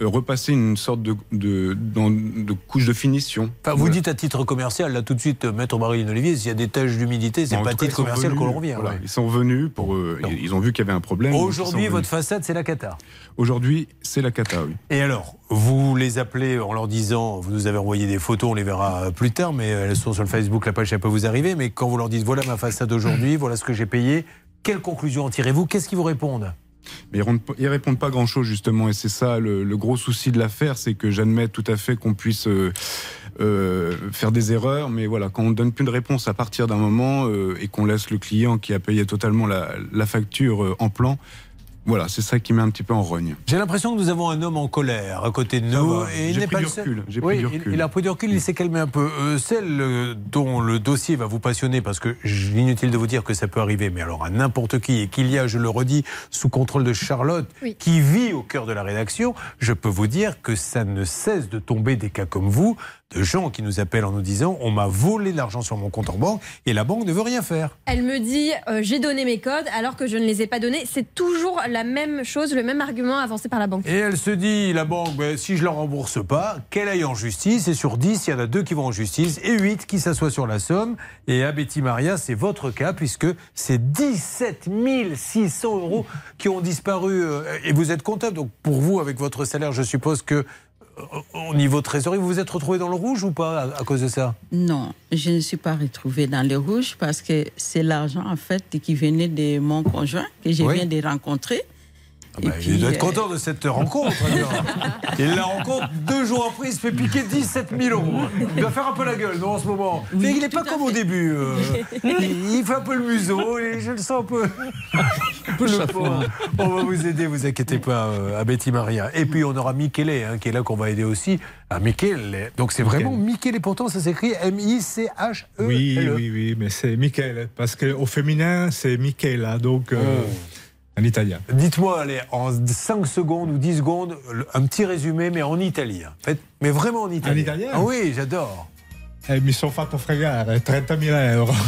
euh, repasser une sorte de, de, dans- de couche de finition. Enfin, vous dites à titre commercial, là tout de suite, euh, Maître Marie Olivier, s'il y a des taches d'humidité, c'est pas à titre commercial qu'on revient. voilà, ouais. Ils sont venus pour. euh, ils, ont vu qu'il y avait un problème. Aujourd'hui, venus. votre façade, c'est la cata. Aujourd'hui, c'est la cata, oui. Et alors, vous les appelez en leur disant, vous nous avez envoyé des photos, on les verra plus tard, mais elles sont sur le Facebook, la page, ça peut vous arriver. Mais quand vous leur dites, voilà ma façade aujourd'hui, voilà ce que j'ai payé, quelle conclusion en tirez-vous? Qu'est-ce qu'ils vous répondent? Ils, ils répondent pas grand chose justement, et c'est ça le, gros souci de l'affaire, c'est que j'admets tout à fait qu'on puisse euh, euh, faire des erreurs, mais voilà, quand on donne plus de réponse à partir d'un moment euh, et qu'on laisse le client qui a payé totalement la, facture en plan, voilà, c'est ça qui met un petit peu en rogne. J'ai l'impression que nous avons un homme en colère à côté de nous. et il n'est pas du le seul. recul, j'ai pris Oui, du il- recul. Il, a pris du recul, il s'est calmé un peu. Euh, celle euh, dont le dossier va vous passionner, parce que inutile de vous dire que ça peut arriver, mais alors à n'importe qui, et qu'il y a, je le redis, sous contrôle de Charlotte, Oui. qui vit au cœur de la rédaction, je peux vous dire que ça ne cesse de tomber des cas comme vous, de gens qui nous appellent en nous disant on m'a volé de l'argent sur mon compte en banque et la banque ne veut rien faire. Elle me dit euh, j'ai donné mes codes alors que je ne les ai pas donnés. C'est toujours la même chose, le même argument avancé par la banque. Et elle se dit, la banque, ben, si je ne la rembourse pas, qu'elle aille en justice. Et sur 10, il y en a deux qui vont en justice et 8 qui s'assoient sur la somme. Et à Betty Maria, c'est votre cas, puisque c'est 17 600 euros qui ont disparu. euh, Et vous êtes comptable. Donc pour vous, avec votre salaire, je suppose que au niveau trésorerie, vous vous êtes retrouvé dans le rouge ou pas à, à cause de ça? Non, je ne suis pas retrouvée dans le rouge parce que c'est l'argent en fait qui venait de mon conjoint que je Oui. viens de rencontrer. Ben, puis, il doit être content de cette rencontre. il la rencontre deux jours après, il se fait piquer 17 000 euros. Il doit faire un peu la gueule, non, en ce moment. Mais il n'est pas comme au début. euh. il, il fait un peu le museau, et je le sens un peu. un peu le pauvre. On va vous aider, vous inquiétez pas, euh, à Betty Maria. Et puis on aura Michele, hein, qui est là, qu'on va aider aussi. À Michele. Donc c'est vraiment Michele, pourtant ça s'écrit M-I-C-H-E. Oui, oui, oui, mais c'est Michele, parce qu'au féminin, c'est Michela, donc euh, en italien. Dites-moi, allez, en 5 secondes ou 10 secondes, un petit résumé, mais en italien. Mais vraiment en italien. En italien Ah oui, j'adore. Eh, mi sono fatto fregare 30 000 euro.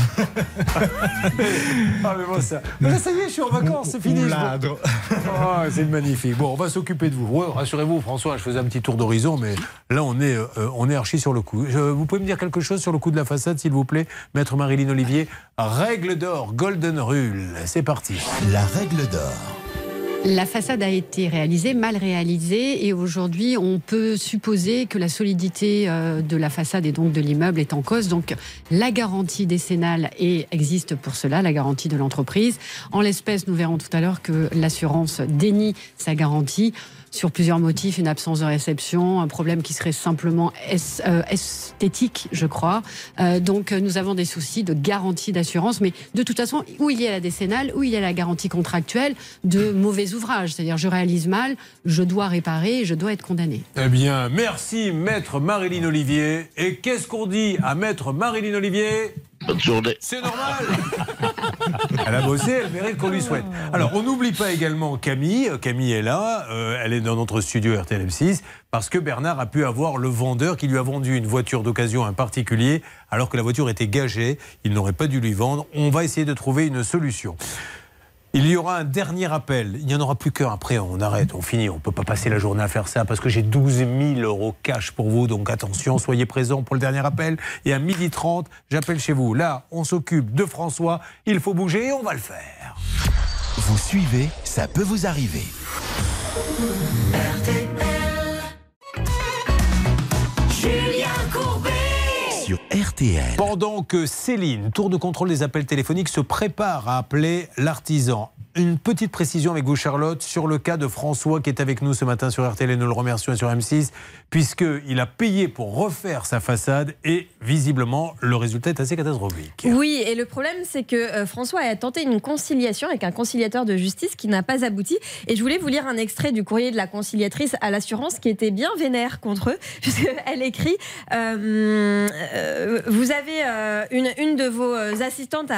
Ah, mais moi, ça. Mais là, ça y est, je suis en vacances, c'est fini. Ah, c'est magnifique. Bon, on va s'occuper de vous. Ouais, Rassurez-vous, François, je faisais un petit tour d'horizon, mais là, on est, euh, on est archi sur le coup. Je- vous pouvez me dire quelque chose sur le coup de la façade, s'il vous plaît, Maître Marilyn Olivier? Règle d'or, Golden Rule. C'est parti. La règle d'or. La façade a été réalisée, mal réalisée, et aujourd'hui, on peut supposer que la solidité euh, de la façade et donc de l'immeuble est en cause. Donc, la garantie décennale existe pour cela, la garantie de l'entreprise. En l'espèce, nous verrons tout à l'heure que l'assurance dénie sa garantie. Sur plusieurs motifs, une absence de réception, un problème qui serait simplement euh, esthétique, je crois. Euh, donc euh, nous avons des soucis de garantie d'assurance, mais de toute façon, où il y a la décennale, où il y a la garantie contractuelle de mauvais ouvrage, c'est-à-dire je réalise mal, je dois réparer, je dois être condamné. Eh bien, merci, maître Marilyn Olivier. Et qu'est-ce qu'on dit à maître Marilyn Olivier? Bonne journée. C'est normal. Elle a bossé, elle mérite qu'on lui souhaite. Alors, on n'oublie pas également Camille. Camille est là, euh, elle est dans notre studio RTL M6, parce que Bernard a pu avoir le vendeur qui lui a vendu une voiture d'occasion à un particulier, alors que la voiture était gagée. Il n'aurait pas dû lui vendre. On va essayer de trouver une solution. Il y aura un dernier appel. Il n'y en aura plus qu'un. Après, on arrête, on finit. On ne peut pas passer la journée à faire ça parce que j'ai 12 000 euros cash pour vous. Donc attention, soyez présents pour le dernier appel. Et à 12h30, j'appelle chez vous. Là, on s'occupe de François. Il faut bouger et on va le faire. Vous suivez, ça peut vous arriver. Pendant que Céline, tour de contrôle des appels téléphoniques, se prépare à appeler l'artisan. Une petite précision avec vous, Charlotte, sur le cas de François qui est avec nous ce matin sur RTL et nous le remercions sur M6, puisqu'il a payé pour refaire sa façade et visiblement le résultat est assez catastrophique. Oui, et le problème, c'est que euh, François a tenté une conciliation avec un conciliateur de justice qui n'a pas abouti. Et je voulais vous lire un extrait du courrier de la conciliatrice à l'assurance qui était bien vénère contre eux, puisqu'elle écrit euh, euh, Vous avez une, une de vos assistantes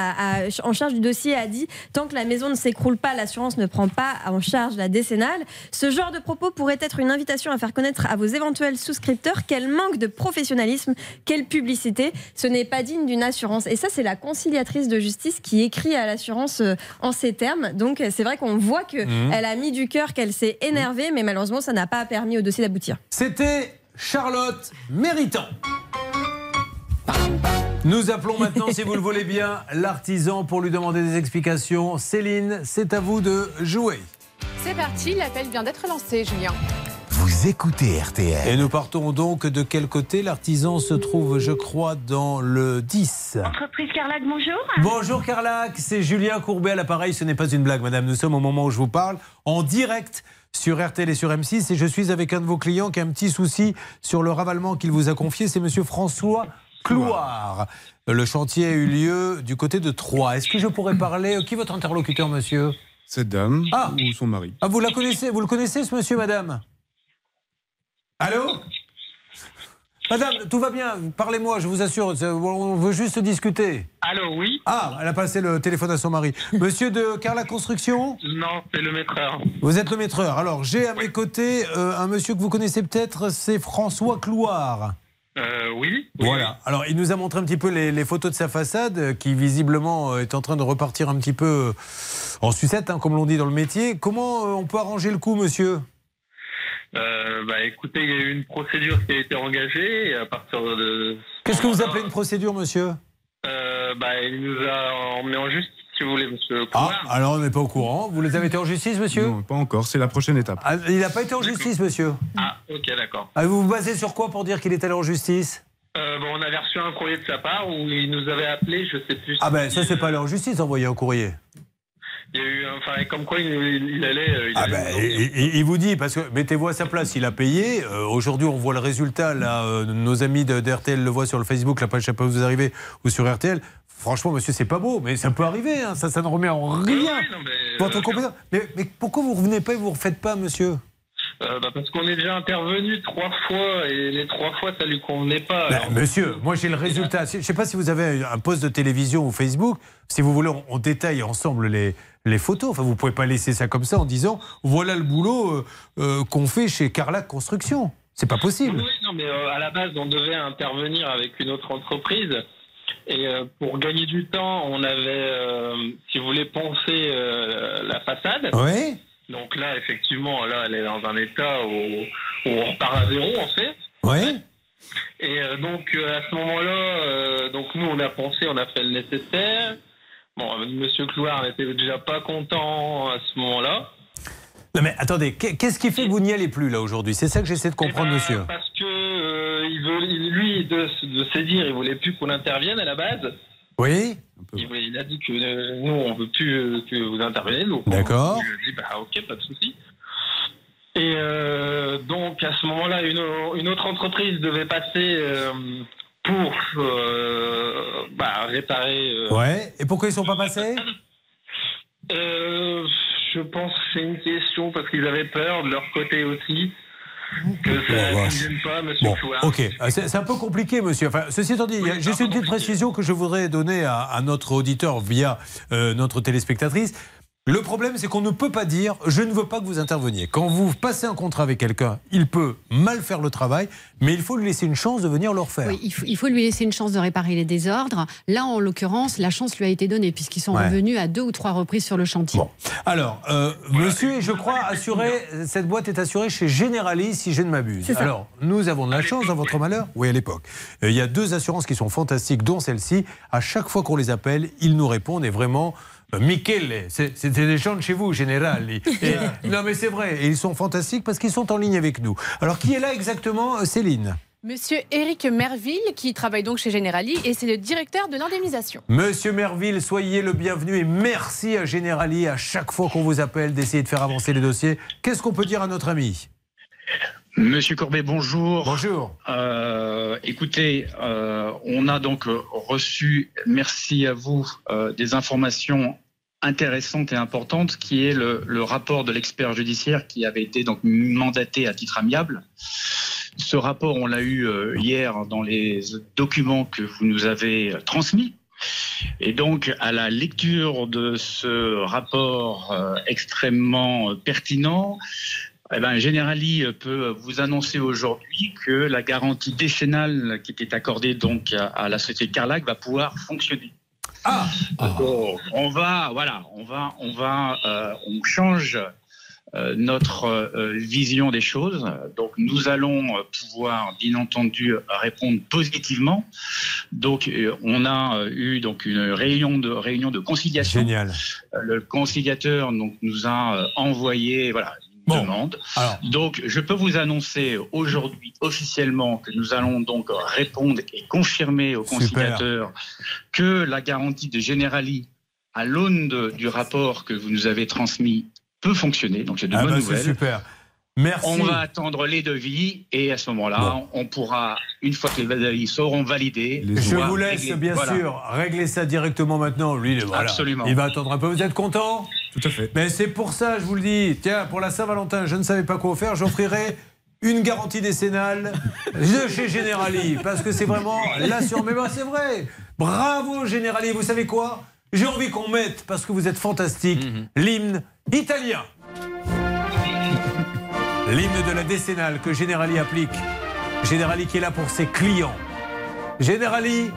en charge du dossier a dit Tant que la maison ne s'écroule pas, l'assurance ne prend pas en charge la décennale. Ce genre de propos pourrait être une invitation à faire connaître à vos éventuels souscripteurs quel manque de professionnalisme, quelle publicité. Ce n'est pas digne d'une assurance. Et ça, c'est la conciliatrice de justice qui écrit à l'assurance euh, en ces termes. Donc, c'est vrai qu'on voit qu'elle Mhm. a mis du cœur, qu'elle s'est énervée, mais malheureusement, ça n'a pas permis au dossier d'aboutir. C'était Charlotte Méritant. Nous appelons maintenant, si vous le voulez bien, l'artisan pour lui demander des explications. Céline, c'est à vous de jouer. C'est parti, l'appel vient d'être lancé, Julien. Vous écoutez RTL. Et nous partons donc de quel côté L'artisan se trouve, je crois, dans le 10. Entreprise Carlac, bonjour. Bonjour Carlac, c'est Julien Courbet à l'appareil. Ce n'est pas une blague, madame. Nous sommes au moment où je vous parle, en direct sur RTL et sur M6. Et je suis avec un de vos clients qui a un petit souci sur le ravalement qu'il vous a confié. C'est monsieur François Clouard. Le chantier a eu lieu du côté de Troyes. Est-ce que je pourrais parler Qui est votre interlocuteur, monsieur? Cette dame Ah. ou son mari Ah, vous la connaissez Vous le connaissez, ce monsieur, madame? Allô? Madame, tout va bien. Parlez-moi, je vous assure. On veut juste discuter. Allô, oui Ah, elle a passé le téléphone à son mari. Monsieur de Carla Construction? Non, c'est le maîtreur. Vous êtes le maîtreur. Alors, j'ai à mes côtés euh, un monsieur que vous connaissez peut-être, c'est François Clouard. Euh, oui. Voilà. Alors, il nous a montré un petit peu les, les photos de sa façade, euh, qui visiblement euh, est en train de repartir un petit peu en sucette, hein, comme l'on dit dans le métier. Comment on peut arranger le coup, monsieur? Euh, bah, écoutez, il y a eu une procédure qui a été engagée et à partir de. Qu'est-ce que vous appelez une procédure, monsieur? Euh, bah, il nous a emmené en justice, si vous voulez, monsieur. Ah, alors on n'est pas au courant. Vous les avez été en justice, monsieur Non, pas encore. C'est la prochaine étape. Ah, Il n'a pas été en justice, monsieur. Ah, ok, d'accord. Ah, vous vous basez sur quoi pour dire qu'il est allé en justice Euh, bon, on avait reçu un courrier de sa part où il nous avait appelé, je sais plus. Ah ben, ça, c'est pas aller en justice, envoyer un courrier. Il y a eu, enfin, comme quoi il, allait. euh, il Ah allait- ben, il, vous dit, parce que mettez-vous à sa place, il a payé. Euh, Aujourd'hui, on voit le résultat. Là, euh, nos amis de, d'RTL le voient sur le Facebook, la page Ça peut vous arriver, ou sur RTL. Franchement, monsieur, c'est pas beau, mais ça peut arriver. hein. Ça, ça ne remet en rien votre compétence. Mais, mais pourquoi vous revenez pas et vous ne refaites pas, monsieur? Euh, bah, parce qu'on est déjà intervenu trois fois et les trois fois ça lui convenait pas. Ben, monsieur, moi j'ai le résultat. Je ne sais pas si vous avez un poste de télévision ou Facebook. Si vous voulez, on, on détaille ensemble les, les photos. Enfin, vous pouvez pas laisser ça comme ça en disant voilà le boulot euh, euh, qu'on fait chez Carla Construction. C'est pas possible. Oui, non, mais euh, à la base, on devait intervenir avec une autre entreprise. Et euh, pour gagner du temps, on avait, euh, si vous voulez, poncé euh, la façade. Oui. Donc là, effectivement, là, elle est dans un état où, où on repart à zéro, en fait. Oui. Et donc, à ce moment-là, donc nous, on a pensé, on a fait le nécessaire. Bon, Monsieur Clouard n'était déjà pas content à ce moment-là. Non mais attendez, qu'est- qu'est-ce qui fait que vous n'y allez plus là aujourd'hui? C'est ça que j'essaie de comprendre, monsieur. Parce que de, dire, il voulait plus qu'on intervienne à la base. Oui. Il, il a dit que euh, nous, on veut plus euh, que vous interveniez. D'accord. Je dit, bah ok, pas de souci. Et euh, donc à ce moment-là, une, une autre entreprise devait passer pour bah, réparer. Ouais. Et pourquoi ils sont pas passés? Je pense que c'est une question parce qu'ils avaient peur de leur côté aussi que ça Bon, ne bah, vienne pas, Monsieur Bon, Chouard. ok. Euh, C'est un peu compliqué, monsieur. Enfin, ceci étant dit, il y a juste une petite précision que je voudrais donner à, à notre auditeur via euh, notre téléspectatrice. Le problème, c'est qu'on ne peut pas dire je ne veux pas que vous interveniez. Quand vous passez un contrat avec quelqu'un, il peut mal faire le travail, mais il faut lui laisser une chance de venir le refaire. Oui, il, faut, il faut lui laisser une chance de réparer les désordres. Là, en l'occurrence, la chance lui a été donnée puisqu'ils sont Ouais. revenus à deux ou trois reprises sur le chantier. Alors, euh, monsieur, je crois, assuré, cette boîte est assurée chez Generali, si je ne m'abuse. Alors, nous avons de la chance dans votre malheur Oui, à l'époque. Euh, Il y a deux assurances qui sont fantastiques, dont celle-ci. À chaque fois qu'on les appelle, ils nous répondent et vraiment. Euh, Michele, c'est- c'était des gens de chez vous, Generali. Et- non, mais c'est vrai. Et ils sont fantastiques parce qu'ils sont en ligne avec nous. Alors, qui est là exactement, euh, Céline? Monsieur Éric Merville, qui travaille donc chez Generali, et c'est le directeur de l'indemnisation. Monsieur Merville, soyez le bienvenu et merci à Generali à chaque fois qu'on vous appelle d'essayer de faire avancer les dossiers. Qu'est-ce qu'on peut dire à notre ami? Monsieur Courbet, bonjour. Bonjour. Euh, écoutez, euh, on a donc euh, reçu, merci à vous, euh, des informations intéressantes et importantes, qui est le, le rapport de l'expert judiciaire qui avait été donc mandaté à titre amiable. Ce rapport, on l'a eu hier dans les documents que vous nous avez transmis. Et donc, à la lecture de ce rapport euh, extrêmement pertinent, eh ben, Generali peut vous annoncer aujourd'hui que la garantie décennale qui était accordée donc à, à la société Carlac va pouvoir fonctionner. Ah, on va, voilà, on va, on va, euh, on change euh, notre euh, vision des choses. Donc, nous allons euh, pouvoir, bien entendu, répondre positivement. Donc, euh, on a euh, eu donc une réunion de réunion de conciliation. Génial. Euh, Le conciliateur donc nous a euh, envoyé voilà demande. Donc, je peux vous annoncer aujourd'hui officiellement que nous allons donc répondre et confirmer au Super. conciliateur que la garantie de Generali, à l'aune de- du rapport que vous nous avez transmis, peut fonctionner. Donc, c'est de Ah bonnes bah, nouvelles. super. Merci. On va attendre les devis et à ce moment-là, on pourra, une fois que les devis seront validés, Je pouvoir vous laisse, régler. bien Voilà. sûr, régler ça directement maintenant. Lui, voilà. Absolument. Il va attendre un peu. Vous êtes content? Tout à fait. Mais c'est pour ça, je vous le dis. Tiens, pour la Saint-Valentin, je ne savais pas quoi faire. J'offrirai une garantie décennale de chez Generali. Parce que c'est vraiment l'assurance. Mais ben, c'est vrai. Bravo, Generali. Vous savez quoi? J'ai envie qu'on mette, parce que vous êtes fantastique, l'hymne italien. L'hymne de la décennale que Generali applique. Generali qui est là pour ses clients. Generali,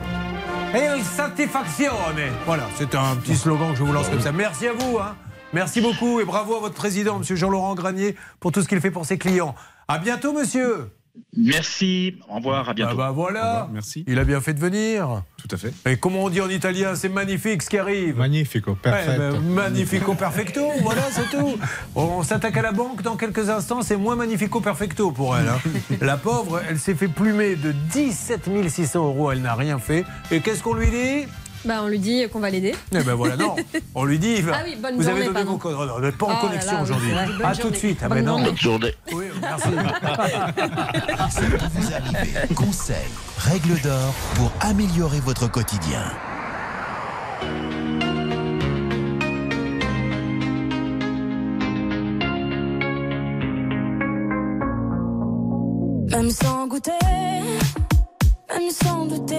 el satisfazione. Voilà, c'est un petit slogan que je vous lance comme ça. Merci à vous. hein. Merci beaucoup et bravo à votre président, monsieur Jean-Laurent Granier, pour tout ce qu'il fait pour ses clients. À bientôt, monsieur. Merci. Au revoir. À bientôt. Ah bah voilà. Merci. Il a bien fait de venir. Tout à fait. Et comment on dit en italien C'est magnifique ce qui arrive. Magnifico, perfetto. Ouais, ben, magnifico perfecto, voilà, c'est tout. On s'attaque à la banque dans quelques instants, c'est moins magnifico perfecto pour elle. hein. La pauvre, elle s'est fait plumer de 17 600 euros, elle n'a rien fait. Et qu'est-ce qu'on lui dit? Bah, on lui dit qu'on va l'aider. Eh ben voilà, non. On lui dit, Ah oui, bonne vous journée, avez donné pardon. vos codes. Non, pas en Oh connexion aujourd'hui. À tout de suite. Ah Bonne ben non. Bonne journée. Oui, merci. Vous. Conseils, règles d'or pour améliorer votre quotidien. Même sans goûter, même sans douter,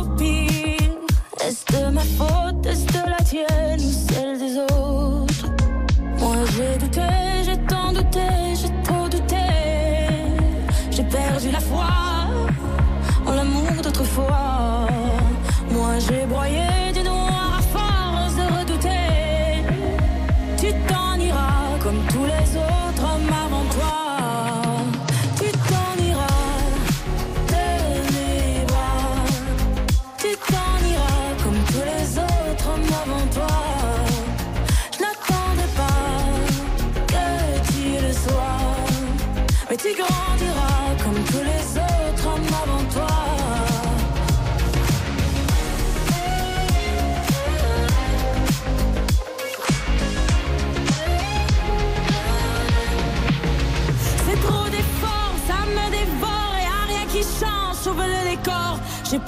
au pire. Est-ce de ma faute, est-ce de la tienne ou celle des autres Moi j'ai douté, j'ai tant douté, j'ai trop douté. J'ai perdu la foi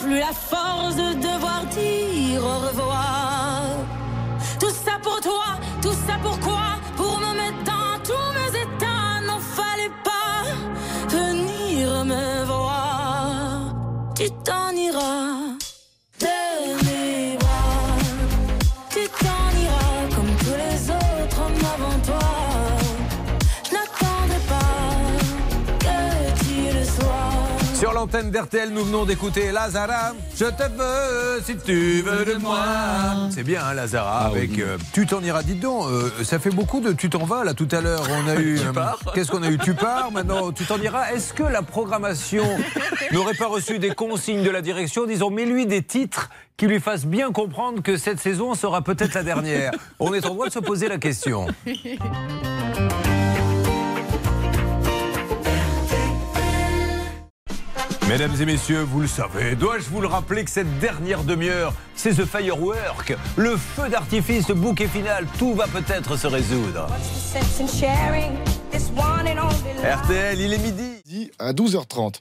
plus la force de devoir dire au revoir. Tout ça pour toi, tout ça pourquoi Pour me mettre dans tous mes états, n'en fallait pas venir me voir. Tu t'en iras l'antenne d'RTL, nous venons d'écouter Lazara. Je te veux si tu veux de moi. C'est bien, hein, Lazara, avec euh, Tu t'en iras. Dites donc, euh, ça fait beaucoup de Tu t'en vas, là, tout à l'heure. On a eu. Euh. Qu'est-ce qu'on a eu? Tu pars, maintenant Tu t'en iras. Est-ce que la programmation n'aurait pas reçu des consignes de la direction disons, mets-lui des titres qui lui fassent bien comprendre que cette saison sera peut-être la dernière? On est en droit de se poser la question. Mesdames et messieurs, vous le savez, dois-je vous le rappeler que cette dernière demi-heure, c'est The Firework, le feu d'artifice, le bouquet final, tout va peut-être se résoudre. RTL, il est midi. À 12h30.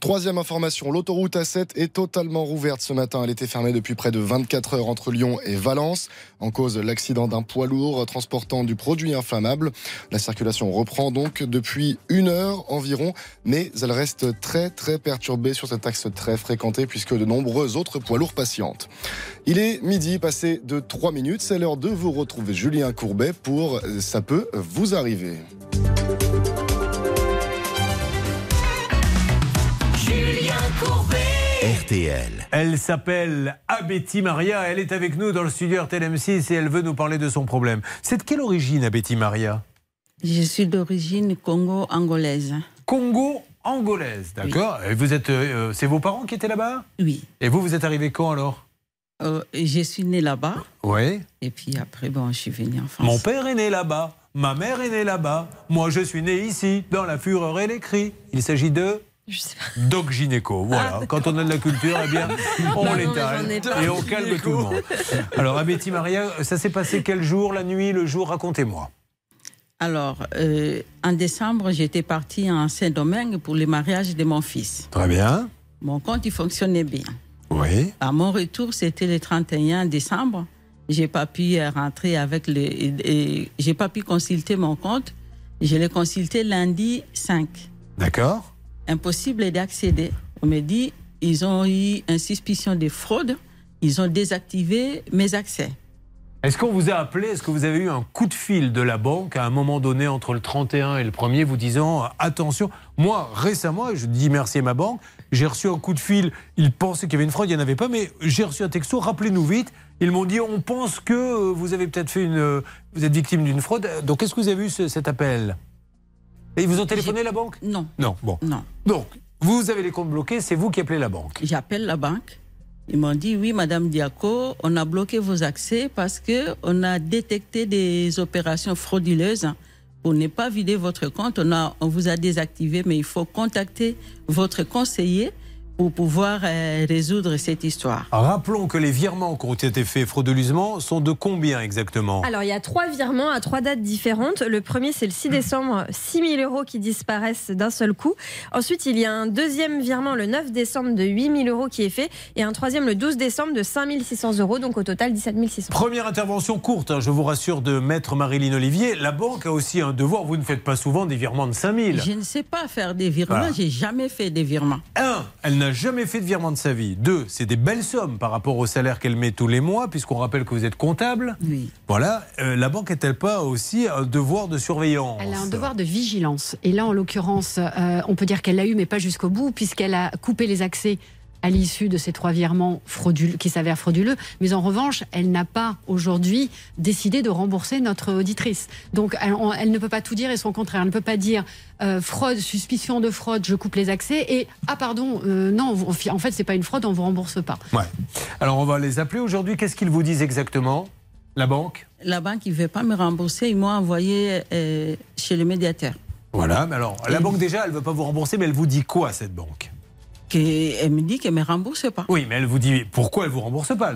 Troisième information, l'autoroute A7 est totalement rouverte ce matin. Elle était fermée depuis près de 24 heures entre Lyon et Valence. En cause, l'accident d'un poids lourd transportant du produit inflammable. La circulation reprend donc depuis une heure environ, mais elle reste très très perturbée sur cet axe très fréquenté puisque de nombreux autres poids lourds patientent. Il est midi, passé de 3 minutes. C'est l'heure de vous retrouver Julien Courbet pour Ça peut vous arriver. RTL. Elle s'appelle Abeti Maria. Elle est avec nous dans le studio RTL M6 et elle veut nous parler de son problème. C'est de quelle origine, Abeti Maria? Je suis d'origine congo-angolaise. Congo-angolaise, d'accord. Et vous êtes, euh, c'est vos parents qui étaient là-bas? Oui. Et vous, vous êtes arrivé quand alors? Euh, je suis née là-bas. Oui. Et puis après, bon, je suis venue en France. Mon père est né là-bas. Ma mère est née là-bas. Moi, je suis né ici, dans la fureur et les cris. Il s'agit de. Doc Gynéco. Voilà. Quand on a de la culture, eh bien, on mais l'étale et on calme tout le monde. Alors, Abeti Maria, ça s'est passé quel jour La nuit, le jour? Racontez-moi. Alors, euh, en décembre, j'étais partie en Saint-Domingue pour le mariage de mon fils. Très bien. Mon compte, il fonctionnait bien. Oui. À mon retour, c'était le 31 décembre. J'ai pas pu rentrer avec le. J'ai pas pu consulter mon compte. Je l'ai consulté lundi 5. D'accord. Impossible d'accéder. On me dit, ils ont eu une suspicion de fraude. Ils ont désactivé mes accès. Est-ce qu'on vous a appelé? Est-ce que vous avez eu un coup de fil de la banque à un moment donné entre le 31 et le 1er vous disant attention Moi, récemment, je dis merci à ma banque, j'ai reçu un coup de fil. Ils pensaient qu'il y avait une fraude, il n'y en avait pas, mais j'ai reçu un texto rappelez-nous vite. Ils m'ont dit on pense que euh, vous avez peut-être fait une. euh, Vous êtes victime d'une fraude. Donc, est-ce que vous avez eu ce- cet appel Et ils vous ont téléphoné, la banque? Non. Non, bon. Non. Donc, vous avez les comptes bloqués, c'est vous qui appelez la banque. J'appelle la banque. Ils m'ont dit oui, Madame Diaco, on a bloqué vos accès parce que on a détecté des opérations frauduleuses. Pour ne pas vider votre compte, on, a, on vous a désactivé, mais il faut contacter votre conseiller pour pouvoir euh, résoudre cette histoire. Rappelons que les virements qui ont été faits frauduleusement sont de combien exactement? Alors, il y a trois virements à trois dates différentes. Le premier, c'est le 6 décembre, 6 000 euros qui disparaissent d'un seul coup. Ensuite, il y a un deuxième virement le 9 décembre de 8 000 euros qui est fait. Et un troisième le 12 décembre de 5 600 euros. Donc, au total, 17 600. Première intervention courte, hein, je vous rassure, de maître Marilyn Olivier. La banque a aussi un devoir. Vous ne faites pas souvent des virements de 5 000. Je ne sais pas faire des virements, Voilà. j'ai jamais fait des virements. Un, elle n'a jamais fait de virement de sa vie. Deux, c'est des belles sommes par rapport au salaire qu'elle met tous les mois, puisqu'on rappelle que vous êtes comptable. Oui. Voilà, euh, la banque est-elle pas aussi un devoir de surveillance Elle a un devoir de vigilance. Et là, en l'occurrence, euh, on peut dire qu'elle l'a eu, mais pas jusqu'au bout, puisqu'elle a coupé les accès à l'issue de ces trois virements frauduleux, qui s'avèrent frauduleux. Mais en revanche, elle n'a pas aujourd'hui décidé de rembourser notre auditrice. Donc, elle, on- elle ne peut pas tout dire et son contraire. Elle ne peut pas dire euh, fraude, suspicion de fraude, je coupe les accès et ah pardon, euh, non, en fait, c'est pas une fraude, on vous rembourse pas. Ouais. Alors on va les appeler aujourd'hui. Qu'est-ce qu'ils vous disent exactement La banque? La banque ne veut pas me rembourser, ils m'ont envoyé euh, chez le médiateur. Voilà, mais alors, la banque déjà, elle ne veut pas vous rembourser, mais elle vous dit quoi, cette banque? Que- Elle me dit qu'elle ne me rembourse pas. Oui, mais elle vous dit pourquoi elle vous rembourse pas?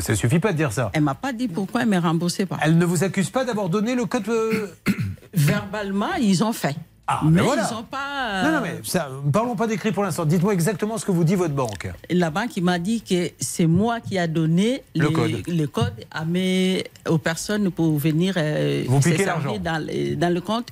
Ça suffit pas de dire ça. Elle m'a pas dit pourquoi elle ne me remboursait pas. Elle ne vous accuse pas d'avoir donné le code. euh, Verbalement, ils ont fait. Ah, mais mais voilà. ils n'ont pas. Non, non, mais ça, parlons pas d'écrit pour l'instant. Dites-moi exactement ce que vous dit votre banque. La banque m'a dit que c'est moi qui a donné Le les- code. à mes, aux personnes pour venir euh, Vous piquez l'argent. dans, le- dans le compte.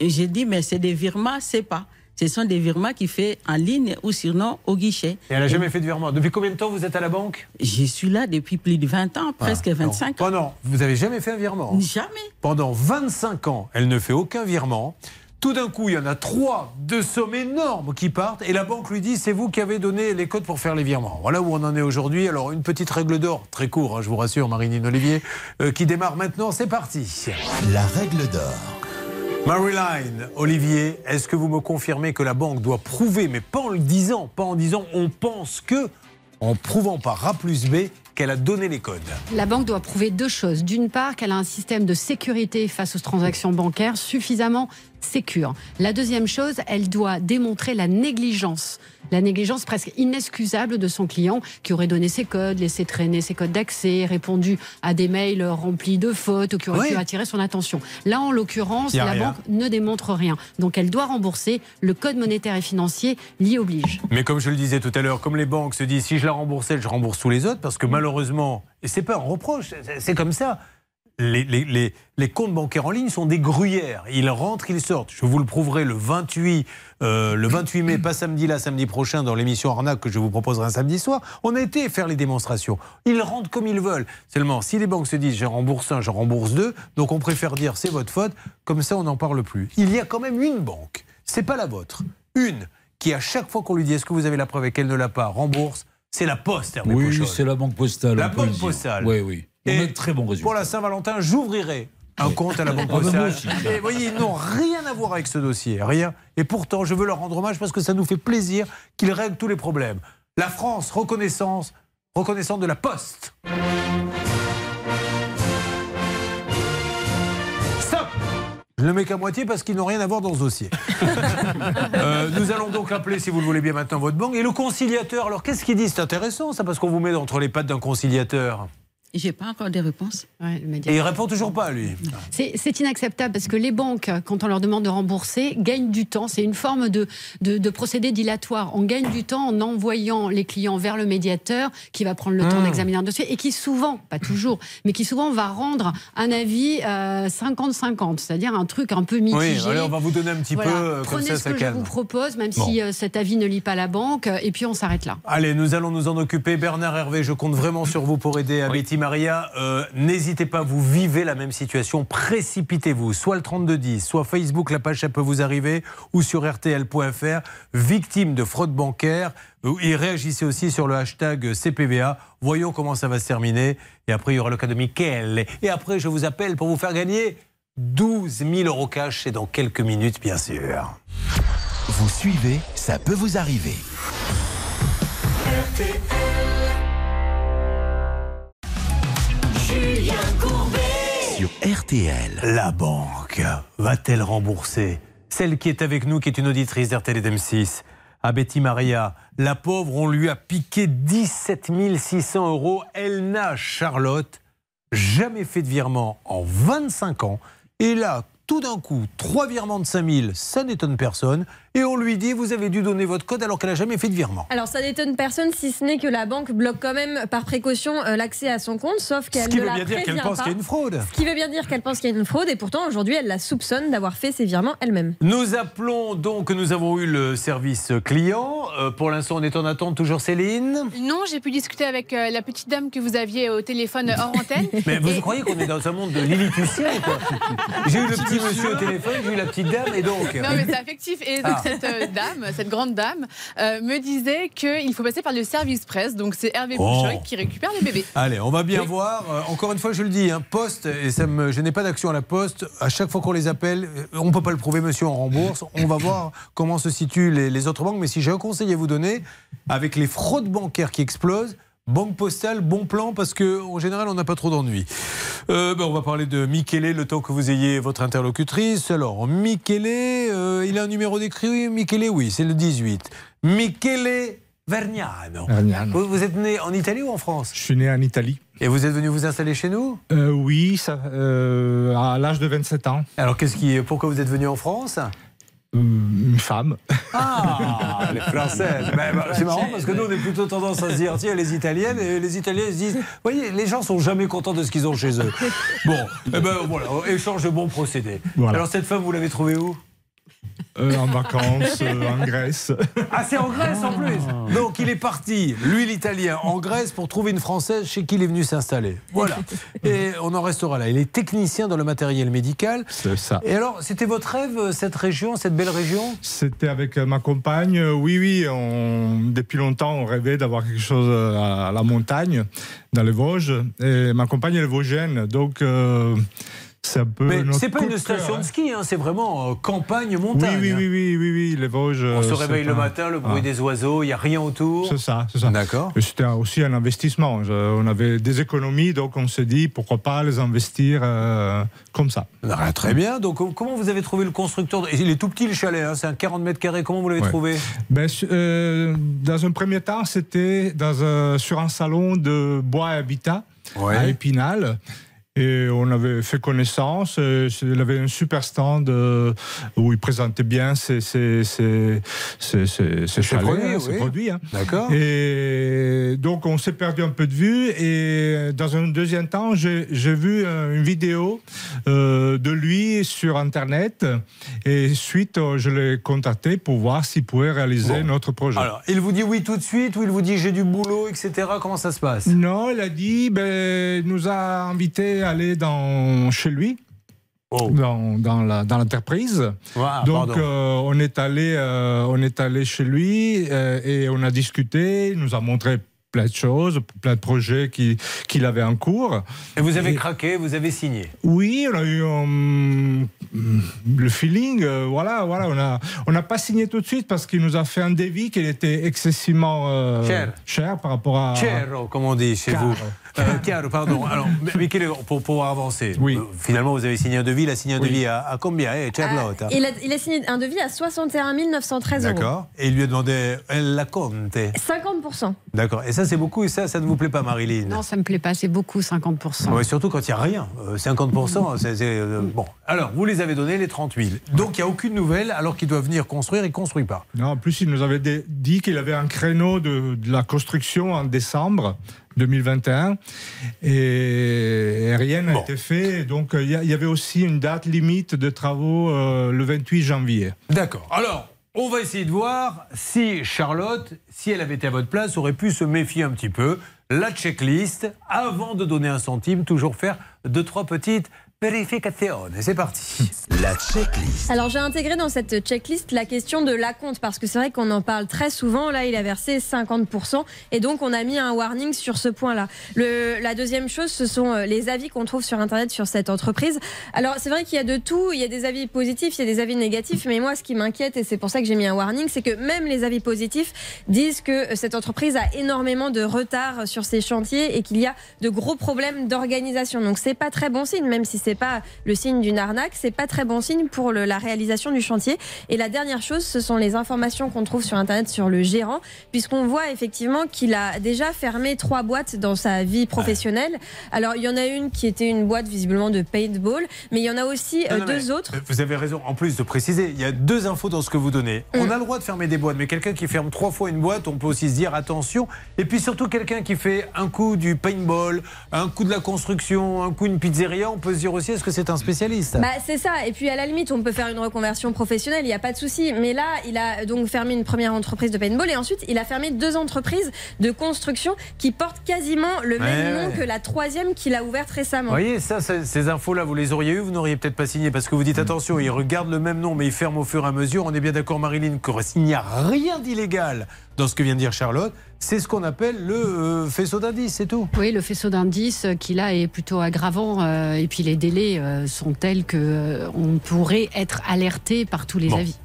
J'ai dit, mais c'est des virements, c'est pas. Ce sont des virements qui fait en ligne ou sinon au guichet. Et elle n'a jamais fait de virement. Depuis combien de temps vous êtes à la banque Je suis là depuis plus de 20 ans, presque Ah, 25 ans. Pendant, vous n'avez jamais fait un virement Jamais. Pendant 25 ans, elle ne fait aucun virement. Tout d'un coup, il y en a trois de sommes énormes qui partent et la banque lui dit c'est vous qui avez donné les codes pour faire les virements. Voilà où on en est aujourd'hui. Alors une petite règle d'or, très court, hein, je vous rassure, Marinine Olivier, euh, qui démarre maintenant. C'est parti. La règle d'or. Marilyn, Olivier, est-ce que vous me confirmez que la banque doit prouver, mais pas en le disant, pas en disant on pense que, en prouvant par A plus B qu'elle a donné les codes? La banque doit prouver deux choses. D'une part, qu'elle a un système de sécurité face aux transactions bancaires suffisamment sécure. La deuxième chose, elle doit démontrer la négligence. La négligence presque inexcusable de son client qui aurait donné ses codes, laissé traîner ses codes d'accès, répondu à des mails remplis de fautes ou qui aurait Oui. pu attirer son attention. Là, en l'occurrence, la rien. banque ne démontre rien. Donc, elle doit rembourser. Le code monétaire et financier l'y oblige. Mais comme je le disais tout à l'heure, comme les banques se disent si je la remboursais, je rembourse tous les autres, parce que malheureusement, et c'est pas un reproche, c'est comme ça. Les, les- les- les comptes bancaires en ligne sont des gruyères. Ils rentrent, ils sortent. Je vous le prouverai le 28, euh, le 28 mai, pas samedi là, samedi prochain, dans l'émission Arnaque que je vous proposerai un samedi soir. On a été faire les démonstrations. Ils rentrent comme ils veulent. Seulement, si les banques se disent je rembourse un, je rembourse deux, donc on préfère dire c'est votre faute, comme ça on n'en parle plus. Il y a quand même une banque, c'est pas la vôtre, une qui à chaque fois qu'on lui dit est-ce que vous avez la preuve et qu'elle ne l'a pas, rembourse, c'est la poste, Hervé Oui, c'est la banque postale. La banque postale. Oui, oui. A de très bons résultats. Pour la Saint-Valentin, j'ouvrirai un compte à la Banque Ah, bah, Postale. Et vous voyez, ils n'ont rien à voir avec ce dossier, rien. Et pourtant, je veux leur rendre hommage parce que ça nous fait plaisir qu'ils règlent tous les problèmes. La France, reconnaissance, reconnaissante de la Poste. Stop Je ne le mets qu'à moitié parce qu'ils n'ont rien à voir dans ce dossier. Euh, nous allons donc appeler, si vous le voulez bien maintenant, votre banque. Et le conciliateur, alors qu'est-ce qu'il dit C'est intéressant ça, parce qu'on vous met entre les pattes d'un conciliateur. J'ai pas encore de réponse. Et il répond toujours pas, lui. C'est inacceptable parce que les banques, quand on leur demande de rembourser, gagnent du temps. C'est une forme de, de, de procédé dilatoire. On gagne du temps en envoyant les clients vers le médiateur qui va prendre le temps Mmh. d'examiner un dossier et qui souvent, pas toujours, mais qui souvent va rendre un avis euh, 50-50, c'est-à-dire un truc un peu mitigé. Oui, allez, on va vous donner un petit Voilà. peu, euh, comme Prenez ça, ce ça que je calme. vous propose, même Bon. si euh, cet avis ne lit pas la banque, euh, et puis on s'arrête là. Allez, nous allons nous en occuper. Bernard Hervé, je compte vraiment sur vous pour aider à Betty Maria. Euh, N'hésitez pas, vous vivez la même situation, précipitez-vous. Soit le 3210, soit Facebook, la page, ça peut vous arriver, ou sur RTL.fr, victime de fraude bancaire. Euh, Et réagissez aussi sur le hashtag CPVA. Voyons comment ça va se terminer. Et après, il y aura le cas de Mickaël. Et après, je vous appelle pour vous faire gagner 12 000 euros cash. C'est dans quelques minutes, bien sûr. Vous suivez, ça peut vous arriver. Julien Courbet. Sur RTL. La banque va-t-elle rembourser celle qui est avec nous, qui est une auditrice d'RTL et d'M6 à Betty Maria. La pauvre, on lui a piqué 17 600 euros. Elle n'a, Charlotte, jamais fait de virement en 25 ans. Et là, tout d'un coup, trois virements de 5000, ça n'étonne personne. Et on lui dit, vous avez dû donner votre code alors qu'elle n'a jamais fait de virement. Alors ça n'étonne personne si ce n'est que la banque bloque quand même par précaution euh, l'accès à son compte, sauf qu'elle Ce qui ne veut la bien dire qu'elle pense qu'il y a une fraude. Ce qui veut bien dire qu'elle pense qu'il y a une fraude et pourtant aujourd'hui elle la soupçonne d'avoir fait ses virements elle-même. Nous appelons donc, nous avons eu le service client. Euh, pour l'instant, on est en attente, toujours Céline. Non, j'ai pu discuter avec euh, la petite dame que vous aviez au téléphone hors antenne. Mais vous Et- croyez qu'on est dans un monde de Lilliputien quoi J'ai eu le petit monsieur au téléphone, j'ai eu la petite dame et donc. Non, mais c'est affectif. Et donc, Ah. Cette euh, dame, cette grande dame, euh, me disait qu'il faut passer par le service presse. Donc, c'est Hervé Oh. Bouchoy qui récupère les bébés. Allez, on va bien voir. Euh, encore une fois, je le dis, hein, poste, et ça me, je n'ai pas d'action à la poste. À chaque fois qu'on les appelle, on ne peut pas le prouver, monsieur, on rembourse. On va voir comment se situent les, les autres banques. Mais si j'ai un conseil à vous donner, avec les fraudes bancaires qui explosent, Banque postale, bon plan parce que en général on n'a pas trop d'ennuis. Euh, ben, on va parler de Michele, le temps que vous ayez votre interlocutrice. Alors Michele, euh, il a un numéro d'écrit. Michele, oui, c'est le 18. Michele Vergnano. Vergnano. Vous, vous êtes né en Italie ou en France? Je suis né en Italie. Et vous êtes venu vous installer chez nous? Euh, Oui, ça, à l'âge de 27 ans. Alors qu'est-ce qui, pourquoi vous êtes venu en France? Une femme. Ah, les Françaises. C'est marrant parce que nous, on est plutôt tendance à se dire, tiens, les Italiennes, et les Italiens se disent, vous voyez, les gens sont jamais contents de ce qu'ils ont chez eux. Bon, eh ben voilà, échange de bons procédés. Voilà. Alors cette femme, vous l'avez trouvée où? Euh, en vacances, euh, en Grèce. Ah, c'est en Grèce en plus Donc il est parti, lui l'italien, en Grèce pour trouver une Française chez qui il est venu s'installer. Voilà. Et on en restera là. Il est technicien dans le matériel médical. C'est ça. Et alors, c'était votre rêve, cette région, cette belle région? C'était avec euh, ma compagne. Euh, Oui, oui, on- depuis longtemps, on rêvait d'avoir quelque chose euh, à la montagne, dans les Vosges. Et ma compagne, elle est vosgienne, donc euh, c'est un peu. Mais c'est pas une station hein. de ski, hein, c'est vraiment euh, campagne, montagne. oui, oui, oui, oui, oui, les Vosges. On se euh, réveille c'est le matin, le bruit Ah. des oiseaux, il n'y a rien autour. C'est ça, c'est ça. D'accord. C'était aussi un investissement. On avait des économies, donc on s'est dit pourquoi pas les investir euh, comme ça. Ah, très bien. Donc, com- comment vous avez trouvé le constructeur Il est tout petit le chalet, hein, c'est un 40 mètres carrés. Comment vous l'avez trouvé Ben, dans un premier temps, c'était sur un salon de bois et habitat à Épinal. Et on avait fait connaissance. euh, Il avait un super stand euh, où il présentait bien ses, ses, ses, ses, chalets, produits, hein, ses oui. produits, hein. D'accord. Et donc, on s'est perdu un peu de vue. Et dans un deuxième temps, j'ai vu euh, une vidéo euh, de lui sur Internet. Et suite, je l'ai contacté pour voir s'il pouvait réaliser Bon. notre projet. Alors, il vous dit oui tout de suite ou il vous dit j'ai du boulot, etc. Comment ça se passe? Non, il a dit, ben, il nous a invités à aller dans, chez lui. Dans, dans dans l'entreprise. Oh. Donc euh, on est allé euh, on est allé chez lui euh, et on a discuté. Il nous a montré plein de choses, plein de projets qui- qu'il avait en cours. Et vous avez craqué, vous avez signé. Oui, on a eu euh, le feeling. euh, voilà, voilà, on a on n'a pas signé tout de suite parce qu'il nous a fait un devis qui était excessivement euh, Cher. cher par rapport à. Cero, comme on dit chez vous. Euh, caro, pardon. Alors, Michele, pour pouvoir avancer, Oui. euh, finalement, vous avez signé un devis. Il a signé un devis à, à combien eh, Charlotte Il a, il a signé un devis à 61 913 euros. D'accord. Et il lui a demandé Elle la compte. 50%. D'accord. Et ça, c'est beaucoup. Et ça, ça ne vous plaît pas, Marilyn Non, ça me plaît pas, c'est beaucoup, 50%. Ouais, surtout quand il n'y a rien. Euh, 50%, c'est. c'est, euh, bon. Alors, vous les avez donnés, les 30 000. Donc, il n'y a aucune nouvelle, alors qu'il doit venir construire, il ne construit pas. Non, en plus, il nous avait dit qu'il avait un créneau de, de la construction en décembre 2021 et, rien n'a été fait. Donc, il y, avait aussi une date limite de travaux euh, le 28 janvier. D'accord. Alors, on va essayer de voir si Charlotte, si elle avait été à votre place, aurait pu se méfier un petit peu. La checklist, avant de donner un centime, toujours faire deux, trois petites c'est parti. La checklist. Alors j'ai intégré dans cette checklist la question de l'acompte parce que c'est vrai qu'on en parle très souvent. Là, il a versé 50% et donc on a mis un warning sur ce point-là. La deuxième chose, ce sont euh, les avis qu'on trouve sur Internet sur cette entreprise. Alors c'est vrai qu'il y a de tout. Il y a des avis positifs, il y a des avis négatifs. Mais moi, ce qui m'inquiète et c'est pour ça que j'ai mis un warning, c'est que même les avis positifs disent que cette entreprise a énormément de retard sur ses chantiers et qu'il y a de gros problèmes d'organisation. Donc c'est pas très bon signe, même si c'est c'est pas le signe d'une arnaque, c'est pas très bon signe pour le- la réalisation du chantier. Et la dernière chose, ce sont les informations qu'on trouve sur internet sur le gérant, puisqu'on voit effectivement qu'il a déjà fermé trois boîtes dans sa vie professionnelle. Alors il y en a une qui était une boîte visiblement de paintball, mais il y en a aussi euh, Non, non, mais deux autres. Vous avez raison. En plus de préciser, il y a deux infos dans ce que vous donnez. Mm. On a le droit de fermer des boîtes, mais quelqu'un qui ferme trois fois une boîte, on peut aussi se dire attention. Et puis surtout quelqu'un qui fait un coup du paintball, un coup de la construction, un coup une pizzeria, on peut se dire aussi est-ce que c'est un spécialiste? Bah, c'est ça. Et puis à la limite, on peut faire une reconversion professionnelle, il n'y a pas de souci. Mais là, il a donc fermé une première entreprise de paintball et ensuite, il a fermé deux entreprises de construction qui portent quasiment le même Ouais, nom ouais. que la troisième qu'il a ouverte récemment. Vous voyez, ça, ça- ces infos-là, vous les auriez eues, vous n'auriez peut-être pas signé parce que vous dites attention, ils regardent le même nom, mais ils ferment au fur et à mesure. On est bien d'accord, Marilyn, qu'il n'y a rien d'illégal dans ce que vient de dire Charlotte. C'est ce qu'on appelle le euh, faisceau d'indices, c'est tout. Oui, le faisceau d'indices euh, qui là est plutôt aggravant euh, et puis les délais euh, sont tels que euh, on pourrait être alerté par tous les Bon. avis.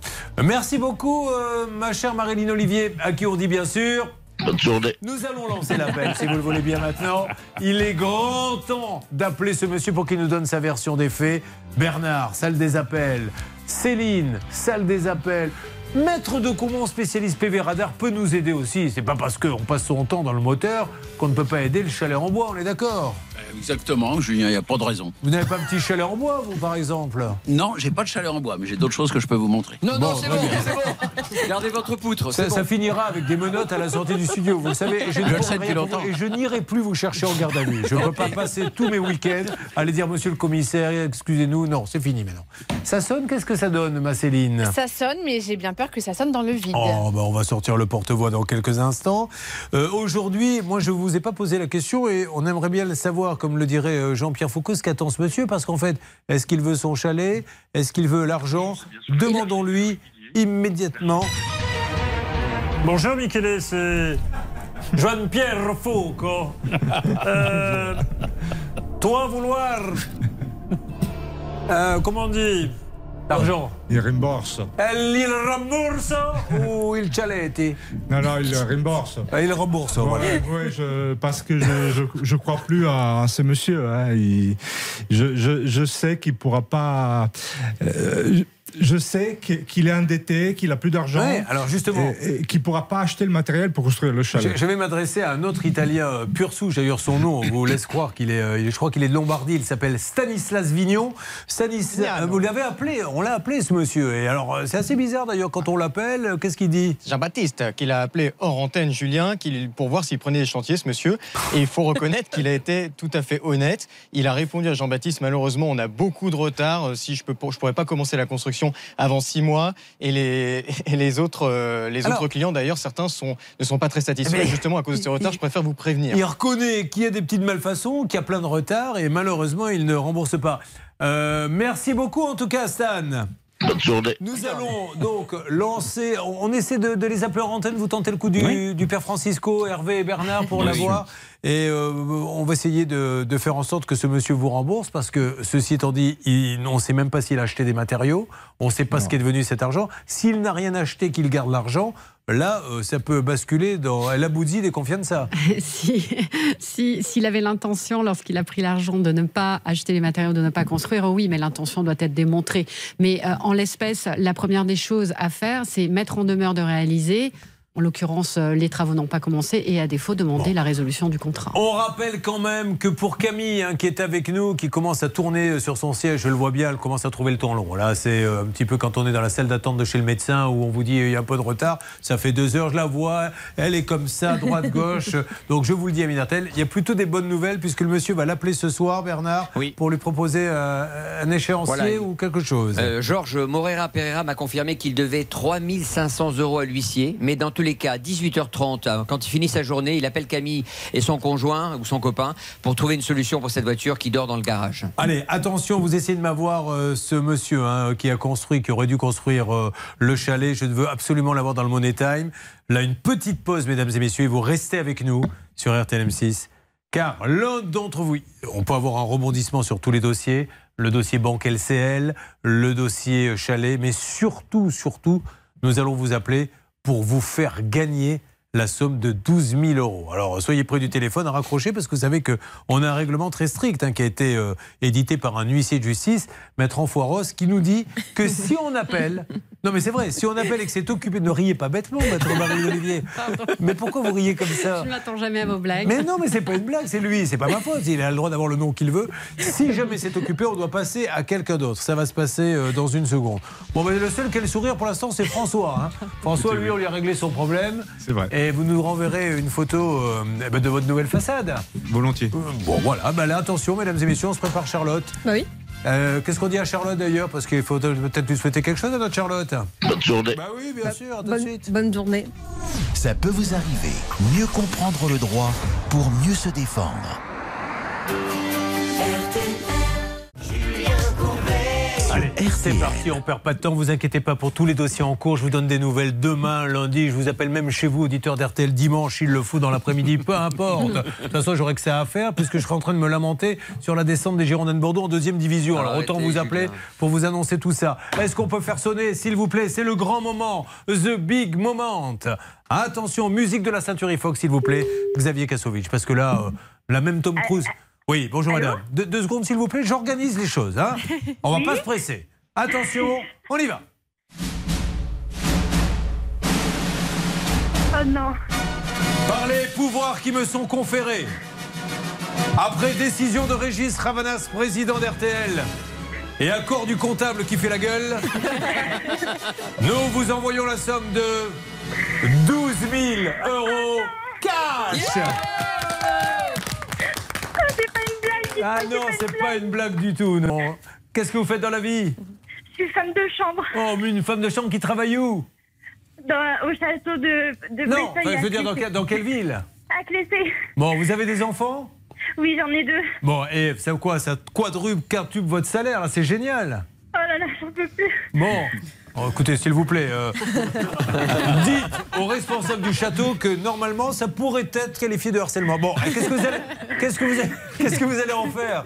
Merci beaucoup, euh, ma chère Marilyn Olivier, à qui on dit bien sûr. Bonne journée. Nous allons lancer l'appel, si vous le voulez bien maintenant. Il est grand temps d'appeler ce monsieur pour qu'il nous donne sa version des faits. Bernard, salle des appels. Céline, salle des appels. Maître de Coumont, spécialiste PV Radar, peut nous aider aussi. C'est pas parce qu'on passe son temps dans le moteur qu'on ne peut pas aider le chalet en bois, on est d'accord Exactement, Julien, il n'y a pas de raison. Vous n'avez pas un petit chalet en bois, vous, par exemple? Non, j'ai pas de chalet en bois, mais j'ai d'autres choses que je peux vous montrer. Non, non, c'est bon, c'est bon. Gardez votre poutre. Ça, finira avec des menottes à la sortie du studio, vous le savez. Et je, ne Je le sais depuis longtemps. Et je n'irai plus vous chercher en garde à vue. Je ne peux pas passer tous mes week-ends à aller dire Monsieur le commissaire, excusez-nous. Non, c'est fini maintenant. Ça sonne, qu'est-ce que ça donne, ma Céline? Ça sonne, mais j'ai bien peur que ça sonne dans le vide. Oh, bah, on va sortir le porte-voix dans quelques instants. Euh, Aujourd'hui, moi, je ne vous ai pas posé la question et on aimerait bien le savoir, comme le dirait euh, Jean-Pierre Foucault, ce qu'attend ce monsieur. Parce qu'en fait, est-ce qu'il veut son chalet? Est-ce qu'il veut l'argent? Demandons-lui immédiatement. Bonjour Michele, c'est Jean-Pierre Foucault. Euh, toi vouloir, euh, comment on dit, l'argent. Il rembourse. Elle, il rembourse ou il chalette Non, non, il rembourse. Ah, Il rembourse, voilà. Je- parce que je, je, je crois plus à, à ce monsieur. hein. Il- je, sais qu'il pourra pas. euh, je sais qu'il est endetté, qu'il a plus d'argent. Ouais, alors justement. Et, et qu'il pourra pas acheter le matériel pour construire le chalet. Je, je vais m'adresser à un autre Italien euh, pur souche. D'ailleurs, son nom, on vous laisse croire qu'il est, euh, est- je crois qu'il est de Lombardie. Il s'appelle Stanislas Vignon. Stanis, euh, vous l'avez appelé, on l'a appelé ce monsieur. Et alors, euh, c'est assez bizarre d'ailleurs quand on l'appelle. Qu'est-ce qu'il dit? Jean-Baptiste, qu'il a appelé hors antenne Julien pour voir s'il prenait des chantiers, ce monsieur. Et il faut reconnaître qu'il a été tout à fait honnête. Il a répondu à Jean-Baptiste malheureusement, on a beaucoup de retard. Si je ne je pourrais pas commencer la construction avant six mois. Et les, et les, autres, euh, les Alors- autres clients, d'ailleurs, certains sont, ne sont pas très satisfaits. Mais- Et justement, à cause de ce retard, je préfère vous prévenir. Il reconnaît qu'il y a des petites malfaçons, qu'il y a plein de retard et malheureusement, il ne rembourse pas. Euh, merci beaucoup en tout cas, Stan. Bonne journée. Nous allons donc lancer. On on essaie de, de les appeler en antenne. Vous tentez le coup du, du père Francisco, Hervé et Bernard pour Oui. l'avoir. Et euh, on va essayer de, de faire en sorte que ce monsieur vous rembourse parce que, ceci étant dit, il- on ne sait même pas s'il a acheté des matériaux. On ne sait pas ce qu'est devenu cet argent. S'il n'a rien acheté, qu'il garde l'argent, là, euh, ça peut basculer dans la bouddie des confianza. si, si- s'il avait l'intention, lorsqu'il a pris l'argent, de ne pas acheter les matériaux, de ne pas construire, oui, mais l'intention doit être démontrée. Mais euh, en l'espèce, la première des choses à faire, c'est mettre en demeure de réaliser. En l'occurrence, euh, les travaux n'ont pas commencé et à défaut, demander la résolution du contrat. On rappelle quand même que pour Camille, hein, qui est avec nous, qui commence à tourner sur son siège, je le vois bien, elle commence à trouver le temps long. Là, c'est euh, un petit peu quand on est dans la salle d'attente de chez le médecin où on vous dit il y a un peu de retard. Ça fait deux heures, je la vois, elle est comme ça, droite, gauche. Donc je vous le dis, Amine Artel, il y a plutôt des bonnes nouvelles puisque le monsieur va l'appeler ce soir, Bernard, pour lui proposer euh, un échéancier Voilà. ou quelque chose. Euh, Georges Morera Pereira m'a confirmé qu'il devait 3500 euros à l'huissier, mais dans tous les cas, 18h30, hein, quand il finit sa journée, il appelle Camille et son conjoint ou son copain pour trouver une solution pour cette voiture qui dort dans le garage. Allez, attention, vous essayez de m'avoir euh, ce monsieur hein, qui a construit, qui aurait dû construire euh, le chalet. Je veux absolument l'avoir dans le Money Time. Là, une petite pause, mesdames et messieurs, et vous restez avec nous sur RTLM6. Car l'un d'entre vous, on peut avoir un rebondissement sur tous les dossiers, le dossier banque LCL, le dossier euh, chalet, mais surtout, surtout, nous allons vous appeler pour vous faire gagner la somme de 12 000 euros. Alors soyez près du téléphone, raccrochez parce que vous savez qu'on a un règlement très strict hein, qui a été euh, édité par un huissier de justice, Maître Enfoiros, qui nous dit que si on appelle, non mais c'est vrai, si on appelle et que c'est occupé, ne riez pas bêtement, Maître Marie-Olivier. Mais pourquoi vous riez comme ça? Je ne m'attends jamais à vos blagues. mais non, mais c'est pas une blague, c'est lui, c'est pas ma faute. Il a le droit d'avoir le nom qu'il veut. Si jamais c'est occupé, on doit passer à quelqu'un d'autre. Ça va se passer euh, dans une seconde. Bon, ben, le seul qui a le sourire pour l'instant, c'est François. hein. François, lui, on lui a réglé son problème. C'est vrai. Et vous nous renverrez une photo euh, eh ben, de votre nouvelle façade. Volontiers. Bon, voilà. Ben, là, attention, mesdames et messieurs, on se prépare Charlotte. Bah oui. Euh, Qu'est-ce qu'on dit à Charlotte d'ailleurs? Parce qu'il faut peut-être lui souhaiter quelque chose à notre Charlotte. Bonne journée. Bah oui, bien sûr, à tout de suite. bonne journée. Ça peut vous arriver. Mieux comprendre le droit pour mieux se défendre. C'est parti, on perd pas de temps, vous inquiétez pas pour tous les dossiers en cours, je vous donne des nouvelles demain, lundi, je vous appelle même chez vous, auditeur d'RTL, dimanche, il le faut dans l'après-midi, peu importe. De toute façon, j'aurais que ça à faire puisque je serai en train de me lamenter sur la descente des Girondins de Bordeaux en deuxième division. Alors autant vous appeler pour vous annoncer tout ça. Est-ce qu'on peut faire sonner, s'il vous plaît? C'est le grand moment, the big moment. Attention, musique de la ceinture Fox, s'il vous plaît, Xavier Kasovic, parce que là, euh, la même Tom Cruise. Oui, bonjour Allô madame. Deux, deux secondes, s'il vous plaît, j'organise les choses. Hein On va Oui. pas se presser. Attention, on y va. Oh non. Par les pouvoirs qui me sont conférés, après décision de Régis Ravanas, président d'RTL, et accord du comptable qui fait la gueule, nous vous envoyons la somme de 12 000 euros cash. C'est pas une blague. dites Ah pas, non, c'est pas une blague du tout, non. Qu'est-ce que vous faites dans la vie? Je suis femme de chambre Oh, mais une femme de chambre qui travaille où? Dans, au château de, de Non, enfin, je veux dire, dans, quelle- dans quelle ville? À Clessé. Bon, vous avez des enfants? Oui, j'en ai deux. Bon, et ça quoi? Ça quadruple, quintuple votre salaire, c'est génial. Oh là là, j'en peux plus. Bon, Oh, écoutez, s'il vous plaît, euh, dites au responsable du château que normalement, ça pourrait être qualifié de harcèlement. Bon, et qu'est-ce que vous allez, qu'est-ce que vous allez, qu'est-ce que vous allez en faire?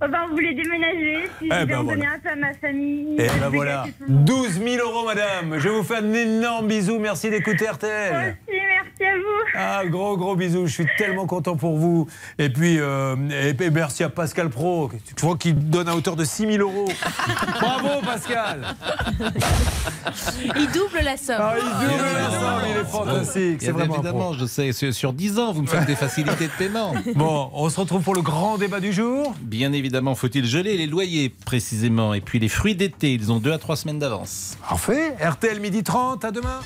Oh ben, on voulait déménager. Si Eh je vais ben en voilà. donner un peu à ma famille. Et ben voilà, gâter tout le monde. 12 000 euros, madame. Je vous fais un énorme bisou. Merci d'écouter RTL. Moi aussi, merci à vous. Ah, gros, gros bisous. Je suis tellement content pour vous. Et puis, euh, et puis merci à Pascal Pro. Tu vois qu'il donne à hauteur de 6 000 euros. Bravo, Pascal. Il double la somme. Ah, il double la somme. Il est fantastique. C'est vraiment évidemment, je sais, sur, sur 10 ans, vous me faites des facilités de paiement. Bon, on se retrouve pour le grand débat du jour. Bien évidemment, faut-il geler les loyers précisément Et puis les fruits d'été, ils ont 2 à 3 semaines d'avance. Parfait. RTL midi 30, à demain.